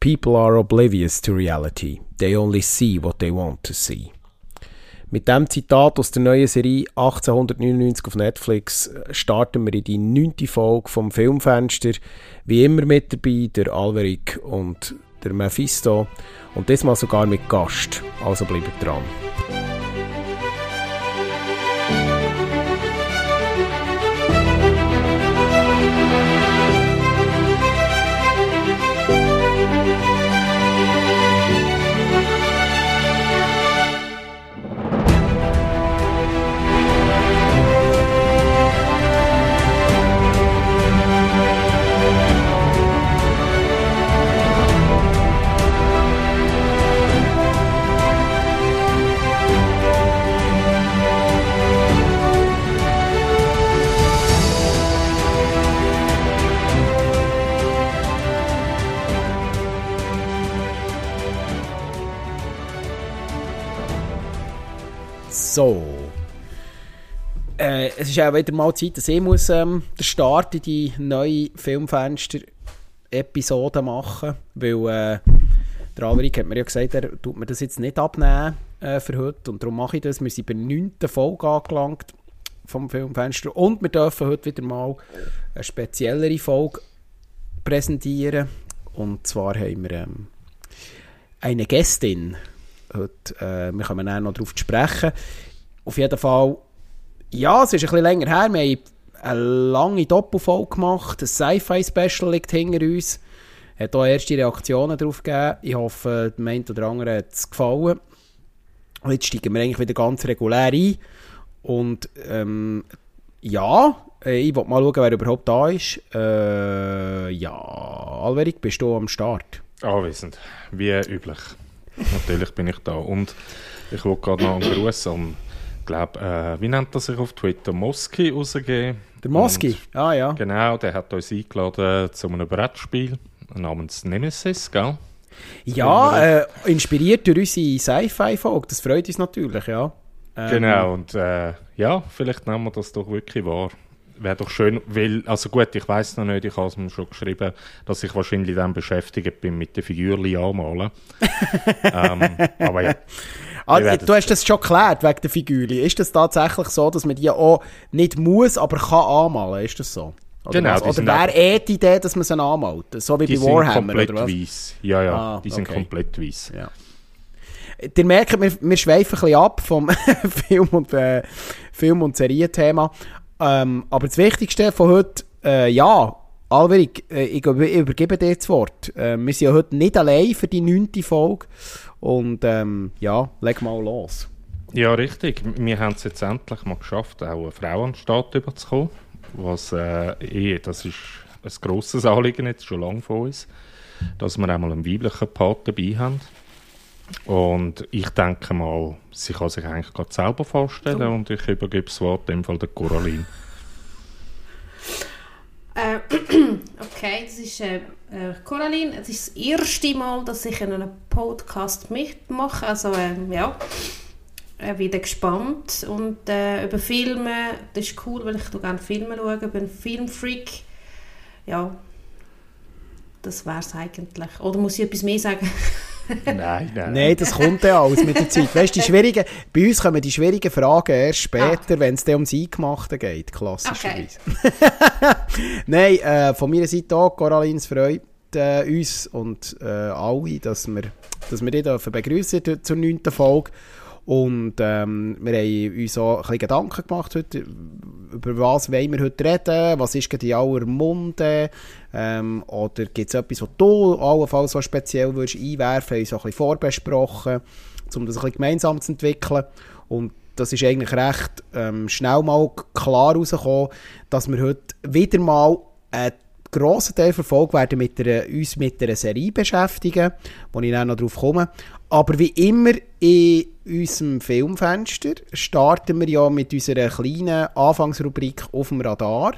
People are oblivious to reality. They only see what they want to see. Mit dem Zitat aus der neuen Serie 1899 auf Netflix starten wir in die neunte Folge vom Filmfenster. Wie immer mit dabei der Alveric und der Mephisto und diesmal sogar mit Gast. Also bleibt dran. So. Äh, es ist auch wieder mal Zeit, dass ich muss, ähm, den Start in die neue Filmfenster-Episode machen Weil äh, der Alrik hat mir ja gesagt, er tut mir das jetzt nicht abnehmen äh, für heute. Und darum mache ich das. Wir sind bei der 9. Folge angelangt vom Filmfenster. Und wir dürfen heute wieder mal eine speziellere Folge präsentieren. Und zwar haben wir ähm, eine Gästin heute. Äh, wir kommen dann noch darauf zu sprechen. Auf jeden Fall, ja, es ist ein bisschen länger her. Wir haben eine lange Doppelfolge gemacht. Ein Sci-Fi-Special liegt hinter uns. Hat auch erste Reaktionen darauf gegeben. Ich hoffe, dem einen oder anderen hat es gefallen. Und jetzt steigen wir eigentlich wieder ganz regulär ein. Und ähm, ja, äh, ich wollte mal schauen, wer überhaupt da ist. Äh, ja, Alverik, bist du am Start? Anwesend, wie üblich. Natürlich bin ich da. Und ich wollte gerade noch einen Gruß an glaube, äh, wie nennt er sich auf Twitter? Moski rausgegeben. Der Moski? Ah ja. Genau, der hat uns eingeladen zu einem Brettspiel namens Nemesis, gell? Ja, äh, inspiriert durch unsere Sci-Fi-Folge, das freut uns natürlich, ja. Ähm, genau, und äh, ja, vielleicht nehmen wir das doch wirklich wahr. Wäre doch schön, weil, also gut, ich weiß noch nicht, ich habe es mir schon geschrieben, dass ich wahrscheinlich dann beschäftigt bin mit den Figürchen anmalen. ähm, aber ja. Ah, du hast das schon geklärt wegen der Figürchen. Ist das tatsächlich so, dass man die auch nicht muss, aber kann anmalen? Ist das so? Oder genau. Oder wäre eh die Idee, dass man sie anmalt? So wie die bei Warhammer, oder was? Weiss. Ja, ja, ah, die sind okay. komplett weiß. Ja. Ihr merkt, wir, wir schweifen ein bisschen ab vom Film- und, äh, Film und Serienthema. Ähm, aber das Wichtigste von heute, äh, ja, Alberik, äh, ich, übergebe dir das Wort. Äh, wir sind ja heute nicht allein für die neunte Folge. Und ähm, ja, leg mal los. Ja, richtig. Wir haben es jetzt endlich mal geschafft, auch eine Frau an den Start überzukommen. Was, äh, eh, das ist ein grosses Anliegen jetzt schon lange von uns, dass wir einmal einen weiblichen Part dabei haben. Und ich denke mal, sie kann sich eigentlich gerade selber vorstellen oh. und ich übergebe das Wort dem Fall der Coraline. Äh, okay, das ist äh, äh, Coraline. Es ist das erste Mal, dass ich in einem Podcast mitmache. Also, äh, ja, äh, wieder gespannt. Und äh, über Filme, das ist cool, weil ich gerne Filme schaue. Ich bin Filmfreak. Ja, das wäre es eigentlich. Oder muss ich etwas mehr sagen? nein, nein. Nein, das kommt ja alles mit der Zeit. Weißt, die schwierigen, bei uns kommen die schwierigen Fragen erst später, ah. wenn es dann ums Eingemachte geht, klassischerweise. Okay. nein, äh, von meiner Seite auch, Coralines freut äh, uns und äh, alle, dass wir, dass wir die begrüßen zur neunten Folge. Und ähm, wir haben uns auch ein bisschen Gedanken gemacht heute, über was wollen wir heute reden, was ist in aller Munde, ähm, oder gibt es etwas, was du allenfalls so speziell würdest einwerfen, uns auch ein bisschen vorbesprochen, um das ein bisschen gemeinsam zu entwickeln. Und das ist eigentlich recht ähm, schnell mal klar herausgekommen, dass wir heute wieder mal einen grossen Teil verfolgt werden mit einer, uns mit einer Serie beschäftigen, wo ich dann noch drauf komme. Aber wie immer in unserem Filmfenster starten wir ja mit unserer kleinen Anfangsrubrik auf dem Radar.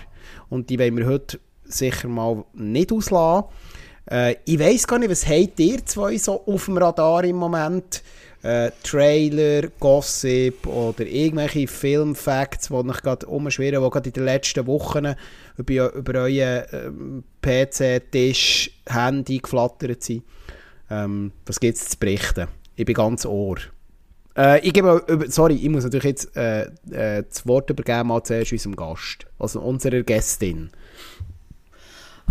Und die wollen wir heute sicher mal nicht auslassen. Äh, ich weiß gar nicht, was habt ihr zwei so auf dem Radar im Moment? äh, Trailer, Gossip oder irgendwelche Filmfacts, die euch gerade umschwirren, die gerade in den letzten Wochen über, über euren äh, PC, Tisch, Handy geflattert sind. Ähm, was gibt es zu berichten? Ich bin ganz ohr. Äh, ich gebe, sorry, ich muss natürlich jetzt äh, äh, das Wort übergeben mal zuerst unserem Gast, also unserer Gästin.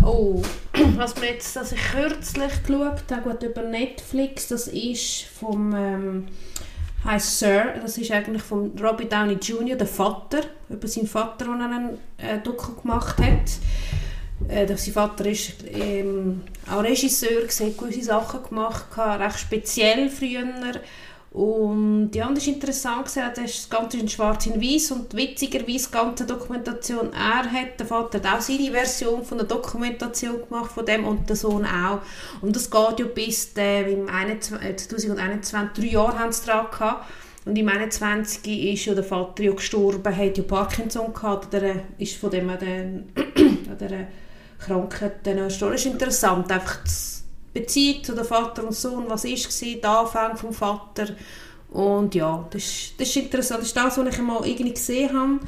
Oh, was mir jetzt, dass ich kürzlich geschaut habe, über Netflix, das ist vom, ähm, heißt Sir, das ist eigentlich von Robbie Downey Jr., der Vater, über seinen Vater, der einen äh, Doku gemacht hat. Äh, sein Vater ist ähm, auch Regisseur, hat gewisse Sachen gemacht, recht speziell früher und ja, das ist interessant gesehen, das ist in schwarz und weiß und witzigerweise die ganze Dokumentation, er hat, der Vater hat auch seine Version von der Dokumentation gemacht von dem und der Sohn auch. Und das geht ja bis äh, im 2021, drei Jahre haben sie dran gehabt. Und im 21 ist ja der Vater ja gestorben, hat ja Parkinson gehabt, oder ist von dem der, der Krankheit dann gestorben. Das ist interessant, einfach zu Beziehung zu dem Vater und Sohn, was war, der Anfang vom Vater. Und ja, das, das ist interessant. Das ist das, was ich mal irgendwie gesehen habe.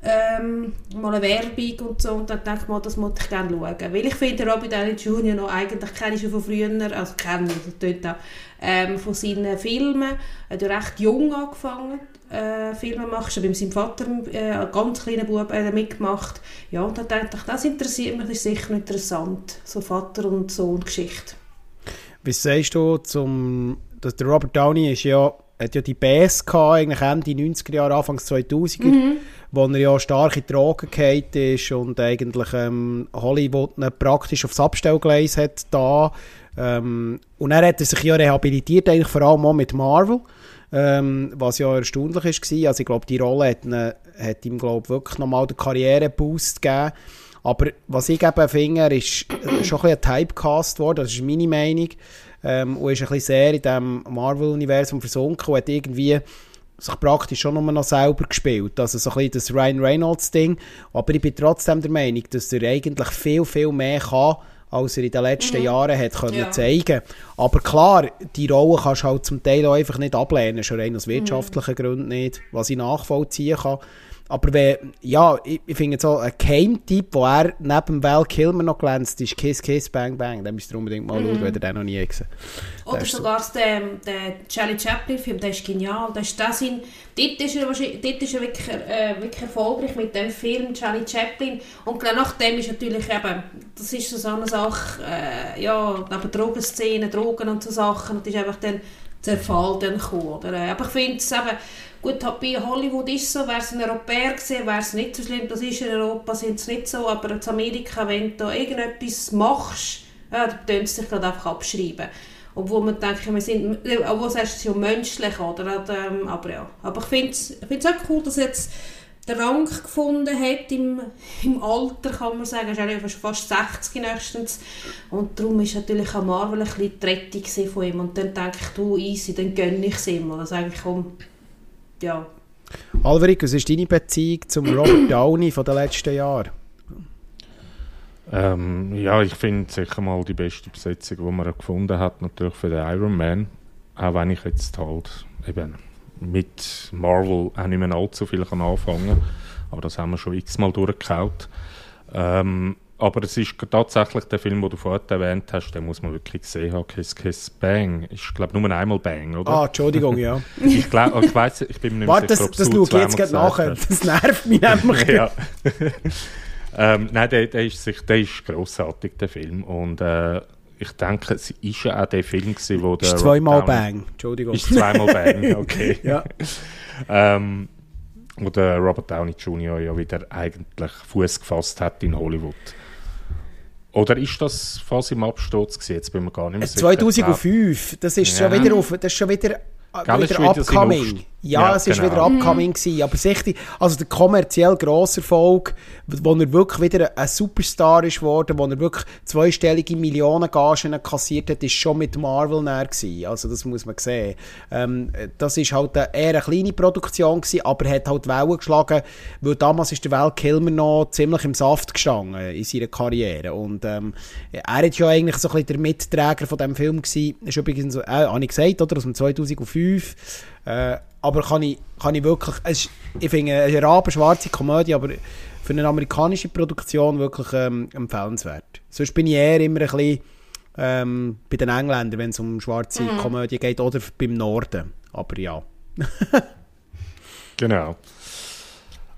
Ähm, mal eine Werbung und so und dann denke ich mal, das muss ich gerne schauen. Weil ich finde, Robert Downey Jr. noch eigentlich kenne ich schon von früher, also kenne ich auch, ähm, von seinen Filmen. Er hat ja recht jung angefangen, äh, Filme machen, schon bei seinem Vater, äh, ein ganz kleiner Bub, äh, mitgemacht. Ja, und dann denke ich, das interessiert mich, das ist sicher interessant, so Vater- und Sohn-Geschichte. Was sagst du zum, dass der Robert Downey ist ja, hat ja die Bass gehabt, eigentlich Ende 90er Jahre, Anfang 2000er, mhm. wo er ja stark in Drogen gefallen ist und eigentlich ähm, Hollywood praktisch aufs Abstellgleis hat da. Ähm, und er hat er sich ja rehabilitiert, eigentlich vor allem auch mit Marvel. Ähm, was ja erstaunlich war. Also ich glaube, die Rolle hat, ihn, hat ihm glaub, wirklich nochmal den Karriereboost gegeben. Aber was ich eben finde, er ist äh, schon ein bisschen Typecast worden, das ist meine Meinung. Ähm, und ist ein bisschen sehr in diesem Marvel-Universum versunken und hat irgendwie sich praktisch schon nur noch selber gespielt. Also so ein bisschen das Ryan Reynolds-Ding. Aber ich bin trotzdem der Meinung, dass er eigentlich viel, viel mehr kann, als er in den letzten mhm. Jahren hat können ja. zeigen Aber klar, die Rolle kannst du halt zum Teil auch einfach nicht ablehnen, schon rein aus mhm. wirtschaftlichen mhm. Gründen nicht, was ich nachvollziehen kann. Aber wenn, ja, ich, ich finde so ein Keimtipp, wo er neben Val Kilmer noch glänzt, ist Kiss Kiss Bang Bang. Den müsst ihr unbedingt mal mhm. schauen, wenn ihr den noch nie gesehen Oder sogar so. der, der Charlie Chaplin-Film, der ist genial. Der ist das in, dort ist er, dort ist er wirklich, äh, wirklich erfolgreich mit dem Film Charlie Chaplin. Und nach dem ist natürlich eben, das ist so eine Sache, äh, ja, neben Drogenszenen, Drogen und so Sachen, und das ist einfach dann Zerfall dann gekommen. Oder? Aber ich finde es eben, Gut, bei Hollywood ist es so, wäre es ein Europäer gewesen, wäre es nicht so schlimm. Das ist in Europa sind es nicht so, aber in Amerika, wenn du irgendetwas machst, ja, dann tun sie gerade einfach abschreiben. Obwohl man denkt, wir sind, obwohl sagst du, ja menschlich, oder? Ähm, aber ja, aber ich finde es auch cool, dass jetzt der Rang gefunden hat im, im Alter, kann man sagen. Er ist fast 60 nächstens. Und darum war natürlich auch Marvel ein bisschen die Rettung von ihm. Und dann denke ich, du, easy, dann gönne ich es ihm. Oder sage ich, komm, ja. Alvarik, was ist deine Beziehung zum Robert Downey von den letzten Jahren? Ähm, ja, ich finde sicher mal die beste Besetzung, die man gefunden hat, natürlich für den Iron Man. Auch wenn ich jetzt halt eben mit Marvel auch nicht mehr allzu viel anfangen kann. Aber das haben wir schon x-mal durchgekaut. Ähm, aber es ist tatsächlich der Film, den du vorhin erwähnt hast, den muss man wirklich sehen haben. Kiss Kiss Bang. Ist, glaube nur einmal Bang, oder? Ah, Entschuldigung, ja. ich glaube, ich weiß, ich bin mir nicht Warte, sicher, das, das schaue ich jetzt gerade nachher. Das nervt mich nämlich. ja. ähm, nein, der, der, ist, der ist grossartig, der Film. Und äh, ich denke, es ist ja auch der Film gewesen, wo der... Ist zweimal Bang, Entschuldigung. Ist zweimal Bang, okay. ja. ähm, wo der Robert Downey Jr. ja wieder eigentlich Fuß gefasst hat in Hollywood. Oder ist das fast im Absturz gewesen? Jetzt bin mir gar nicht mehr sicher. 2005, das ist ja. schon wieder auf, das ist schon wieder, Gell, wieder upcoming. Ja, Ja, es war genau. wieder upcoming, gewesen, aber sicher, also der kommerziell grosse Erfolg, wo er wirklich wieder ein Superstar ist worden, wo er wirklich zweistellige Millionen Gagen kassiert hat, ist schon mit Marvel näher gewesen. Also das muss man sehen. Ähm, das ist halt eine, eher eine kleine Produktion gewesen, aber hat halt Wellen geschlagen, weil damals ist der Val Kilmer noch ziemlich im Saft gestanden in seiner Karriere und ähm, er hat ja eigentlich so ein bisschen der Mitträger von diesem Film gewesen. Ist übrigens, äh, habe ich gesagt, oder, aus dem 2005. Äh, aber kann ich, kann ich wirklich, es ist, ich finde, es ist eine rabenschwarze Komödie, aber für eine amerikanische Produktion wirklich ähm, empfehlenswert. Sonst bin ich eher immer ein bisschen ähm, bei den Engländern, wenn es um schwarze Komödie geht, oder beim Norden. Aber ja. Genau.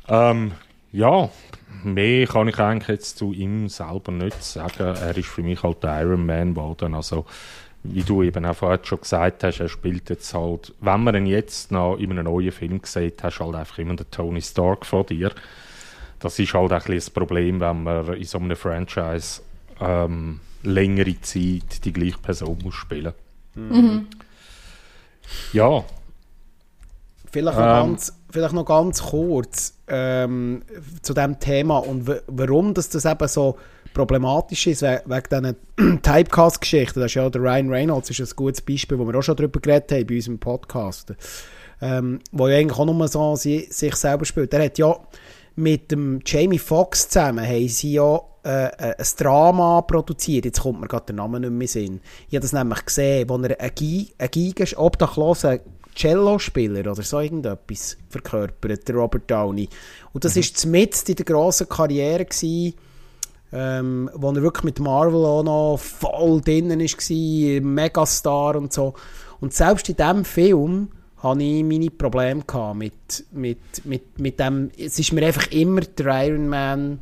Ähm, ja, mehr kann ich eigentlich jetzt zu ihm selber nicht sagen. Er ist für mich halt der Iron Man geworden. Also, wie du eben auch vorhin schon gesagt hast, er spielt jetzt halt, wenn man ihn jetzt noch in einem neuen Film sieht, hast du halt einfach immer den Tony Stark vor dir. Das ist halt auch ein bisschen das Problem, wenn man in so einem Franchise ähm, längere Zeit die gleiche Person muss spielen. Ja, Vielleicht noch, Ähm. ganz, vielleicht noch ganz kurz ähm, zu dem Thema und warum das, das eben so problematisch ist, we wegen diesen Typecast-Geschichten. Das ist ja der Ryan Reynolds, ist ein gutes Beispiel, wo wir auch schon darüber geredet haben bei unserem Podcast. Ähm, wo ja eigentlich auch nur so sie, sich selber spielt. Der hat ja mit dem Jamie Foxx zusammen haben sie ja äh, ein Drama produziert. Jetzt kommt mir gerade der Name nicht mehr in den Sinn. Ich habe das nämlich gesehen, wo er einen Gigas obdachlosen Cello-Spieler oder so irgendetwas verkörpert, der Robert Downey. Und das ist mitten in der grossen Karriere gewesen, ähm, wo er wirklich mit Marvel auch noch voll drinnen war, Megastar und so. Und selbst in diesem Film hatte ich meine Probleme gehabt mit, mit, mit, mit dem, es ist mir einfach immer der Iron Man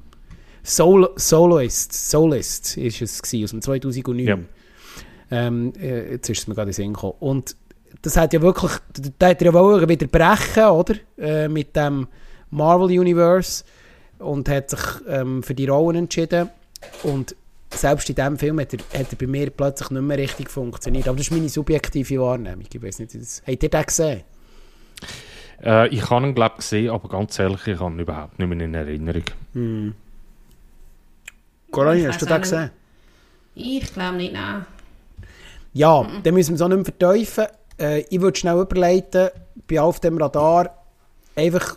Solo, Soloist, Solist ist es gewesen, aus dem 2009. Ja. Ähm, äh, jetzt ist es mir gerade in den Sinn gekommen. Und das hat ja wirklich, da hat er ja wollen wieder brechen, oder? Äh, mit dem Marvel Universe und hat sich ähm, für die Rollen entschieden. Und selbst in diesem Film hat er, hat er bei mir plötzlich nicht mehr richtig funktioniert. Aber das ist meine subjektive Wahrnehmung. Ich weiß nicht, das, habt ihr den gesehen? Äh, ich habe ihn, glaube ich, gesehen, aber ganz ehrlich, ich habe ihn überhaupt nicht mehr in Erinnerung. Coraline, Ich hast du den gesehen? Ich glaube nicht, nein. Ja, dann müssen wir es auch nicht mehr verteufeln. Äh, ich würde schnell überleiten, bei auf dem Radar, einfach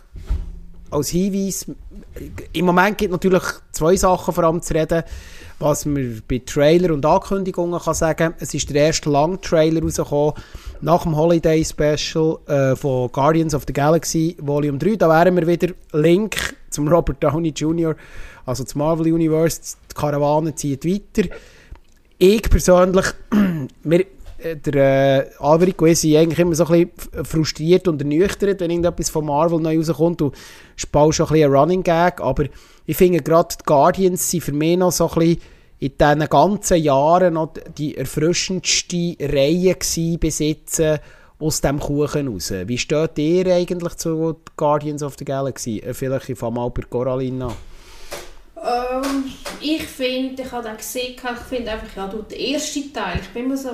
als Hinweis, im Moment gibt es natürlich zwei Sachen vor allem zu reden, was man bei Trailer und Ankündigungen kann sagen. Es ist der erste Lang-Trailer rausgekommen, nach dem Holiday Special äh, von Guardians of the Galaxy Volume 3. Da wären wir wieder Link zum Robert Downey Jr., also zum Marvel Universe. Die Karawane zieht weiter. Ich persönlich, wir, der äh, Alverico ist eigentlich immer so ein bisschen frustriert und ernüchtert, wenn irgendetwas von Marvel neu rauskommt. Du spielst schon ein bisschen einen Running Gag, aber ich finde gerade die Guardians sind für mich noch so ein bisschen in diesen ganzen Jahren noch die erfrischendste Reihe gewesen bis äh, aus dem Kuchen raus. Wie steht ihr eigentlich zu Guardians of the Galaxy? Äh, Vielleicht ich fange mal bei Coraline an. Ähm, ich finde, ich habe den gesehen, ich finde einfach, ja, du, der erste Teil, ich bin immer so,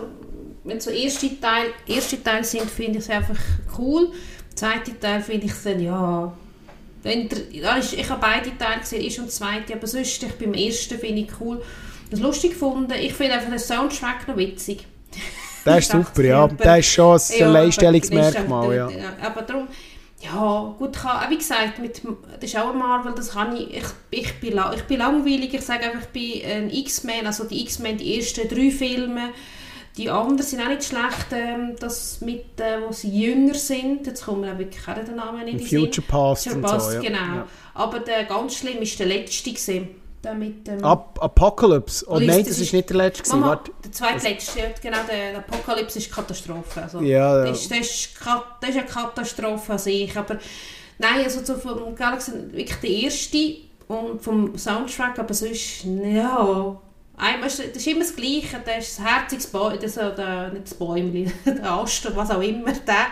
wenn so erste Teil, erste Teil sind, finde ich es einfach cool. Zweite Teil finde ich dann, ja, wenn der, ich, habe beide Teile gesehen, erst und zweite, aber sonst, ich beim ersten finde ich cool, das lustig gefunden. Ich finde einfach den Soundtrack noch witzig. Der ist super, ja. Der ist schon ein Ja, Alleinstellungsmerkmal, aber ja. das ist Aber darum, ja, gut, kann, wie gesagt, mit, das ist auch ein Marvel, das kann ich, ich, ich, bin, ich bin langweilig, ich sage einfach, ich bin ein X-Men, also die X-Men, die ersten drei Filme, die anderen sind auch nicht schlecht, ähm, das mit, äh, wo sie jünger sind, jetzt kommt mir auch wirklich auch der Name nicht in den Sinn. Future Past Future so, Past, ja. genau. Ja. Aber der ganz schlimm ist der letzte gewesen, der mit dem... Ap Apocalypse. Oh nein, das das ist- nicht der letzte. Mama, Warte. der zweitletzte, genau, der, der Apokalypse ist Katastrophe. Also, Ja, ja. Das, ist, das, ist, Kat- das ist eine Katastrophe an sich. Aber nein, also so vom Galaxy wirklich der erste und vom Soundtrack, aber sonst, ja. Einmal ist, das ist immer das Gleiche. Das ist das herziges Bäumchen, das, der, nicht das Bäumchen, der Ast, was auch immer, der.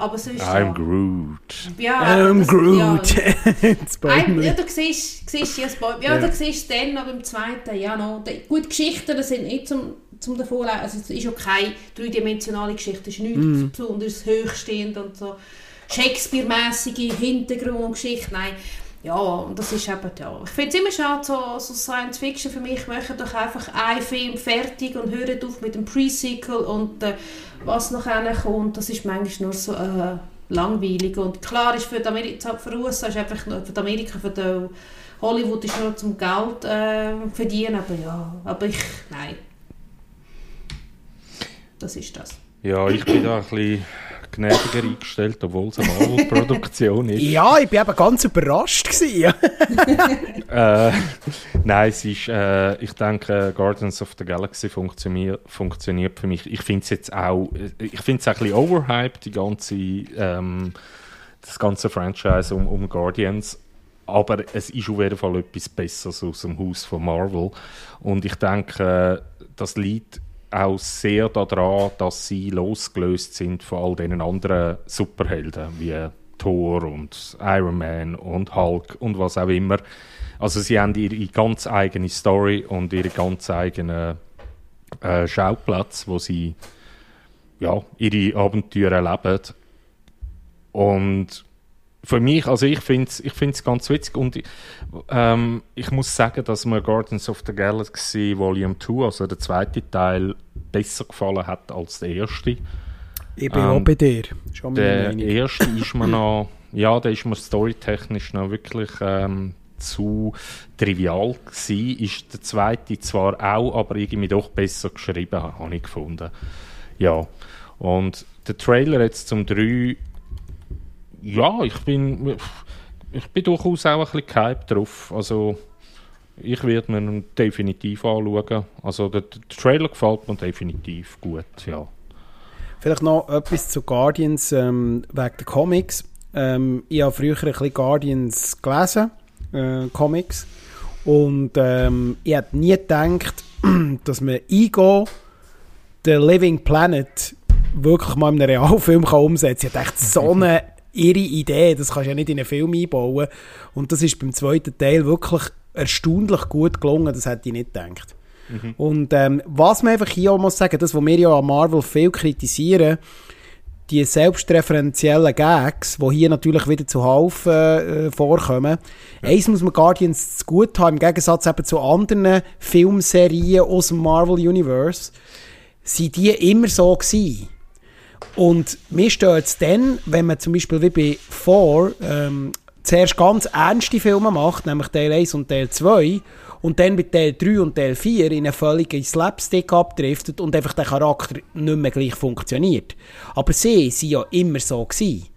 Aber sonst, I'm ja. Groot. Ja, I'm das- Groot. Ja, das Bäumchen. ja, du siehst, siehst ja das Bäumchen. Ja, Ja. du siehst dann noch beim zweiten, ja noch. Die, gut, Geschichten das sind nicht zum, zum davonlesen. Also es ist ja keine dreidimensionale Geschichte, es ist nichts Mhm. besonders hochstehend und so. Shakespeare-mäßige Hintergrundgeschichte. Nein, ja, und das ist eben, ja. Ich finde es immer schade, so, so Science Fiction für mich, machen doch einfach einen Film fertig und hören auf mit dem Pre-Sequel und äh, was noch kommt, das ist manchmal nur so äh, langweilig. Und klar ist für die Amerika, für USA ist einfach nur, für Amerika, für die Hollywood ist nur zum Geld äh, verdienen, aber ja, aber ich, nein. Das ist das. Ja, ich bin da ein bisschen gnädiger eingestellt, obwohl es eine Marvel-Produktion ist. Ja, ich bin eben ganz überrascht. äh, nein, es ist, äh, ich denke, Guardians of the Galaxy funktioniert, funktioniert für mich. Ich finde es jetzt auch, ich finde es ein bisschen overhyped, die ganze, ähm, das ganze Franchise um, um Guardians. Aber es ist auf jeden Fall etwas Besseres aus dem Haus von Marvel. Und ich denke, das liegt auch sehr daran, dass sie losgelöst sind von all diesen anderen Superhelden wie Thor und Iron Man und Hulk und was auch immer. Also sie haben ihre ganz eigene Story und ihre ganz eigenen äh, Schauplatz, wo sie ja, ihre Abenteuer erleben. Und für mich, also ich finde es ich find's ganz witzig und ähm, ich muss sagen, dass mir Guardians of the Galaxy Volume 2, also der zweite Teil, besser gefallen hat als der erste. Ich bin ähm, auch bei dir. Schon der erste ist mir noch, ja, der ist mir storytechnisch noch wirklich ähm, zu trivial gewesen. Ist der zweite zwar auch, aber irgendwie doch besser geschrieben, habe ich gefunden. Ja, und der Trailer jetzt zum 3 ja, ich bin, ich bin durchaus auch ein bisschen gehypt drauf. Also, ich werde mir ihn definitiv anschauen. Also, der, der, Trailer gefällt mir definitiv gut, ja. Vielleicht noch etwas zu Guardians ähm, wegen der Comics. Ähm, ich habe früher ein bisschen Guardians gelesen, äh, Comics. Und ähm, ich hätte nie gedacht, dass man Ego, The Living Planet, wirklich mal in einem Realfilm kann umsetzen kann. Ich dachte, so eine ihre Idee, das kannst du ja nicht in einen Film einbauen. Und das ist beim zweiten Teil wirklich erstaunlich gut gelungen, das hätte ich nicht gedacht. Mhm. Und ähm, was man einfach hier auch muss sagen, das, was wir ja an Marvel viel kritisieren, die selbstreferenziellen Gags, die hier natürlich wieder zu Haufen äh, vorkommen. Ja. Eins muss man Guardians gut haben, im Gegensatz eben zu anderen Filmserien aus dem Marvel Universe, sind die immer so gewesen. Und mir stört es dann, wenn man zum Beispiel wie bei 4 ähm, zuerst ganz ernste Filme macht, nämlich Teil 1 und Teil 2, und dann bei Teil 3 und Teil 4 in einen völligen Slapstick abdriftet und einfach der Charakter nicht mehr gleich funktioniert. Aber sie waren ja immer so. Gewesen.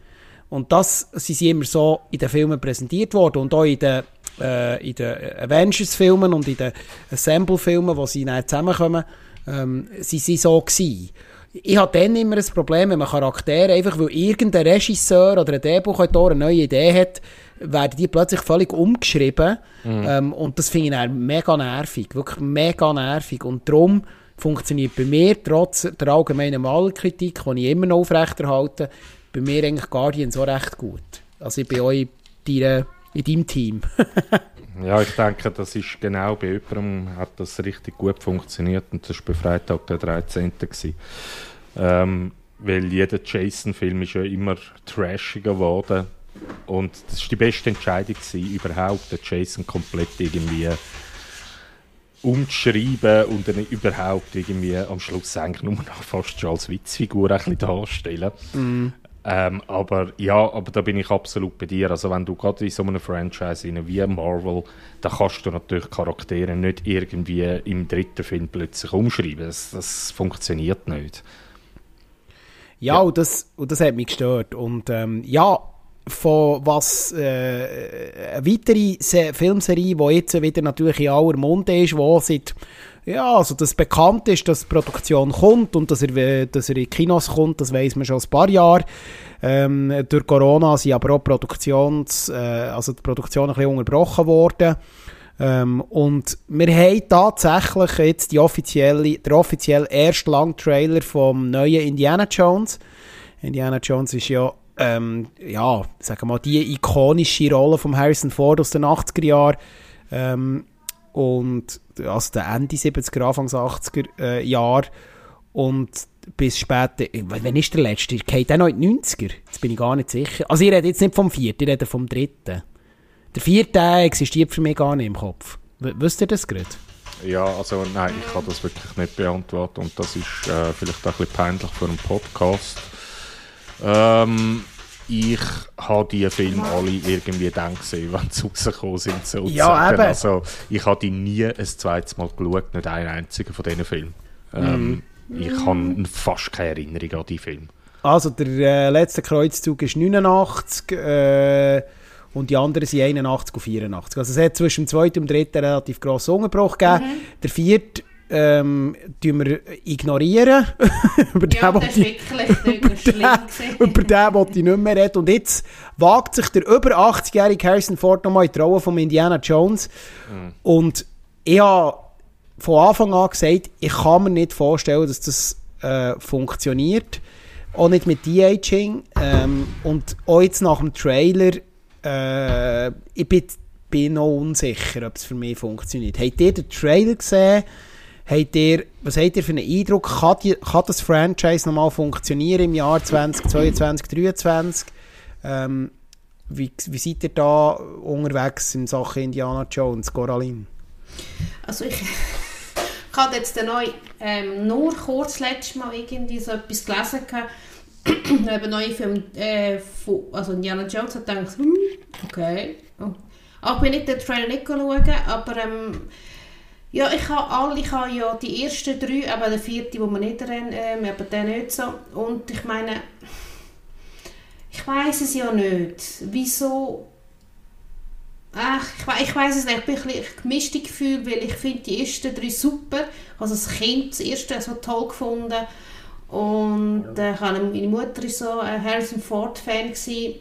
Und das sie sind immer so in den Filmen präsentiert worden und auch in den, äh, den Avengers-Filmen und in den Assemble-Filmen, wo sie dann zusammenkommen, ähm, sie sind so gewesen ich habe dann immer ein Problem, wenn man Charaktere, einfach weil irgendein Regisseur oder ein Drehbuchautor eine neue Idee hat, werden die plötzlich völlig umgeschrieben. Mhm. Ähm, und das finde ich dann mega nervig. Wirklich mega nervig. Und darum funktioniert bei mir, trotz der allgemeinen Malkritik, die ich immer noch aufrechterhalte, bei mir eigentlich Guardian so recht gut. Also ich bin in, deiner, in deinem Team. ja, ich denke, das ist genau bei jemandem hat das richtig gut funktioniert und das war bei Freitag der 13. Ähm, weil jeder Jason-Film ist ja immer trashiger geworden und das war die beste Entscheidung gewesen, überhaupt den Jason komplett irgendwie umzuschreiben und dann überhaupt irgendwie am Schluss eigentlich nur noch fast schon als Witzfigur ein bisschen darstellen. Mm. Ähm, aber ja, aber da bin ich absolut bei dir. Also wenn du gerade in so einem Franchise wie Marvel, da kannst du natürlich Charaktere nicht irgendwie im dritten Film plötzlich umschreiben. Das, das funktioniert nicht. Ja, ja, Und, das, und das hat mich gestört. Und ähm, ja, von was äh, eine weitere Se Filmserie, die jetzt wieder natürlich in aller Munde ist, wo seit ja, also dass bekannt ist, dass die Produktion kommt und dass er, dass er in Kinos kommt, das weiß man schon ein paar Jahre. Ähm, durch Corona sind aber auch Produktions, äh, also die Produktion ein bisschen unterbrochen worden. Ähm, und wir haben tatsächlich jetzt die offizielle, der offizielle erste Langtrailer vom neuen Indiana Jones. Indiana Jones ist ja ähm, ja, sagen mal, die ikonische Rolle von Harrison Ford aus den 80er Jahren. Ähm, und also der Ende 70er, Anfangs 80er äh, Jahre. Und bis später. Wann ist der letzte? Geht der noch in die 90er? Jetzt bin ich gar nicht sicher. Also ich rede jetzt nicht vom vierten, ich rede vom dritten. Der vierte existiert für mich gar nicht im Kopf. W wisst ihr das gerade? Ja, also nein, ich kann das wirklich nicht beantworten und das ist äh, vielleicht auch ein bisschen peinlich für einen Podcast. Ähm, ich habe die Filme alle irgendwie dann gesehen, wenn sie rausgekommen sind. Sozusagen. Ja, eben. Also ich habe die nie ein zweites Mal geschaut, nicht einen einzigen von diesen Filmen. Ähm, Mhm. Ich habe fast keine Erinnerung an die Filme. Also der äh, letzte Kreuzzug ist 89 äh, und die anderen sind 81 und 84. Also es hat zwischen dem zweiten und dem dritten einen relativ grossen Unterbruch gegeben. Der vierte ähm, tun wir ignorieren. über Ja, den das ich- wirklich nicht mehr schlimm. gewesen. über den wollte ich nicht mehr reden. Und jetzt wagt sich der über 80-jährige Harrison Ford nochmal in die Rolle von Indiana Jones. Und ich habe von Anfang an gesagt, ich kann mir nicht vorstellen, dass das äh, funktioniert. Auch nicht mit De-Aging. Ähm, und auch jetzt nach dem Trailer, äh, ich bin, bin noch unsicher, ob es für mich funktioniert. Habt ihr den Trailer gesehen? Habt ihr, was habt ihr für einen Eindruck? Kann, die, kann das Franchise nochmal funktionieren im Jahr 2022, 2023? Ähm, wie, wie seid ihr da unterwegs in Sachen Indiana Jones, Coraline? Also ich, ich habe jetzt den ähm, nur kurz letztes Mal irgendwie so etwas gelesen gehabt, neuen Film, äh, von, also Indiana Jones, hat gedacht, hm, okay. Oh. Aber ich bin nicht den Trailer nicht schauen, aber ähm, ja, ich habe alle, ich habe ja die ersten drei, aber der vierte, wo man nicht rennt, ähm, aber der nicht so. Und ich meine, ich weiß es ja nicht. Wieso Ach, ich, ich weiß es nicht. Ich bin ein bisschen gemischte Gefühl, weil ich finde die ersten drei super. Also das Kind, das erste so toll gefunden. Und äh, ich habe- meine Mutter war so ein Harrison Ford-Fan. gewesen.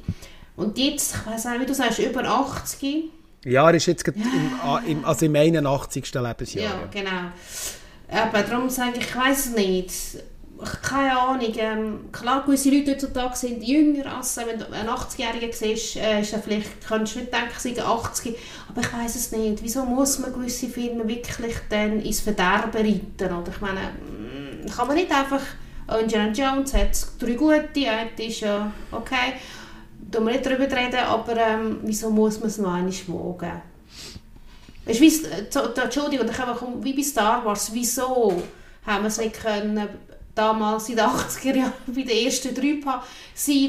Und jetzt, ich weiß auch, wie du sagst, über 80. Ja, er ist jetzt gerade im, ah, im, also im 81. Lebensjahr. Ja, genau. Aber darum sage ich, ich weiß es nicht. Keine Ahnung. Ähm, klar, gewisse Leute heutzutage sind jünger als wenn du einen 80-Jährigen siehst, äh, ist er vielleicht, kannst du nicht denken, sie sind 80. Aber ich weiß es nicht. Wieso muss man gewisse Filme wirklich dann ins Verderben reiten? Oder ich meine, mm, kann man nicht einfach, Indiana Jones hat drei gute, eine ist ja okay, da wir nicht darüber reden, aber ähm, wieso muss man es noch einmal wagen? Wie es- äh, so- da- Entschuldigung, komm, wie bei Star Wars, wieso haben wir es nicht können, damals in den 80er Jahren bei den ersten drei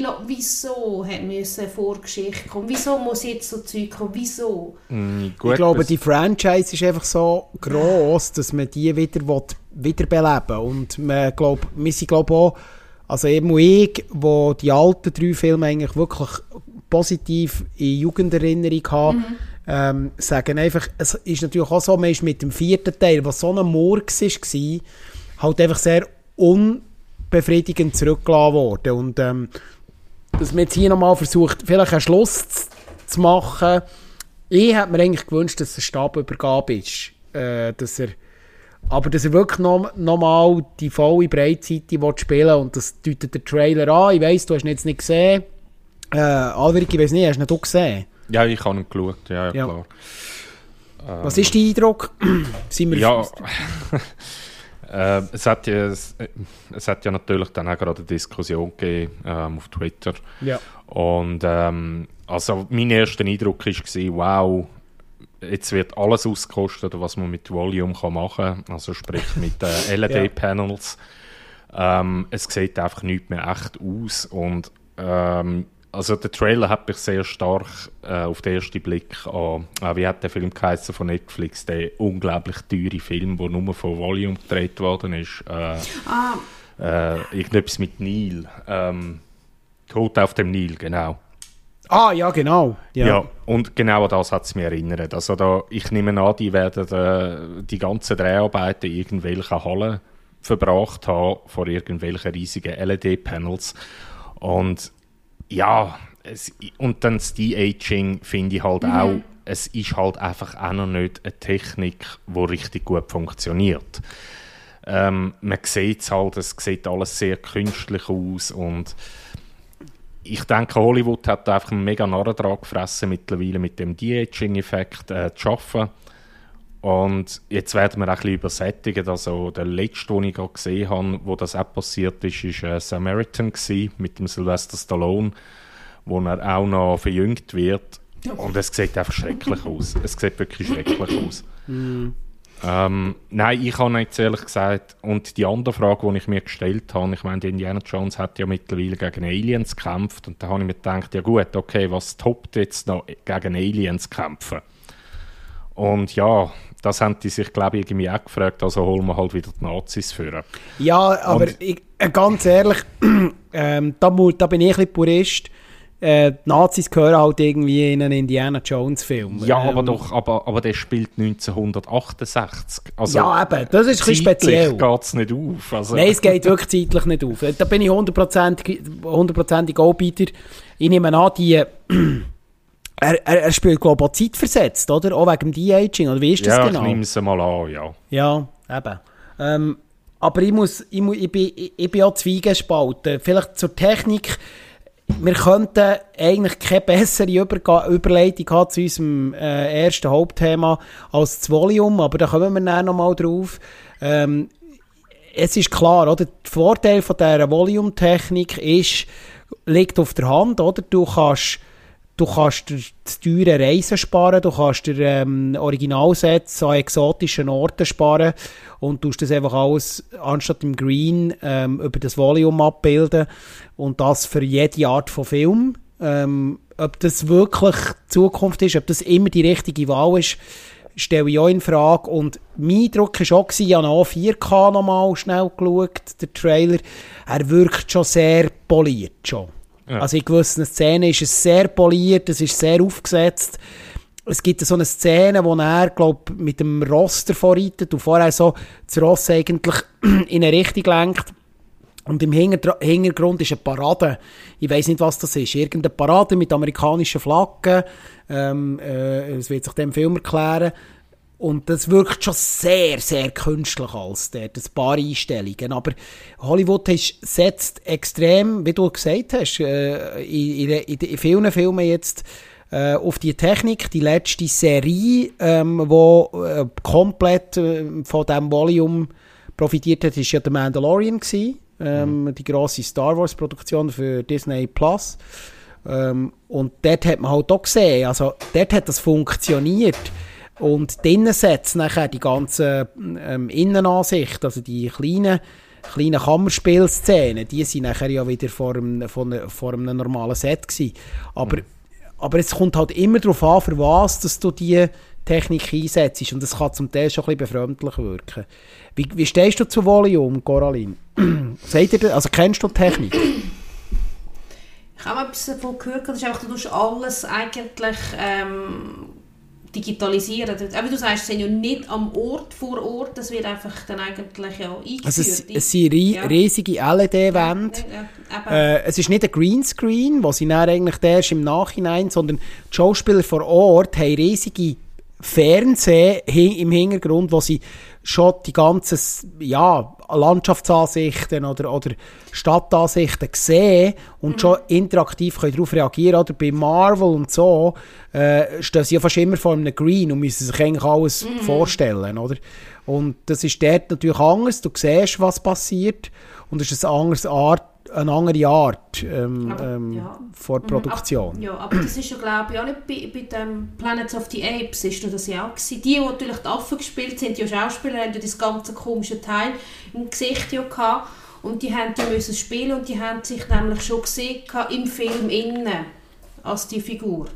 lassen? Wieso hat müssen eine Vorgeschichte kommen? Wieso muss jetzt so Zeug kommen? Wieso? Mm, gut, ich glaube, die Franchise ist einfach so gross, dass man die wieder will, wiederbeleben Und man glaub, wir sind glaube auch, also eben ich, wo die alten drei Filme eigentlich wirklich positiv in Jugenderinnerung haben, ähm, sagen einfach, es ist natürlich auch so, man ist mit dem vierten Teil, was so ein Murks war, halt einfach sehr unbefriedigend zurückgelassen worden. Und ähm, dass man jetzt hier nochmal versucht, vielleicht einen Schluss zu, zu machen. Ich hätte mir eigentlich gewünscht, dass es eine Stabübergabe ist. Äh, dass er, aber dass er wirklich noch, noch die volle Breitseite will spielen und das deutet der Trailer an. Ich weiss, du hast ihn jetzt nicht gesehen. Äh, Alverik, ich weiss nicht, hast du ihn du gesehen? Ja, ich habe ihn geschaut, ja, ja, Ja. klar. Was ist dein Eindruck? Sind wir Ja, äh, es, hat ja, es, es hat ja natürlich dann auch gerade eine Diskussion gegeben ähm, auf Twitter. ja. Und ähm, also mein erster Eindruck war, wow, jetzt wird alles ausgekostet, was man mit Volume kann machen kann, also sprich mit äh, LED-Panels. Ähm, es sieht einfach nicht mehr echt aus und ähm, also der Trailer hat mich sehr stark äh, auf den ersten Blick an, äh, wie hat der Film geheißen von Netflix, der unglaublich teure Film, der nur von Volume gedreht worden ist. Äh, Ah, äh, irgendetwas mit Nil. Ähm, Tod auf dem Nil, genau. Ah, ja, genau. Ja. Ja. und genau an das hat es mich erinnert. Also da, ich nehme an, die werden äh, die ganzen Dreharbeiten in irgendwelchen Hallen verbracht haben, vor irgendwelchen riesigen LED-Panels. Und ja, es, und dann das De-Aging finde ich halt auch, es ist halt einfach auch noch nicht eine Technik, die richtig gut funktioniert. Ähm, man sieht es halt, es sieht alles sehr künstlich aus und ich denke, Hollywood hat einfach einen mega Narrentrag gefressen mittlerweile mit dem De-Aging-Effekt äh, zu arbeiten. Und jetzt werden wir auch ein bisschen übersättigen. Also der letzte, den ich gerade gesehen habe, wo das auch passiert ist, war äh, Samaritan gewesen, mit dem Sylvester Stallone, wo er auch noch verjüngt wird. Und es sieht einfach schrecklich aus. Es sieht wirklich schrecklich aus. Ähm, nein, ich habe jetzt ehrlich gesagt, und die andere Frage, die ich mir gestellt habe, ich meine, Indiana Jones hat ja mittlerweile gegen Aliens gekämpft und da habe ich mir gedacht, ja gut, okay, was toppt jetzt noch gegen Aliens kämpfen? Und ja, das haben die sich, glaube ich, irgendwie auch gefragt, also holen wir halt wieder die Nazis führen. Ja, aber ich, äh, ganz ehrlich, ähm, da, da bin ich ein bisschen Purist. Äh, die Nazis gehören halt irgendwie in einen Indiana Jones Film. Ja, Ähm, aber doch, aber, aber der spielt 1968. Also, Ja, eben, das ist ein bisschen speziell. geht es nicht auf. Also, Nein, es geht wirklich zeitlich nicht auf. Da bin ich hundertprozentig hundertprozentig Anbieter. Ich nehme an, die... Er, er, er spielt, glaube ich, auch zeitversetzt, oder? Auch wegen dem De-Aging, oder wie ist das ja, genau? ich nehme es mal an, ja. Ja, eben. Ähm, aber ich, muss, ich, mu- ich, bin, ich, ich bin auch zwiegespalten. Vielleicht zur Technik. Wir könnten eigentlich keine bessere Überga Überleitung haben zu unserem äh, ersten Hauptthema als das Volume, aber da kommen wir dann nochmal drauf. Ähm, es ist klar, oder? Der Vorteil von dieser Volume-Technik ist, liegt auf der Hand, oder? Du kannst, du kannst dir das teure Reisen sparen, du kannst dir ähm, Originalsets an exotischen Orten sparen und tust das einfach alles anstatt im Green ähm, über das Volume abbilden und das für jede Art von Film. Ähm, ob das wirklich Zukunft ist, ob das immer die richtige Wahl ist, stelle ich auch in Frage. Und mein Eindruck war auch, ich habe auch 4K nochmal schnell geschaut, der Trailer, er wirkt schon sehr poliert schon. Also in gewissen Szenen ist es sehr poliert, es ist sehr aufgesetzt. Es gibt so eine Szene, wo er, glaub, mit dem Ross davor reitet und vorher so das Ross eigentlich in eine Richtung lenkt. Und im Hinter Hintergrund ist eine Parade. Ich weiß nicht, was das ist. Irgendeine Parade mit amerikanischen Flaggen. Ähm, äh, es wird sich dem Film erklären. Und das wirkt schon sehr, sehr künstlich als dort, ein paar Einstellungen. Aber Hollywood ist, setzt extrem, wie du gesagt hast, äh, in, in, in, vielen Filmen jetzt äh, auf die Technik. Die letzte Serie, ähm, wo äh, komplett äh, von diesem Volume profitiert hat, ist ja The Mandalorian gewesen. Ähm, Die grosse Star Wars Produktion für Disney Plus. Ähm, und dort hat man halt auch gesehen, also dort hat das funktioniert. Und die Innensätze nachher, die ganzen ähm, Innenansicht, also die kleinen, kleinen Kammerspielszenen, die sind nachher ja wieder vor einem, vor einem, vor einem normalen Set gewesen. Aber, aber es kommt halt immer darauf an, für was dass du die Technik einsetzt. Und das kann zum Teil schon ein bisschen befremdlich wirken. Wie, wie stehst du zu Volume, Coraline? Seid ihr, das- also kennst du die Technik? Ich habe etwas davon gehört, das ist einfach, du tust alles eigentlich ähm, digitalisieren. Aber du sagst, sie sind ja nicht am Ort vor Ort, das wird einfach dann eigentlich ja eingeführt. Also es, es sind Ja. riesige LED-Wände. Ja, ja. Äh, es ist nicht ein Greenscreen, was sie dann eigentlich erst im Nachhinein, sondern die Schauspieler vor Ort haben riesige Fernseher hi- im Hintergrund, wo sie schon die ganzen ja, Landschaftsansichten oder, oder Stadtansichten sehen und schon interaktiv können darauf reagieren Oder bei Marvel und so äh, stehen sie ja fast immer vor einem Green und müssen sich eigentlich alles vorstellen. Oder? Und das ist dort natürlich anders. Du siehst, was passiert und es ist eine andere Art, eine andere Art ähm, Aber, ähm, ja. vor Mhm, Produktion. ab- Ja, aber das ist ja, glaube ich, auch nicht bei, bei dem Planet of the Apes ist das ja auch gewesen. Die, die natürlich die Affen gespielt sind, die Schauspieler, haben ja das ganze komische Teil im Gesicht ja gehabt. Und die haben die müssen spielen und die haben sich nämlich schon gesehen im Film innen als die Figur.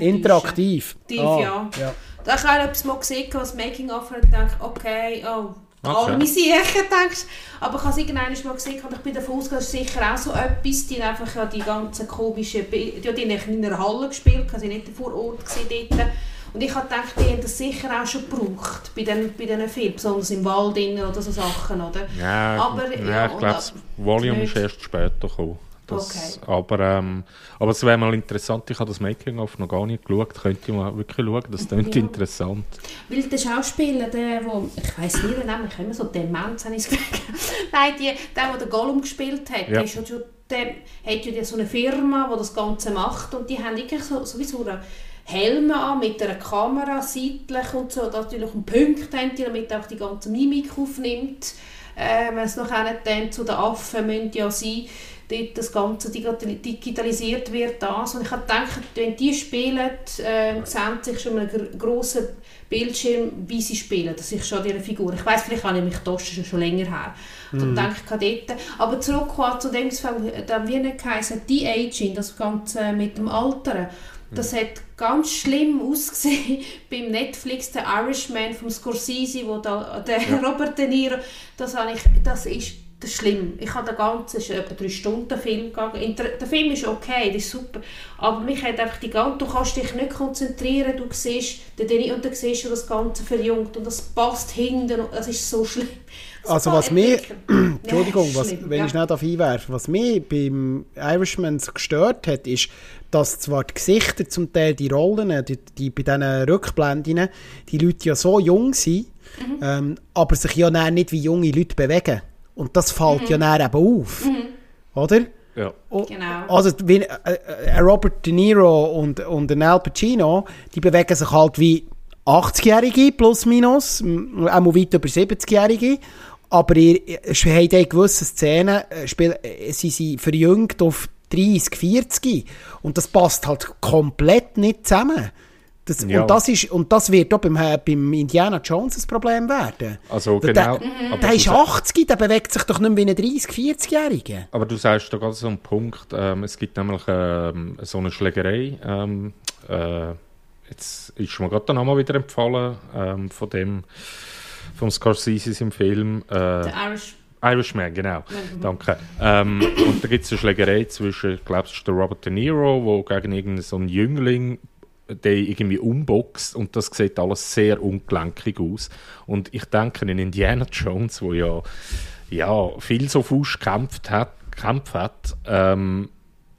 Interaktiv. Aktiv, Ah, ja. ja. Da habe ich auch etwas mal gesehen, was Making-of und gedacht, okay, oh, Okay. arme Siechen, denkst Aber ich habe es irgendwann mal gesehen und ich bin davon ausgegangen, das ist sicher auch so etwas, die haben einfach ja die ganzen komischen Bilder, die haben in einer Halle gespielt, sie nicht vor Ort dort. Und ich habe gedacht, die haben das sicher auch schon gebraucht bei diesen bei den Filmen, besonders im Wald oder so Sachen, oder? Ja, Aber, ja, ja, ich glaube, das Volume ist erst später gekommen. Das, Okay. aber, ähm, aber es wäre mal interessant, ich habe das Making-of noch gar nicht geschaut, könnte ich mal wirklich schauen, das klingt Ja. interessant. Weil der Schauspieler, der, wo, ich weiss nicht, den Namen, ich habe immer so Demenz, habe ich Gefühl. Nein, die, der, der den Gollum gespielt hat, Ja. der, ist schon, der hat ja so eine Firma, die das Ganze macht und die haben wirklich so, sowieso eine, Helme an mit einer Kamera seitlich und so, natürlich einen Punkt haben die, damit auch die ganze Mimik aufnimmt. Äh, wenn es noch dann zu den Affen müssen ja sein, dort das Ganze digitalisiert wird. Das. Und ich habe gedacht, wenn die spielen, äh, sehen sich schon einen grossen Bildschirm, wie sie spielen. Das ist schon ihre Figur. Ich weiß vielleicht habe ich mich das schon länger her. Mm. Dann denke ich dort. Aber zurück zu dem, was wie nicht geheißen, die Aging, das Ganze mit dem Alteren. Das hat ganz schlimm ausgesehen beim Netflix, der Irishman von Scorsese, wo da, der ja. Robert De Niro, das, ich, das ist das ist schlimm. Ich habe den ganzen, ist etwa drei Stunden Film gegangen. Der Film ist okay, das ist super, aber mich hat einfach die ganze, du kannst dich nicht konzentrieren, du siehst den Deni und dann siehst du das Ganze verjüngt und das passt hinten, das ist so schlimm. Das also was mir, Entschuldigung, was, schlimm, wenn ja. ich nicht auf einwerfe, was mich beim Irishman so gestört hat, ist, dass zwar die Gesichter zum Teil, die Rollen, die, die bei diesen Rückblenden, die Leute ja so jung sind, mhm. ähm, aber sich ja nicht wie junge Leute bewegen. Und das fällt mhm. ja dann eben auf. Mhm. Oder? Ja. Oh, genau. Also wie, äh, äh, Robert De Niro und, und Al Pacino, die bewegen sich halt wie 80-Jährige plus minus, auch weit über 70-Jährige. Aber ihr, ihr habt in gewissen Szenen äh, spiel, äh, sie sind verjüngt auf 30, 40. Und das passt halt komplett nicht zusammen. Das, ja. und, das ist, und das wird auch beim, äh, beim Indiana Jones ein Problem werden. Also genau. Der, der ist 80, der bewegt sich doch nicht mehr wie ein 30-, 40-Jähriger. Aber du sagst da gerade so einen Punkt, ähm, es gibt nämlich ähm, so eine Schlägerei, ähm, äh, jetzt ist mir gerade der Name wieder empfohlen, ähm, von dem, vom Scorsese im Film. Äh, der Irish Irishman, genau. Mhm. Danke. Ähm, und da gibt es eine Schlägerei zwischen, ich glaube, es ist der Robert De Niro, der gegen irgendeinen so einen Jüngling der irgendwie umboxt und das sieht alles sehr ungelenkig aus. Und ich denke in Indiana Jones, wo ja, ja viel so Fuß gekämpft hat, gekämpft hat ähm,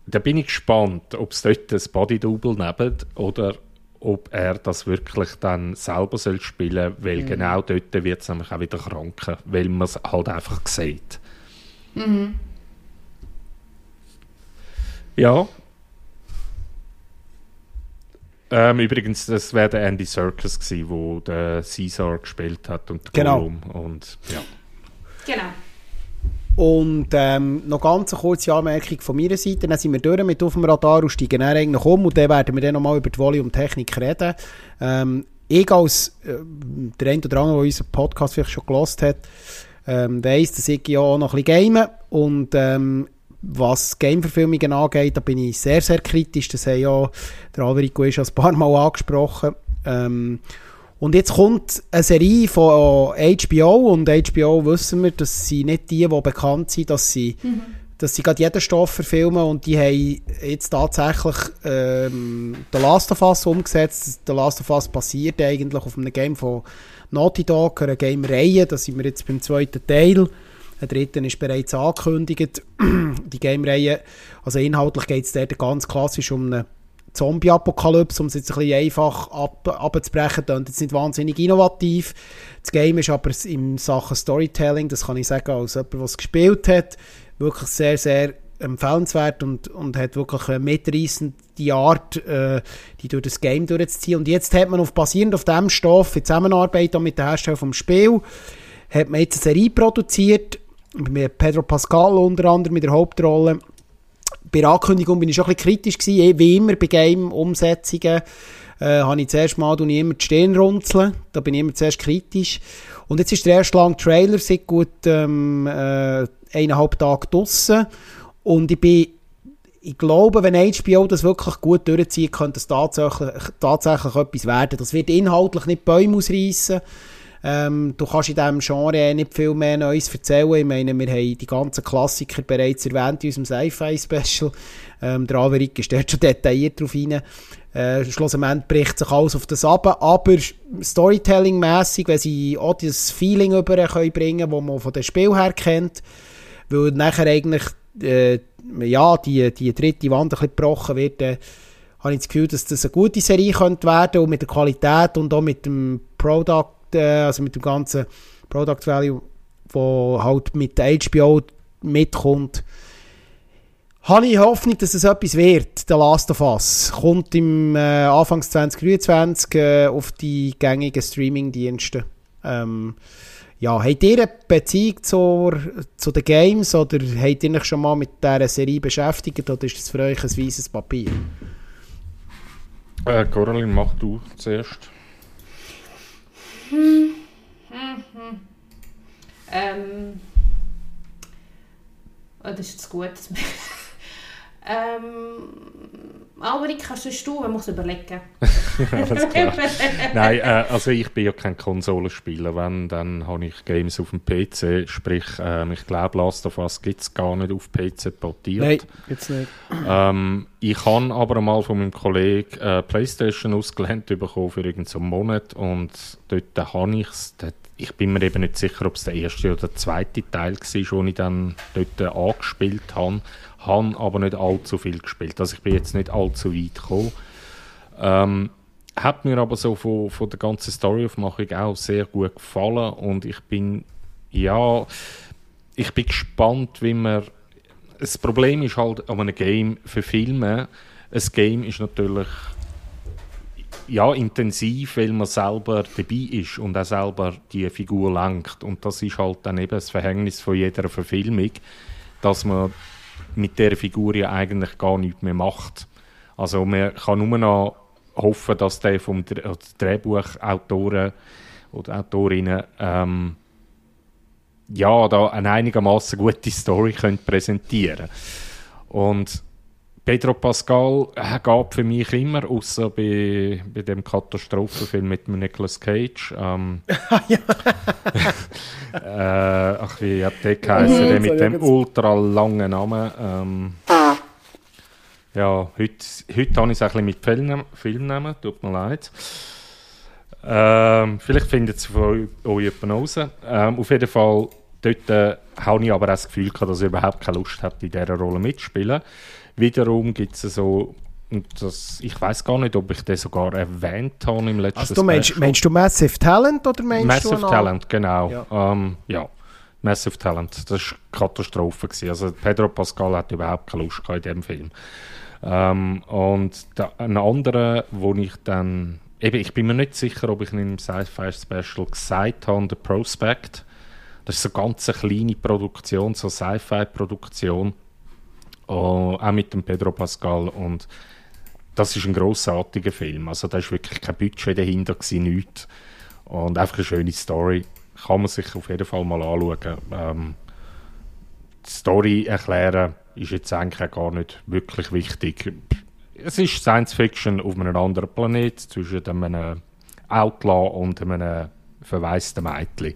da bin ich gespannt, ob es dort ein Body-Double neben oder ob er das wirklich dann selber soll spielen soll, weil mhm. genau dort wird es nämlich auch wieder kranken, weil man es halt einfach sieht. Mhm. Ja, ähm, übrigens, das wäre der Andy Serkis gewesen, wo der Caesar gespielt hat und genau. Gollum und ja. Genau. Und ähm, noch ganz eine kurze Anmerkung von meiner Seite. Dann sind wir durch mit auf dem Radar und steigen dann eigentlich um und dann werden wir dann nochmal über die Volume-Technik reden. Ähm, ich als äh, der ein oder andere, der unseren Podcast vielleicht schon gelost hat, ähm, weiss, dass ich ja auch noch ein bisschen game und ähm, was Game-Verfilmungen angeht, da bin ich sehr, sehr kritisch. Das hat ja der Alverico ist ein paar Mal angesprochen. Ähm, und jetzt kommt eine Serie von HBO und HBO wissen wir, dass sie nicht die, die bekannt sind, dass sie, mhm. dass sie gerade jeden Stoff verfilmen und die haben jetzt tatsächlich ähm, The Last of Us umgesetzt. The Last of Us basiert eigentlich auf einem Game von Naughty Dog, einer Game-Reihe. Da sind wir jetzt beim zweiten Teil. Der dritte ist bereits angekündigt. Die Game-Reihe, also inhaltlich geht es dort ganz klassisch um eine Zombie-Apokalypse, um es jetzt ein bisschen einfach ab, abzubrechen, und jetzt nicht wahnsinnig innovativ. Das Game ist aber in Sachen Storytelling, das kann ich sagen, als jemand, der es gespielt hat, wirklich sehr, sehr empfehlenswert und, und hat wirklich eine mitreissende Art, äh, die durch das Game durchzuziehen. Und jetzt hat man auf, basierend auf diesem Stoff, in Zusammenarbeit mit dem Hersteller vom Spiel, hat man jetzt eine Serie produziert, mit Pedro Pascal unter anderem mit der Hauptrolle. Bei der Ankündigung bin ich schon ein bisschen kritisch gewesen, eh, wie immer bei Game-Umsetzungen. Äh, habe ich zuerst mal ich immer die Stirn runzeln. Da bin ich immer zuerst kritisch. Und jetzt ist der erste lange Trailer seit gut ähm, äh, eineinhalb Tagen draussen. Und ich bin ich glaube, wenn HBO das wirklich gut durchzieht, könnte es tatsächlich, tatsächlich etwas werden. Das wird inhaltlich nicht Bäume ausreißen. Ähm, du kannst in diesem Genre nicht viel mehr Neues erzählen. Ich meine, wir haben die ganzen Klassiker bereits erwähnt in unserem Sci-Fi-Special. Ähm, der Averik ist dort schon detailliert drauf rein. Äh, schlussendlich bricht sich alles auf das ab, aber Storytelling-mässig, wenn sie auch das Feeling über können das man von dem Spiel her kennt, weil nachher eigentlich äh, ja, die, die dritte Wand ein bisschen gebrochen wird, äh, habe ich das Gefühl, dass das eine gute Serie könnte werden und mit der Qualität und auch mit dem Product also mit dem ganzen Product Value, wo halt mit HBO mitkommt, habe ich Hoffnung, dass es etwas wird, der Last of Us. Kommt im äh, Anfangs 2023 äh, auf die gängigen Streaming-Dienste. Ähm, ja, habt ihr eine Beziehung zur, zu den Games oder habt ihr euch schon mal mit dieser Serie beschäftigt oder ist das für euch ein weißes Papier? Äh, Coraline, mach du zuerst. Hm. Hm, hm. Ähm. Oh, das ist jetzt gut. Ähm, Alberik, kannst du man muss überlegen. Klar. Nein, äh, also ich bin ja kein Konsolenspieler. Wenn, dann habe ich Games auf dem PC. Sprich, äh, ich glaube, Last of Us gibt es gar nicht auf PC portiert. Nein, jetzt nicht. Ähm, ich habe aber mal von meinem Kollegen äh, Playstation ausgelernt bekommen für irgendeinen so Monat und dort habe ich es. Ich bin mir eben nicht sicher, ob es der erste oder der zweite Teil war, den ich dann dort angespielt habe habe aber nicht allzu viel gespielt. Also ich bin jetzt nicht allzu weit gekommen. Ähm, hat mir aber so von, von der ganzen Storyaufmachung auch sehr gut gefallen und ich bin, ja, ich bin gespannt, wie man, das Problem ist halt an einem Game für Filme, ein Game ist natürlich ja, intensiv, weil man selber dabei ist und auch selber die Figur lenkt. Und das ist halt dann eben das Verhängnis von jeder Verfilmung, dass man mit der Figur ja eigentlich gar nichts mehr macht. Also man kann nur noch hoffen, dass der vom Drehbuchautoren oder Autorinnen ähm, ja, da eine einigermaßen gute Story können präsentieren Und Pedro Pascal gab für mich immer, außer bei, bei dem Katastrophenfilm mit Nicolas Cage. Ähm, äh, ach, wie hat der geheißen? Der mit dem ultra langen Namen. Ähm, ja, heute, heute habe ich es ein bisschen mit Film, Filmnamen, tut mir leid. Ähm, vielleicht findet es von euch jemand raus. Ähm, auf jeden Fall, dort äh, habe ich aber auch das Gefühl gehabt, dass ich überhaupt keine Lust habe, in dieser Rolle mitzuspielen. Wiederum gibt es so und das, ich weiß gar nicht, ob ich das sogar erwähnt habe im letzten also du meinst, meinst, du Massive Talent oder meinst Massive du Talent, genau. Ja. Ähm, ja. Massive Talent. Das war Katastrophe. Gewesen. Also Pedro Pascal hat überhaupt keine Lust in diesem Film. Ähm, und da, ein anderer, wo ich dann... Eben, ich bin mir nicht sicher, ob ich in einem Sci-Fi-Special gesagt habe, The Prospect. Das ist so eine ganz kleine Produktion, so Sci-Fi-Produktion Oh, auch mit dem Pedro Pascal und das ist ein großartiger Film. Also da ist wirklich kein Budget dahinter gewesen, nichts. Und einfach eine schöne Story. Kann man sich auf jeden Fall mal anschauen. Ähm, die Story erklären ist jetzt eigentlich gar nicht wirklich wichtig. Es ist Science Fiction auf einem anderen Planet zwischen einem Outlaw und einem verwaisten Mädchen.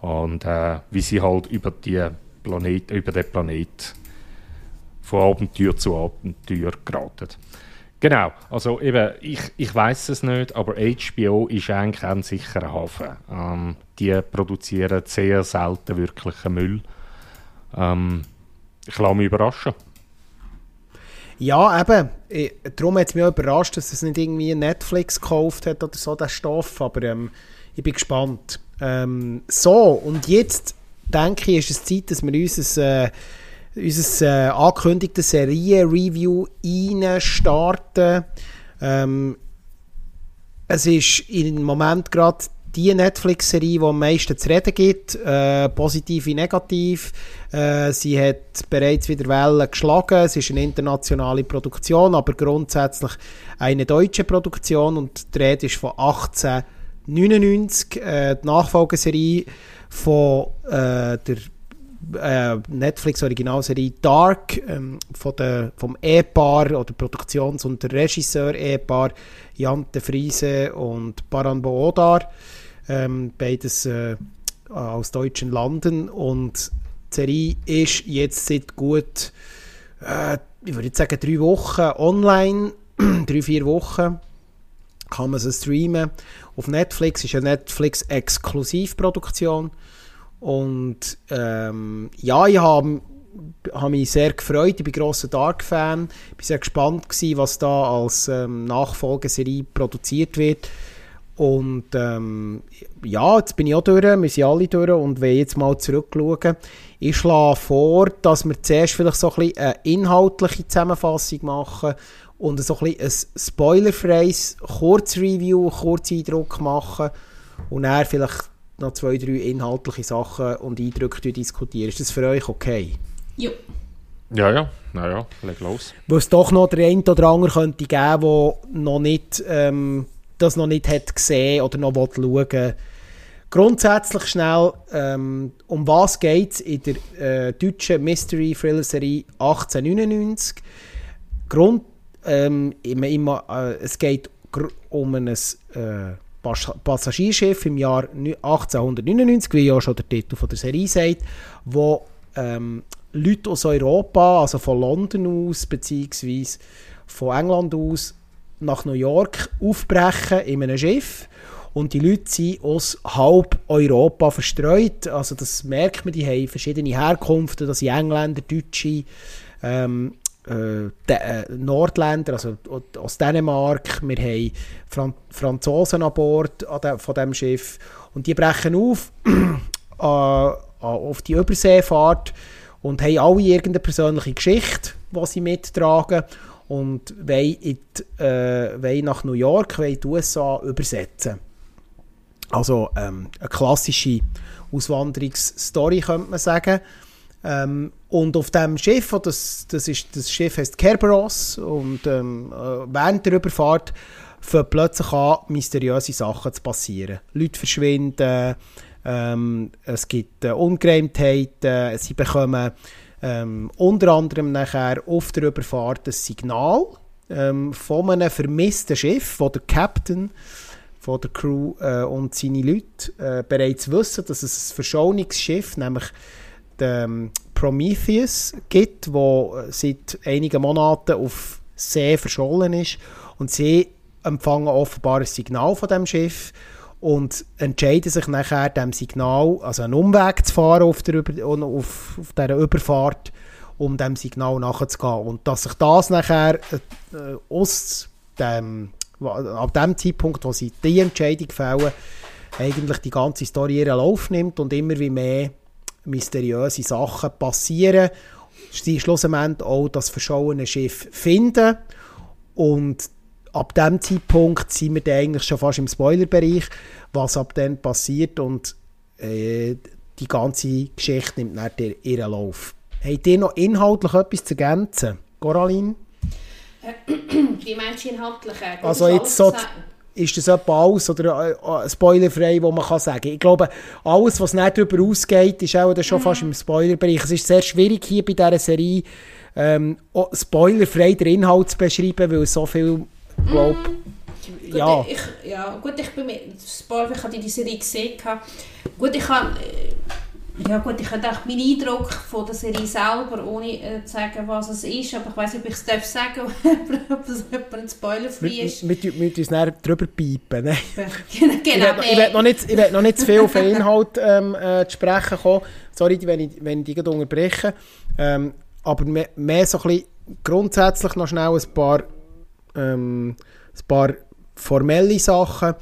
Und äh, wie sie halt über, die Planet, über den Planet von Abenteuer zu Abenteuer geraten. Genau, also eben, ich, ich weiß es nicht, aber HBO ist eigentlich ein sicherer Hafen. Ähm, die produzieren sehr selten wirklichen Müll. Ähm, ich lasse mich überraschen. Ja, eben. Ich, darum hat es mich auch überrascht, dass es nicht irgendwie Netflix gekauft hat oder so, der Stoff. Aber ähm, ich bin gespannt. Ähm, so, und jetzt denke ich, ist es Zeit, dass wir uns äh, unser äh, angekündigtes Serie-Review starten. Ähm, es ist im Moment gerade die Netflix-Serie, die am meisten zu reden gibt, äh, positiv wie negativ. Äh, sie hat bereits wieder Wellen geschlagen. Es ist eine internationale Produktion, aber grundsätzlich eine deutsche Produktion und die Rede ist von 1899, äh, die Nachfolgeserie von äh, der äh, Netflix-Originalserie Dark ähm, von der, vom Ehepaar oder Produktions- und Regisseur-Ehepaar Jan de Friese und Baran Boodar, ähm, beides äh, aus deutschen Landen und die Serie ist jetzt seit gut, äh, ich würde sagen drei Wochen online, drei, vier Wochen kann man sie streamen. Auf Netflix ist eine Netflix-Exklusivproduktion. Und ähm, ja, ich habe hab mich sehr gefreut. Ich bin grosser Dark-Fan. War sehr gespannt, gewesen, was da als ähm, Nachfolgeserie produziert wird. und ähm, ja, jetzt bin ich auch durch, wir sind alle durch und wenn jetzt mal zurückschauen, ich schlage vor, dass wir zuerst vielleicht so ein bisschen eine inhaltliche Zusammenfassung machen und so ein, bisschen ein spoilerfreies Kurzreview, Kurzeindruck machen und dann vielleicht noch zwei, drei inhaltliche Sachen und Eindrücke diskutieren. Ist das für euch okay? Ja. Ja, ja, naja, leg los. Weil es doch noch der eine oder andere könnte geben, der noch nicht... Ähm, das noch nicht hat gesehen oder noch schauen Grundsätzlich schnell, ähm, um was geht es in der äh, deutschen Mystery Thriller Serie 1899? Grund, ähm, immer, immer, äh, es geht um ein äh, Passagierschiff im Jahr 1899, wie ja schon der Titel von der Serie sagt, wo ähm, Leute aus Europa, also von London aus, beziehungsweise von England aus, nach New York aufbrechen in einem Schiff und die Leute sind aus halb Europa verstreut. Also das merkt man, die haben verschiedene Herkünfte, das sind Engländer, Deutsche, ähm, äh, äh, Nordländer, also aus Dänemark, wir haben Fran Franzosen an Bord an de, von diesem Schiff und die brechen auf äh, auf die Überseefahrt und haben alle irgendeine persönliche Geschichte, die sie mittragen und wollen, die, äh, wollen nach New York, wollen die USA übersetzen. Also ähm, eine klassische Auswanderungsstory könnte man sagen. Ähm, und auf dem Schiff, das, das, ist, das Schiff heißt Kerberos und ähm, äh, während der Überfahrt fangen plötzlich an, mysteriöse Sachen zu passieren. Leute verschwinden, ähm, es gibt äh, Ungereimtheiten, sie bekommen ähm, unter anderem nachher auf der Überfahrt ein Signal ähm, von einem vermissten Schiff, wo der Captain von der Crew äh, und seine Leute äh, bereits wissen, dass es ein Verschonungsschiff, nämlich ähm, Prometheus, gibt, wo seit einigen Monaten auf See verschollen ist und sie empfangen offenbar ein Signal von dem Schiff und entscheiden sich nachher, dem Signal, also einen Umweg zu fahren auf, der Über auf, auf dieser Überfahrt, um dem Signal nachzugehen. Und dass sich das nachher äh, aus dem, ab dem Zeitpunkt, wo sie die Entscheidung fällen, eigentlich die ganze Story ihren Lauf nimmt und immer wie mehr mysteriöse Sachen passieren. Sie schlussendlich auch das verschollene Schiff finden und ab dem Zeitpunkt sind wir dann eigentlich schon fast im Spoilerbereich, was ab dann passiert und äh, die ganze Geschichte nimmt dann ihren Lauf. Habt ihr noch inhaltlich etwas zu ergänzen? Coraline? Wie meinst du inhaltlich? Also jetzt so, ist das etwa alles oder äh, spoilerfrei, wo man kann sagen Ich glaube, alles, was nicht darüber ausgeht, ist auch schon mhm. fast im Spoilerbereich. Es ist sehr schwierig hier bei dieser Serie, ähm, spoilerfrei den Inhalt zu beschreiben, weil so viel glaube mm. ja. Ich, ja. Gut, ich bin mit Spoiler, ich habe die Serie gesehen. Gut, ich habe... Ja gut, ich habe auch meinen Eindruck von der Serie selber, ohne äh, zu sagen, was es ist, aber ich weiß nicht, ob ich es darf sagen ob es jemand spoilerfrei ist. Wir, müssen uns näher drüber piepen. Ne? genau, ich werde noch, nicht, ich noch nicht zu viel auf den Inhalt ähm, äh, zu sprechen kommen. Sorry, wenn ich, wenn ich dich unterbreche. Ähm, aber mehr, mehr so ein bisschen grundsätzlich noch schnell ein paar ähm, ein paar formelle Sachen.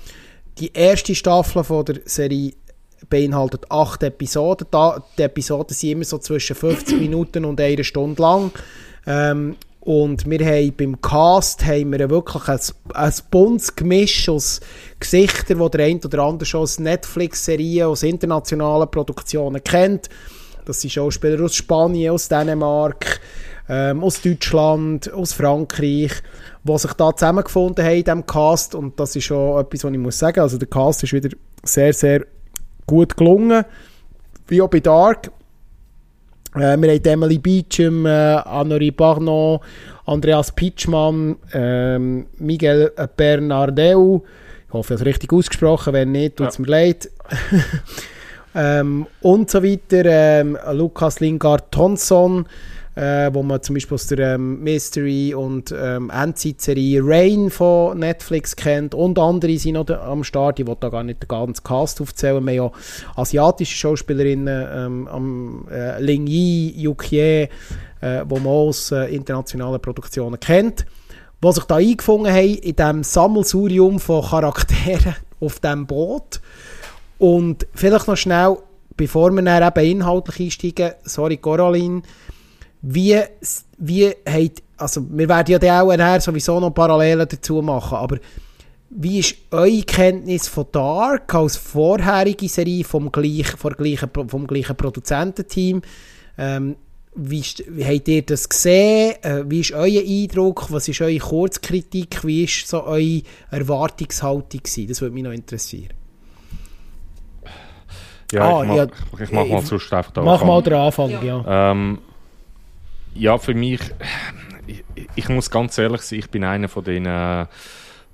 Die erste Staffel von der Serie beinhaltet acht Episoden. Da, die Episoden sind immer so zwischen 50 Minuten und einer Stunde lang. Ähm, und wir haben beim Cast haben wir wirklich ein, ein buntes Gemisch aus Gesichtern, die der eine oder andere schon aus Netflix-Serien, aus internationalen Produktionen kennt. Das sind Schauspieler aus Spanien, aus Dänemark, ähm, aus Deutschland, aus Frankreich die sich da zusammengefunden haben in diesem Cast. Und das ist schon etwas, was ich muss sagen. Also der Cast ist wieder sehr, sehr gut gelungen. Wie auch bei Dark. Äh, wir haben Emily Beecham, äh, Anne-Marie Barnon, Andreas Pitschmann, äh, Miguel Bernardeu. Ich hoffe, ich habe es richtig ausgesprochen. Wenn nicht, tut es ja. mir leid. ähm, und so weiter. Ähm, Lukas Lingard Thomson äh, wo man zum Beispiel aus der ähm, Mystery- und ähm, Endzeit-Serie Rain von Netflix kennt und andere sind noch am Start. Ich will da gar nicht den ganzen Cast aufzählen. Wir haben ja asiatische Schauspielerinnen, ähm, am, äh, Ling Yi, Yukie, äh, wo man aus äh, internationalen Produktionen kennt die sich da eingefunden haben in diesem Sammelsurium von Charakteren, auf diesem Boot. Und vielleicht noch schnell, bevor wir dann eben inhaltlich einsteigen, sorry Coraline, wie, wie habt, also wir werden ja dann auch nachher sowieso noch Parallelen dazu machen, aber wie ist eure Kenntnis von Dark als vorherige Serie vom gleichen, vom gleichen, vom gleichen Produzententeam? Ähm, wie, wie habt ihr das gesehen? Äh, wie ist euer Eindruck? Was ist eure Kurzkritik? Wie ist so eure Erwartungshaltung gewesen? Das würde mich noch interessieren. Ja, ah, ich, mach, ja, ich mach mal zu Steff da. Mach mal den Anfang, ja. Ja, ähm, ja für mich, ich, ich, muss ganz ehrlich sein, ich bin einer von den äh,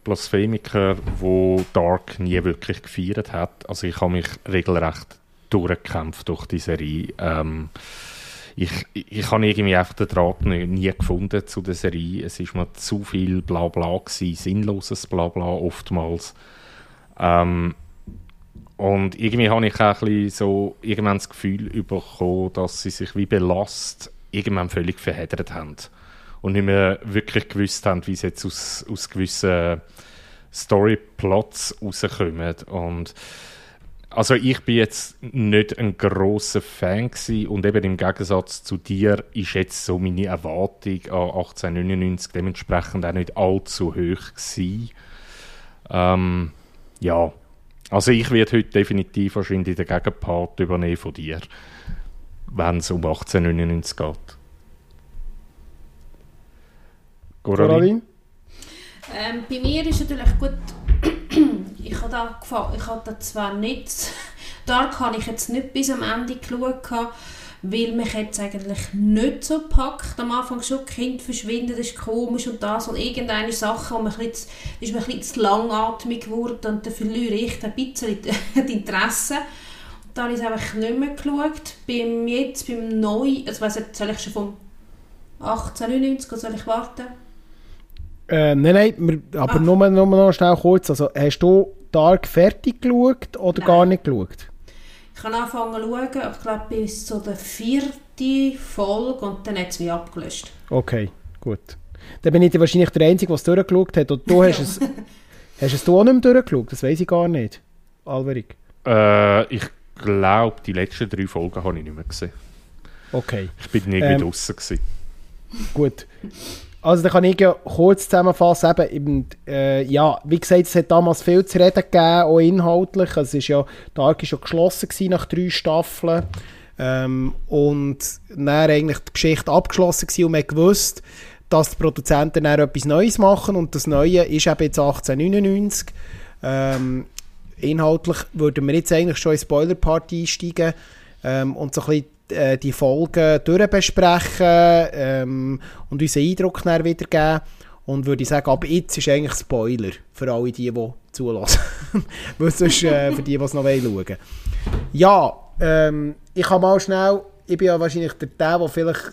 Blasphemiker, wo Dark nie wirklich gefeiert hat. Also ich habe mich regelrecht durchgekämpft durch die Serie. Ähm, ich, ich habe irgendwie einfach den Draht nie, nie gefunden zu der Serie. Es ist mir zu viel Blabla gewesen, sinnloses Blabla oftmals. Ähm, und irgendwie habe ich auch ein bisschen so irgendwann das Gefühl bekommen, dass sie sich wie belast irgendwann völlig verheddert haben und nicht mehr wirklich gewusst haben, wie sie jetzt aus, aus gewissen Storyplots rauskommen. Und also ich bin jetzt nicht ein großer Fan gewesen und eben im Gegensatz zu dir ist jetzt so meine Erwartung an 1899 dementsprechend auch nicht allzu hoch gewesen. Ähm, ja, also ich werde heute definitiv wahrscheinlich den Gegenpart übernehmen von dir, wenn es um 1899 geht. Coraline? Ähm, bei mir ist natürlich gut, ich habe da, ich habe da zwar nicht, Dark habe ich jetzt nicht bis am Ende geschaut, weil mich jetzt eigentlich nicht so packt. Am Anfang schon, Kind verschwinden, das ist komisch und das und irgendeine Sache, wo man ist mir ein bisschen zu langatmig geworden und dann verliere ich ein bisschen das Interesse. Dann habe ich es einfach nicht mehr geschaut. Beim, jetzt beim Neu, also weiss nicht, soll ich schon vom 1899 oder soll ich warten? Äh, nein, nein, wir, aber nur, nur noch schnell kurz. Also, hast du Dark fertig geschaut oder nein. gar nicht geschaut? Ich habe angefangen zu schauen, ich glaube bis zu der vierten Folge und dann hat es mich abgelöscht. Okay, gut. Dann bin ich wahrscheinlich der Einzige, der es durchgeschaut hat. Und du hast, es, hast es du auch nicht mehr durchgeschaut? Das weiß ich gar nicht. Alverig. Äh, ich glaube, die letzten drei Folgen habe ich nicht mehr gesehen. Okay. Ich bin irgendwie ähm, draußen. Gewesen. Gut. Also da kann ich ja kurz zusammenfassen. Eben, äh, ja, wie gesagt, es hat damals viel zu reden gegeben, auch inhaltlich. Es ist ja, Dark war ja geschlossen nach drei Staffeln. Ähm, und dann eigentlich die Geschichte abgeschlossen gewesen und man gewusst, dass die Produzenten dann etwas Neues machen und das Neue ist eben jetzt 1899. Ähm, inhaltlich würden wir jetzt eigentlich schon in Spoiler-Part einsteigen ähm, und so ein bisschen äh, die Folgen durchbesprechen ähm, und unseren Eindruck wiedergeben. Und würde sagen, ab jetzt ist eigentlich Spoiler für alle die, die zulassen. Weil sonst äh, für die, die es noch schauen wollen. Ja, ähm, ich habe mal schnell, ich bin ja wahrscheinlich der, der, der vielleicht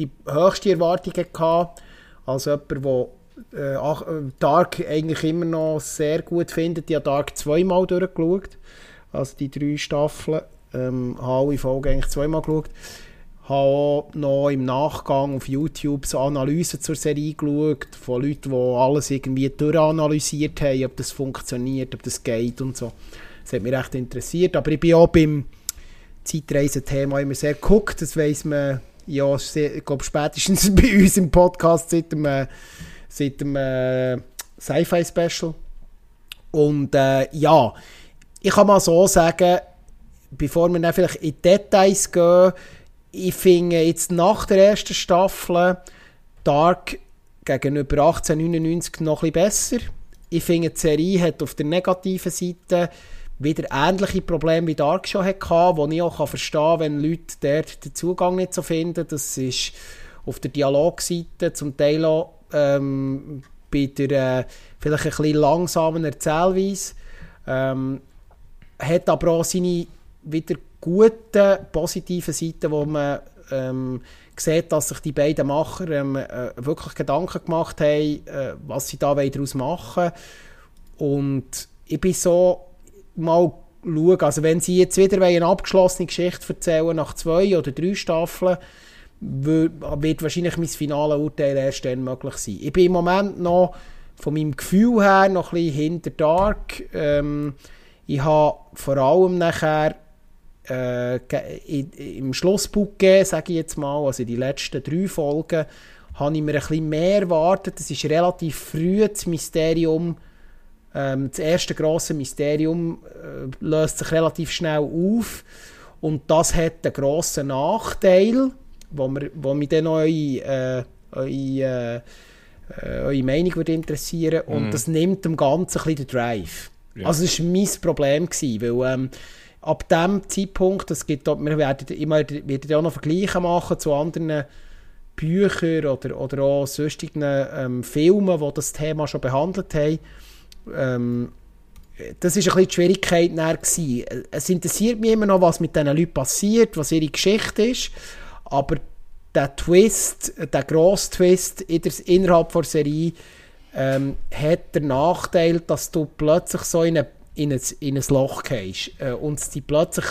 die höchste Erwartungen hatte, als jemand, der äh, äh, Dark eigentlich immer noch sehr gut findet. Ich habe Dark zweimal durchgeschaut, also die drei Staffeln. Ähm, habe alle Folgen eigentlich zweimal geschaut. Habe auch noch im Nachgang auf YouTube so Analysen zur Serie geschaut, von Leuten, die alles irgendwie durchanalysiert haben, ob das funktioniert, ob das geht und so. Das hat mich recht interessiert. Aber ich bin auch beim Zeitreisen-Thema immer sehr geguckt. Das weiss man ja, sehr, ich glaube, spätestens bei uns im Podcast seit dem, äh, seit dem äh, Sci-Fi-Special. Und äh, ja, ich kann mal so sagen, bevor wir dann vielleicht in Details gehen, ich finde jetzt nach der ersten Staffel Dark gegenüber 1899 noch ein besser. Ich finde, die Serie hat auf der negativen Seite wieder ähnliche Probleme wie Dark schon hatte, wo ich auch verstehen kann, wenn Leute dort den Zugang nicht so finden. Das ist auf der Dialogseite zum Teil auch ähm, bei der äh, vielleicht ein bisschen langsamen Erzählweise. Ähm, hat aber auch seine wieder gute, positive Seiten, wo man ähm, sieht, dass sich die beiden Macher ähm, äh, wirklich Gedanken gemacht haben, äh, was sie da daraus machen Und ich bin so mal schauen, also wenn sie jetzt wieder eine abgeschlossene Geschichte erzählen nach zwei oder drei Staffeln, wird wahrscheinlich mein finales Urteil erst dann möglich sein. Ich bin im Moment noch von meinem Gefühl her noch ein bisschen hinter Dark. Ähm, ich habe vor allem nachher äh, im Schlussbuch sage ich jetzt mal, also die letzten drei Folgen, habe ich mir ein bisschen mehr erwartet. Das ist relativ früh das Mysterium. Ähm, das erste große Mysterium äh, löst sich relativ schnell auf und das hat einen grossen Nachteil, wo, wir, wo mich dann eure, äh, eure, äh, eure Meinung würde interessieren und mm. das nimmt dem Ganzen ein bisschen den Drive. Ja. Also das war mein Problem, gewesen, weil ähm, ab dem Zeitpunkt, das gibt, wir werden immer wieder auch noch Vergleiche machen zu anderen Büchern oder, oder auch sonstigen ähm, Filmen, die das Thema schon behandelt haben. Ähm, das war ein bisschen die Schwierigkeit gewesen. Es interessiert mich immer noch, was mit diesen Leuten passiert, was ihre Geschichte ist, aber der Twist, der grosse Twist innerhalb der Serie ähm, hat den Nachteil, dass du plötzlich so in, eine, in, ein, in ein Loch gehst äh, und es dich plötzlich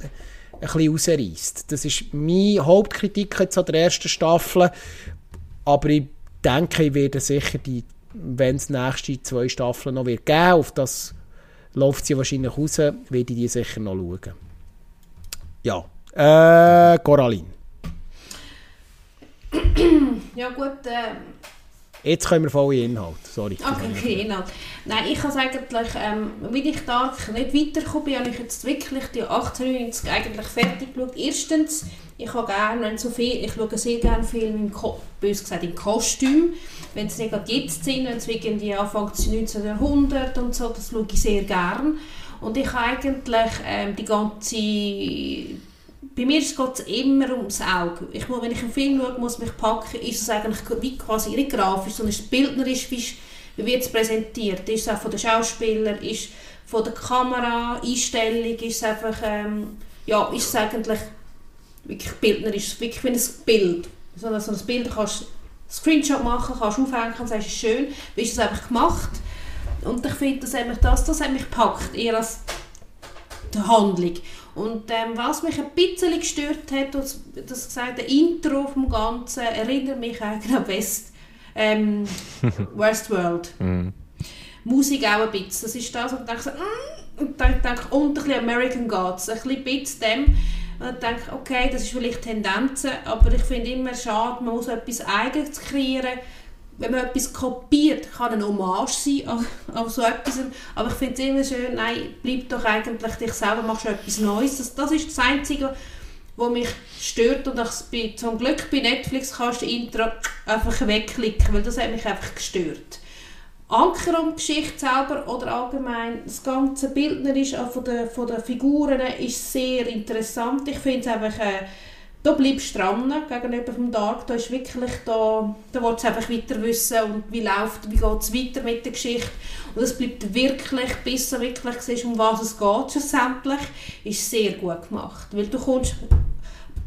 ein bisschen rausreißt. Das ist meine Hauptkritik jetzt an der ersten Staffel, aber ich denke, ich werde sicher die, wenn es nächste zwei Staffeln noch wird geben, auf das läuft sie wahrscheinlich raus, werde ich die sicher noch schauen. Ja, äh, Coraline. Ja gut, äh, Jetzt kommen wir voll in Inhalt. Sorry. Okay, okay, Inhalt. Nein, ich habe eigentlich, ähm, weil ich da nicht weitergekommen bin, habe ich jetzt wirklich die 1890 eigentlich fertig geschaut. Erstens, ich habe gerne, wenn so viel, ich schaue sehr gerne Filme im, gesagt, im Kostüm. Wenn es nicht gerade jetzt sind, wenn es irgendwie Anfang des 19. Jahrhunderts und so, das schaue ich sehr gerne. Und ich habe eigentlich ähm, die ganze bei mir geht es immer ums Auge. Ich wenn ich einen Film schaue, muss mich packen, ist es eigentlich wie quasi nicht grafisch, sondern ist bildnerisch, wie, wird es präsentiert. Ist es auch von den Schauspielern, ist von der Kamera, Einstellung, ist es einfach, ähm, ja, ist es eigentlich wirklich bildnerisch, wirklich wie ein Bild. So, also ein Bild kannst du Screenshot machen, kannst aufhängen, kannst sagen, es ist schön, wie ist es einfach gemacht. Und ich finde, das, das, das hat mich gepackt, eher als die Handlung. Und ähm, was mich ein bisschen gestört hat, das, das gesagt, der Intro vom Ganzen erinnert mich eigentlich an West, ähm, Westworld. Mm. Musik auch ein bisschen. Das ist das, und ich so, mm, und dann denke ich, und ein bisschen American Gods, ein bisschen, bisschen dem. Und dann denke ich, okay, das ist vielleicht Tendenzen, aber ich finde immer schade, man muss etwas Eigenes kreieren wenn man etwas kopiert, kann eine Hommage sein an, so etwas. Aber ich finde es immer schön, nein, bleib doch eigentlich dich selber, machst etwas Neues. Das, das ist das Einzige, was mich stört. Und ich bin, zum Glück bei Netflix kannst du Intro einfach wegklicken, weil das hat mich einfach gestört. Anker und Geschichte selber oder allgemein das ganze Bildnerisch von den, von den Figuren ist sehr interessant. Ich finde es einfach äh, da bleibst du dran gegenüber dem Dark. Da ist wirklich, da, da willst du einfach weiter wissen und wie läuft, wie geht es weiter mit der Geschichte. Und es bleibt wirklich, bis du wirklich siehst, um was es geht schlussendlich, ist sehr gut gemacht. Weil du kommst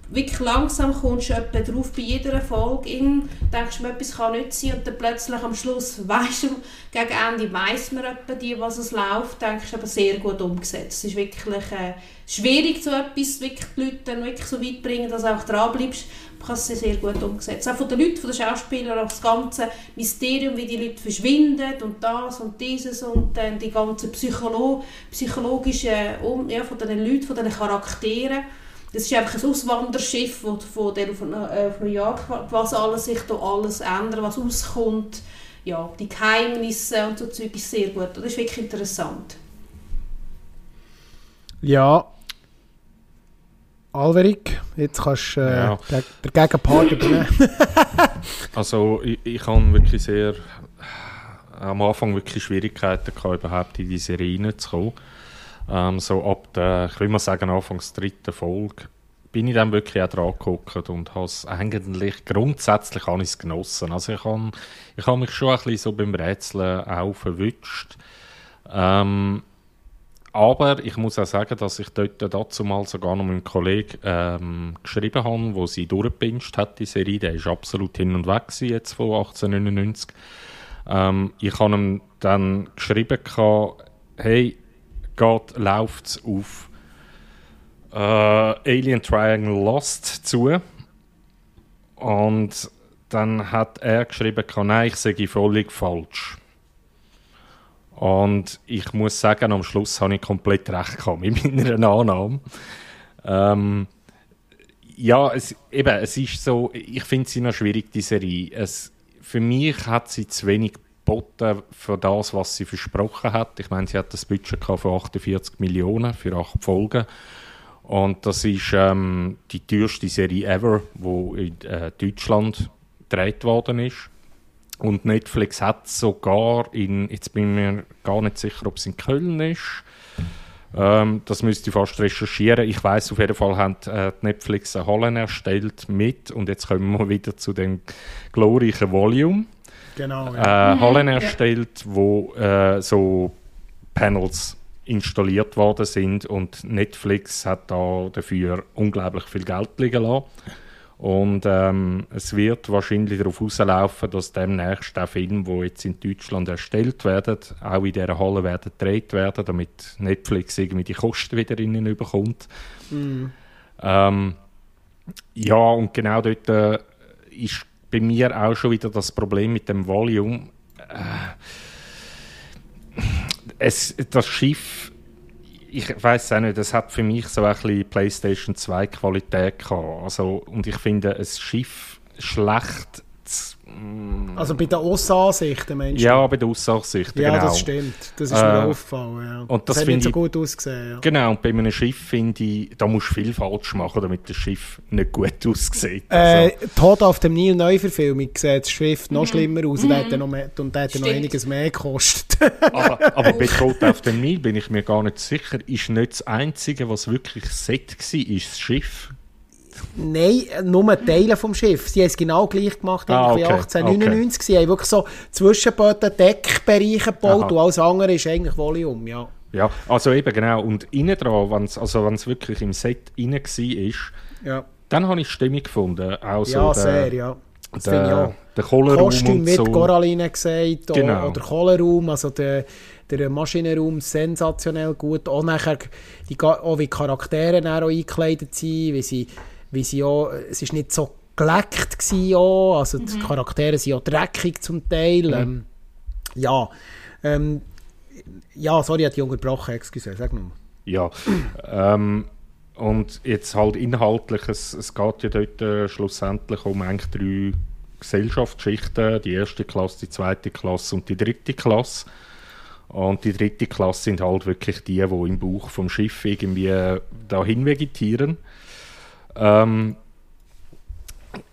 wirklich langsam kommst du etwa drauf bei jeder Folge in, denkst du, etwas kann nicht sein und dann plötzlich am Schluss weißt du, gegen Ende weiss man etwa die, was es läuft, denkst du, aber sehr gut umgesetzt. Es ist wirklich äh, schwierig, so etwas wirklich die Leute dann wirklich so weit bringen, dass du auch dran bleibst. Du kannst es sehr gut umgesetzt. Auch von den Leuten, von den Schauspielern, auch das ganze Mysterium, wie die Leute verschwinden und das und dieses und dann die ganze Psycholo psychologische, ja, von den Leuten, von den Charakteren das ist einfach ein Auswanderschiff, wo von der auf, äh, auf New York, was alles sich da alles ändert, was auskommt. Ja, die Geheimnisse und so Zeug ist sehr gut. Das ist wirklich interessant. Ja. Alverik, jetzt kannst du äh, ja. den Gegenpart übernehmen. also ich, ich habe wirklich sehr am Anfang wirklich Schwierigkeiten gehabt, überhaupt in diese Serie reinzukommen. Ähm, so ab der, ich will mal sagen, Anfangs dritten Folge bin ich dann wirklich auch dran geguckt und habe es eigentlich grundsätzlich alles genossen. Also ich habe ich hab mich schon ein bisschen so beim Rätseln auch verwünscht. Ähm, aber ich muss auch sagen, dass ich dort dazu mal sogar noch mit einem Kollegen ähm, geschrieben habe, wo sie durchgepinscht hat, die Serie. Der ist absolut hin und weg jetzt von 1899. Ähm, ich habe ihm dann geschrieben, hey, geht, läuft es auf äh, Alien Triangle Lost zu. Und dann hat er geschrieben, nein, ich sage völlig falsch. Und ich muss sagen, am Schluss habe ich komplett recht gehabt mit meiner Annahme. Ähm, ja, es, eben, es ist so, ich finde sie noch schwierig, die Serie. Es, für mich hat sie zu wenig geboten für das, was sie versprochen hat. Ich meine, sie hat das Budget von 48 Millionen für acht Folgen. Und das ist ähm, die teuerste Serie ever, die in äh, Deutschland gedreht worden ist. Und Netflix hat sogar in, jetzt bin ich mir gar nicht sicher, ob es in Köln ist. Ähm, das müsste ich fast recherchieren. Ich weiß auf jeden Fall, hat äh, Netflix eine Halle erstellt mit, und jetzt kommen wir wieder zu dem glorreichen Volume. Genau. Ja. Äh, Hallen erstellt, wo äh, so Panels installiert worden sind und Netflix hat da dafür unglaublich viel Geld liegen lassen. Und ähm, es wird wahrscheinlich darauf rauslaufen, dass demnächst auch Filme, die jetzt in Deutschland erstellt werden, auch in dieser Halle werden gedreht werden, damit Netflix irgendwie die Kosten wieder innen überkommt. Mm. Ähm, ja, und genau dort äh, ist bei mir auch schon wieder das Problem mit dem Volume. Äh, es, das Schiff, ich weiß auch nicht, das hat für mich so ein bisschen PlayStation 2 Qualität gehabt. Also, und ich finde, ein Schiff schlecht. Also bei der Ossansicht, Mensch. Ja, bei der Ossansicht, ja, genau. das stimmt. Das ist äh, mir aufgefallen, ja. Und das, das hat nicht so gut ausgesehen, ja. Genau, und bei einem Schiff finde ich, da musst du viel falsch machen, damit das Schiff nicht gut aussieht. Äh, also. Tod auf dem Nil Neuverfilmung sieht das Schiff noch mhm. schlimmer aus mhm. und hat noch, mehr, und hat noch einiges mehr gekostet. aber, aber bei Tod auf dem Nil bin ich mir gar nicht sicher, ist nicht das Einzige, was wirklich set war, ist das Schiff. Nein, nur Teile vom Schiff. Sie haben es genau gleich gemacht ah, okay, wie 1899. Okay. Sie haben wirklich so Zwischenböden, Deckbereiche gebaut Aha. und alles andere ist eigentlich Volume, ja. Ja, also eben genau. Und innen dran, wenn es also wirklich im Set rein war, ja. dann habe ich Stimmung gefunden. Auch ja, der, sehr, ja. Das der. Der Kohlerraum Kostüm wird so. Coraline gesagt. Genau. Oder Kohlerraum, also der, der Maschinenraum sensationell gut. Auch nachher, die, auch wie Charaktere auch eingekleidet sind, wie sie wie sie auch, es ist nicht so geleckt auch, also mhm. die Charaktere sind auch dreckig zum Teil. Mhm. Ähm, ja, ähm, ja, sorry, hat die unterbrochen, excuse, sag mal. Ja, ähm, und jetzt halt inhaltlich, es, es geht ja dort äh, schlussendlich um eigentlich drei Gesellschaftsschichten, die erste Klasse, die zweite Klasse und die dritte Klasse. Und die dritte Klasse sind halt wirklich die, die im Bauch vom Schiff irgendwie äh, dahin vegetieren. Ähm,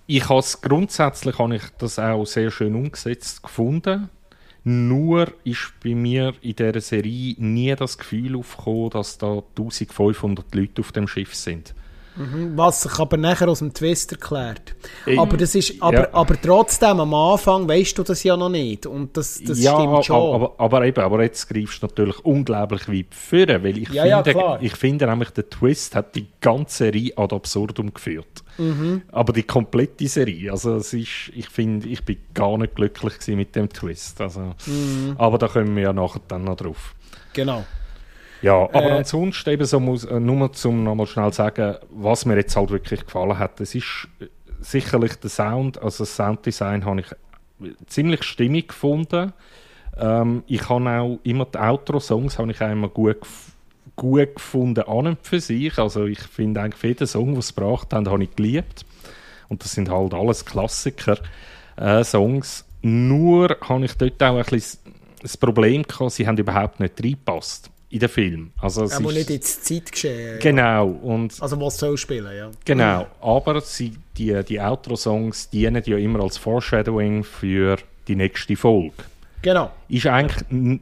ich habe grundsätzlich habe ich das auch sehr schön umgesetzt gefunden. Nur ist bei mir in dieser Serie nie das Gefühl aufgekommen, dass da 1500 Leute auf dem Schiff sind. Mhm, was sich aber nachher aus dem Twist erklärt. Ich, aber, das ist, aber, ja. aber trotzdem, am Anfang weißt du das ja noch nicht. Und das, das ja, stimmt schon. Aber, aber, eben, aber jetzt greifst du natürlich unglaublich weit führen, weil ich, ja, finde, ja, ich finde nämlich, der Twist hat die ganze Serie ad absurdum geführt. Mhm. Aber die komplette Serie, also es ist, ich finde, ich bin gar nicht glücklich mit dem Twist. Also, mhm. Aber da kommen wir ja nachher dann noch drauf. Genau. Ja, aber äh, ansonsten eben so muss, äh, nur zum nochmal schnell sagen, was mir jetzt halt wirklich gefallen hat, es ist äh, sicherlich der Sound, also das Sounddesign habe ich ziemlich stimmig gefunden. Ähm, ich habe auch immer die Outro-Songs habe ich einmal gut, gut gefunden an und für sich. Also ich finde eigentlich jeden Song, den sie gebracht haben, habe ich geliebt. Und das sind halt alles Klassiker-Songs. Äh, Nur habe ich dort auch ein bisschen das Problem gehabt, sie haben überhaupt nicht reingepasst in den Film. Also es Aber nicht ins Zeitgeschehen. Genau. Und also was soll spielen, ja. Genau. Aber sie, die, die Outro-Songs dienen ja immer als Foreshadowing für die nächste Folge. Genau. Ist eigentlich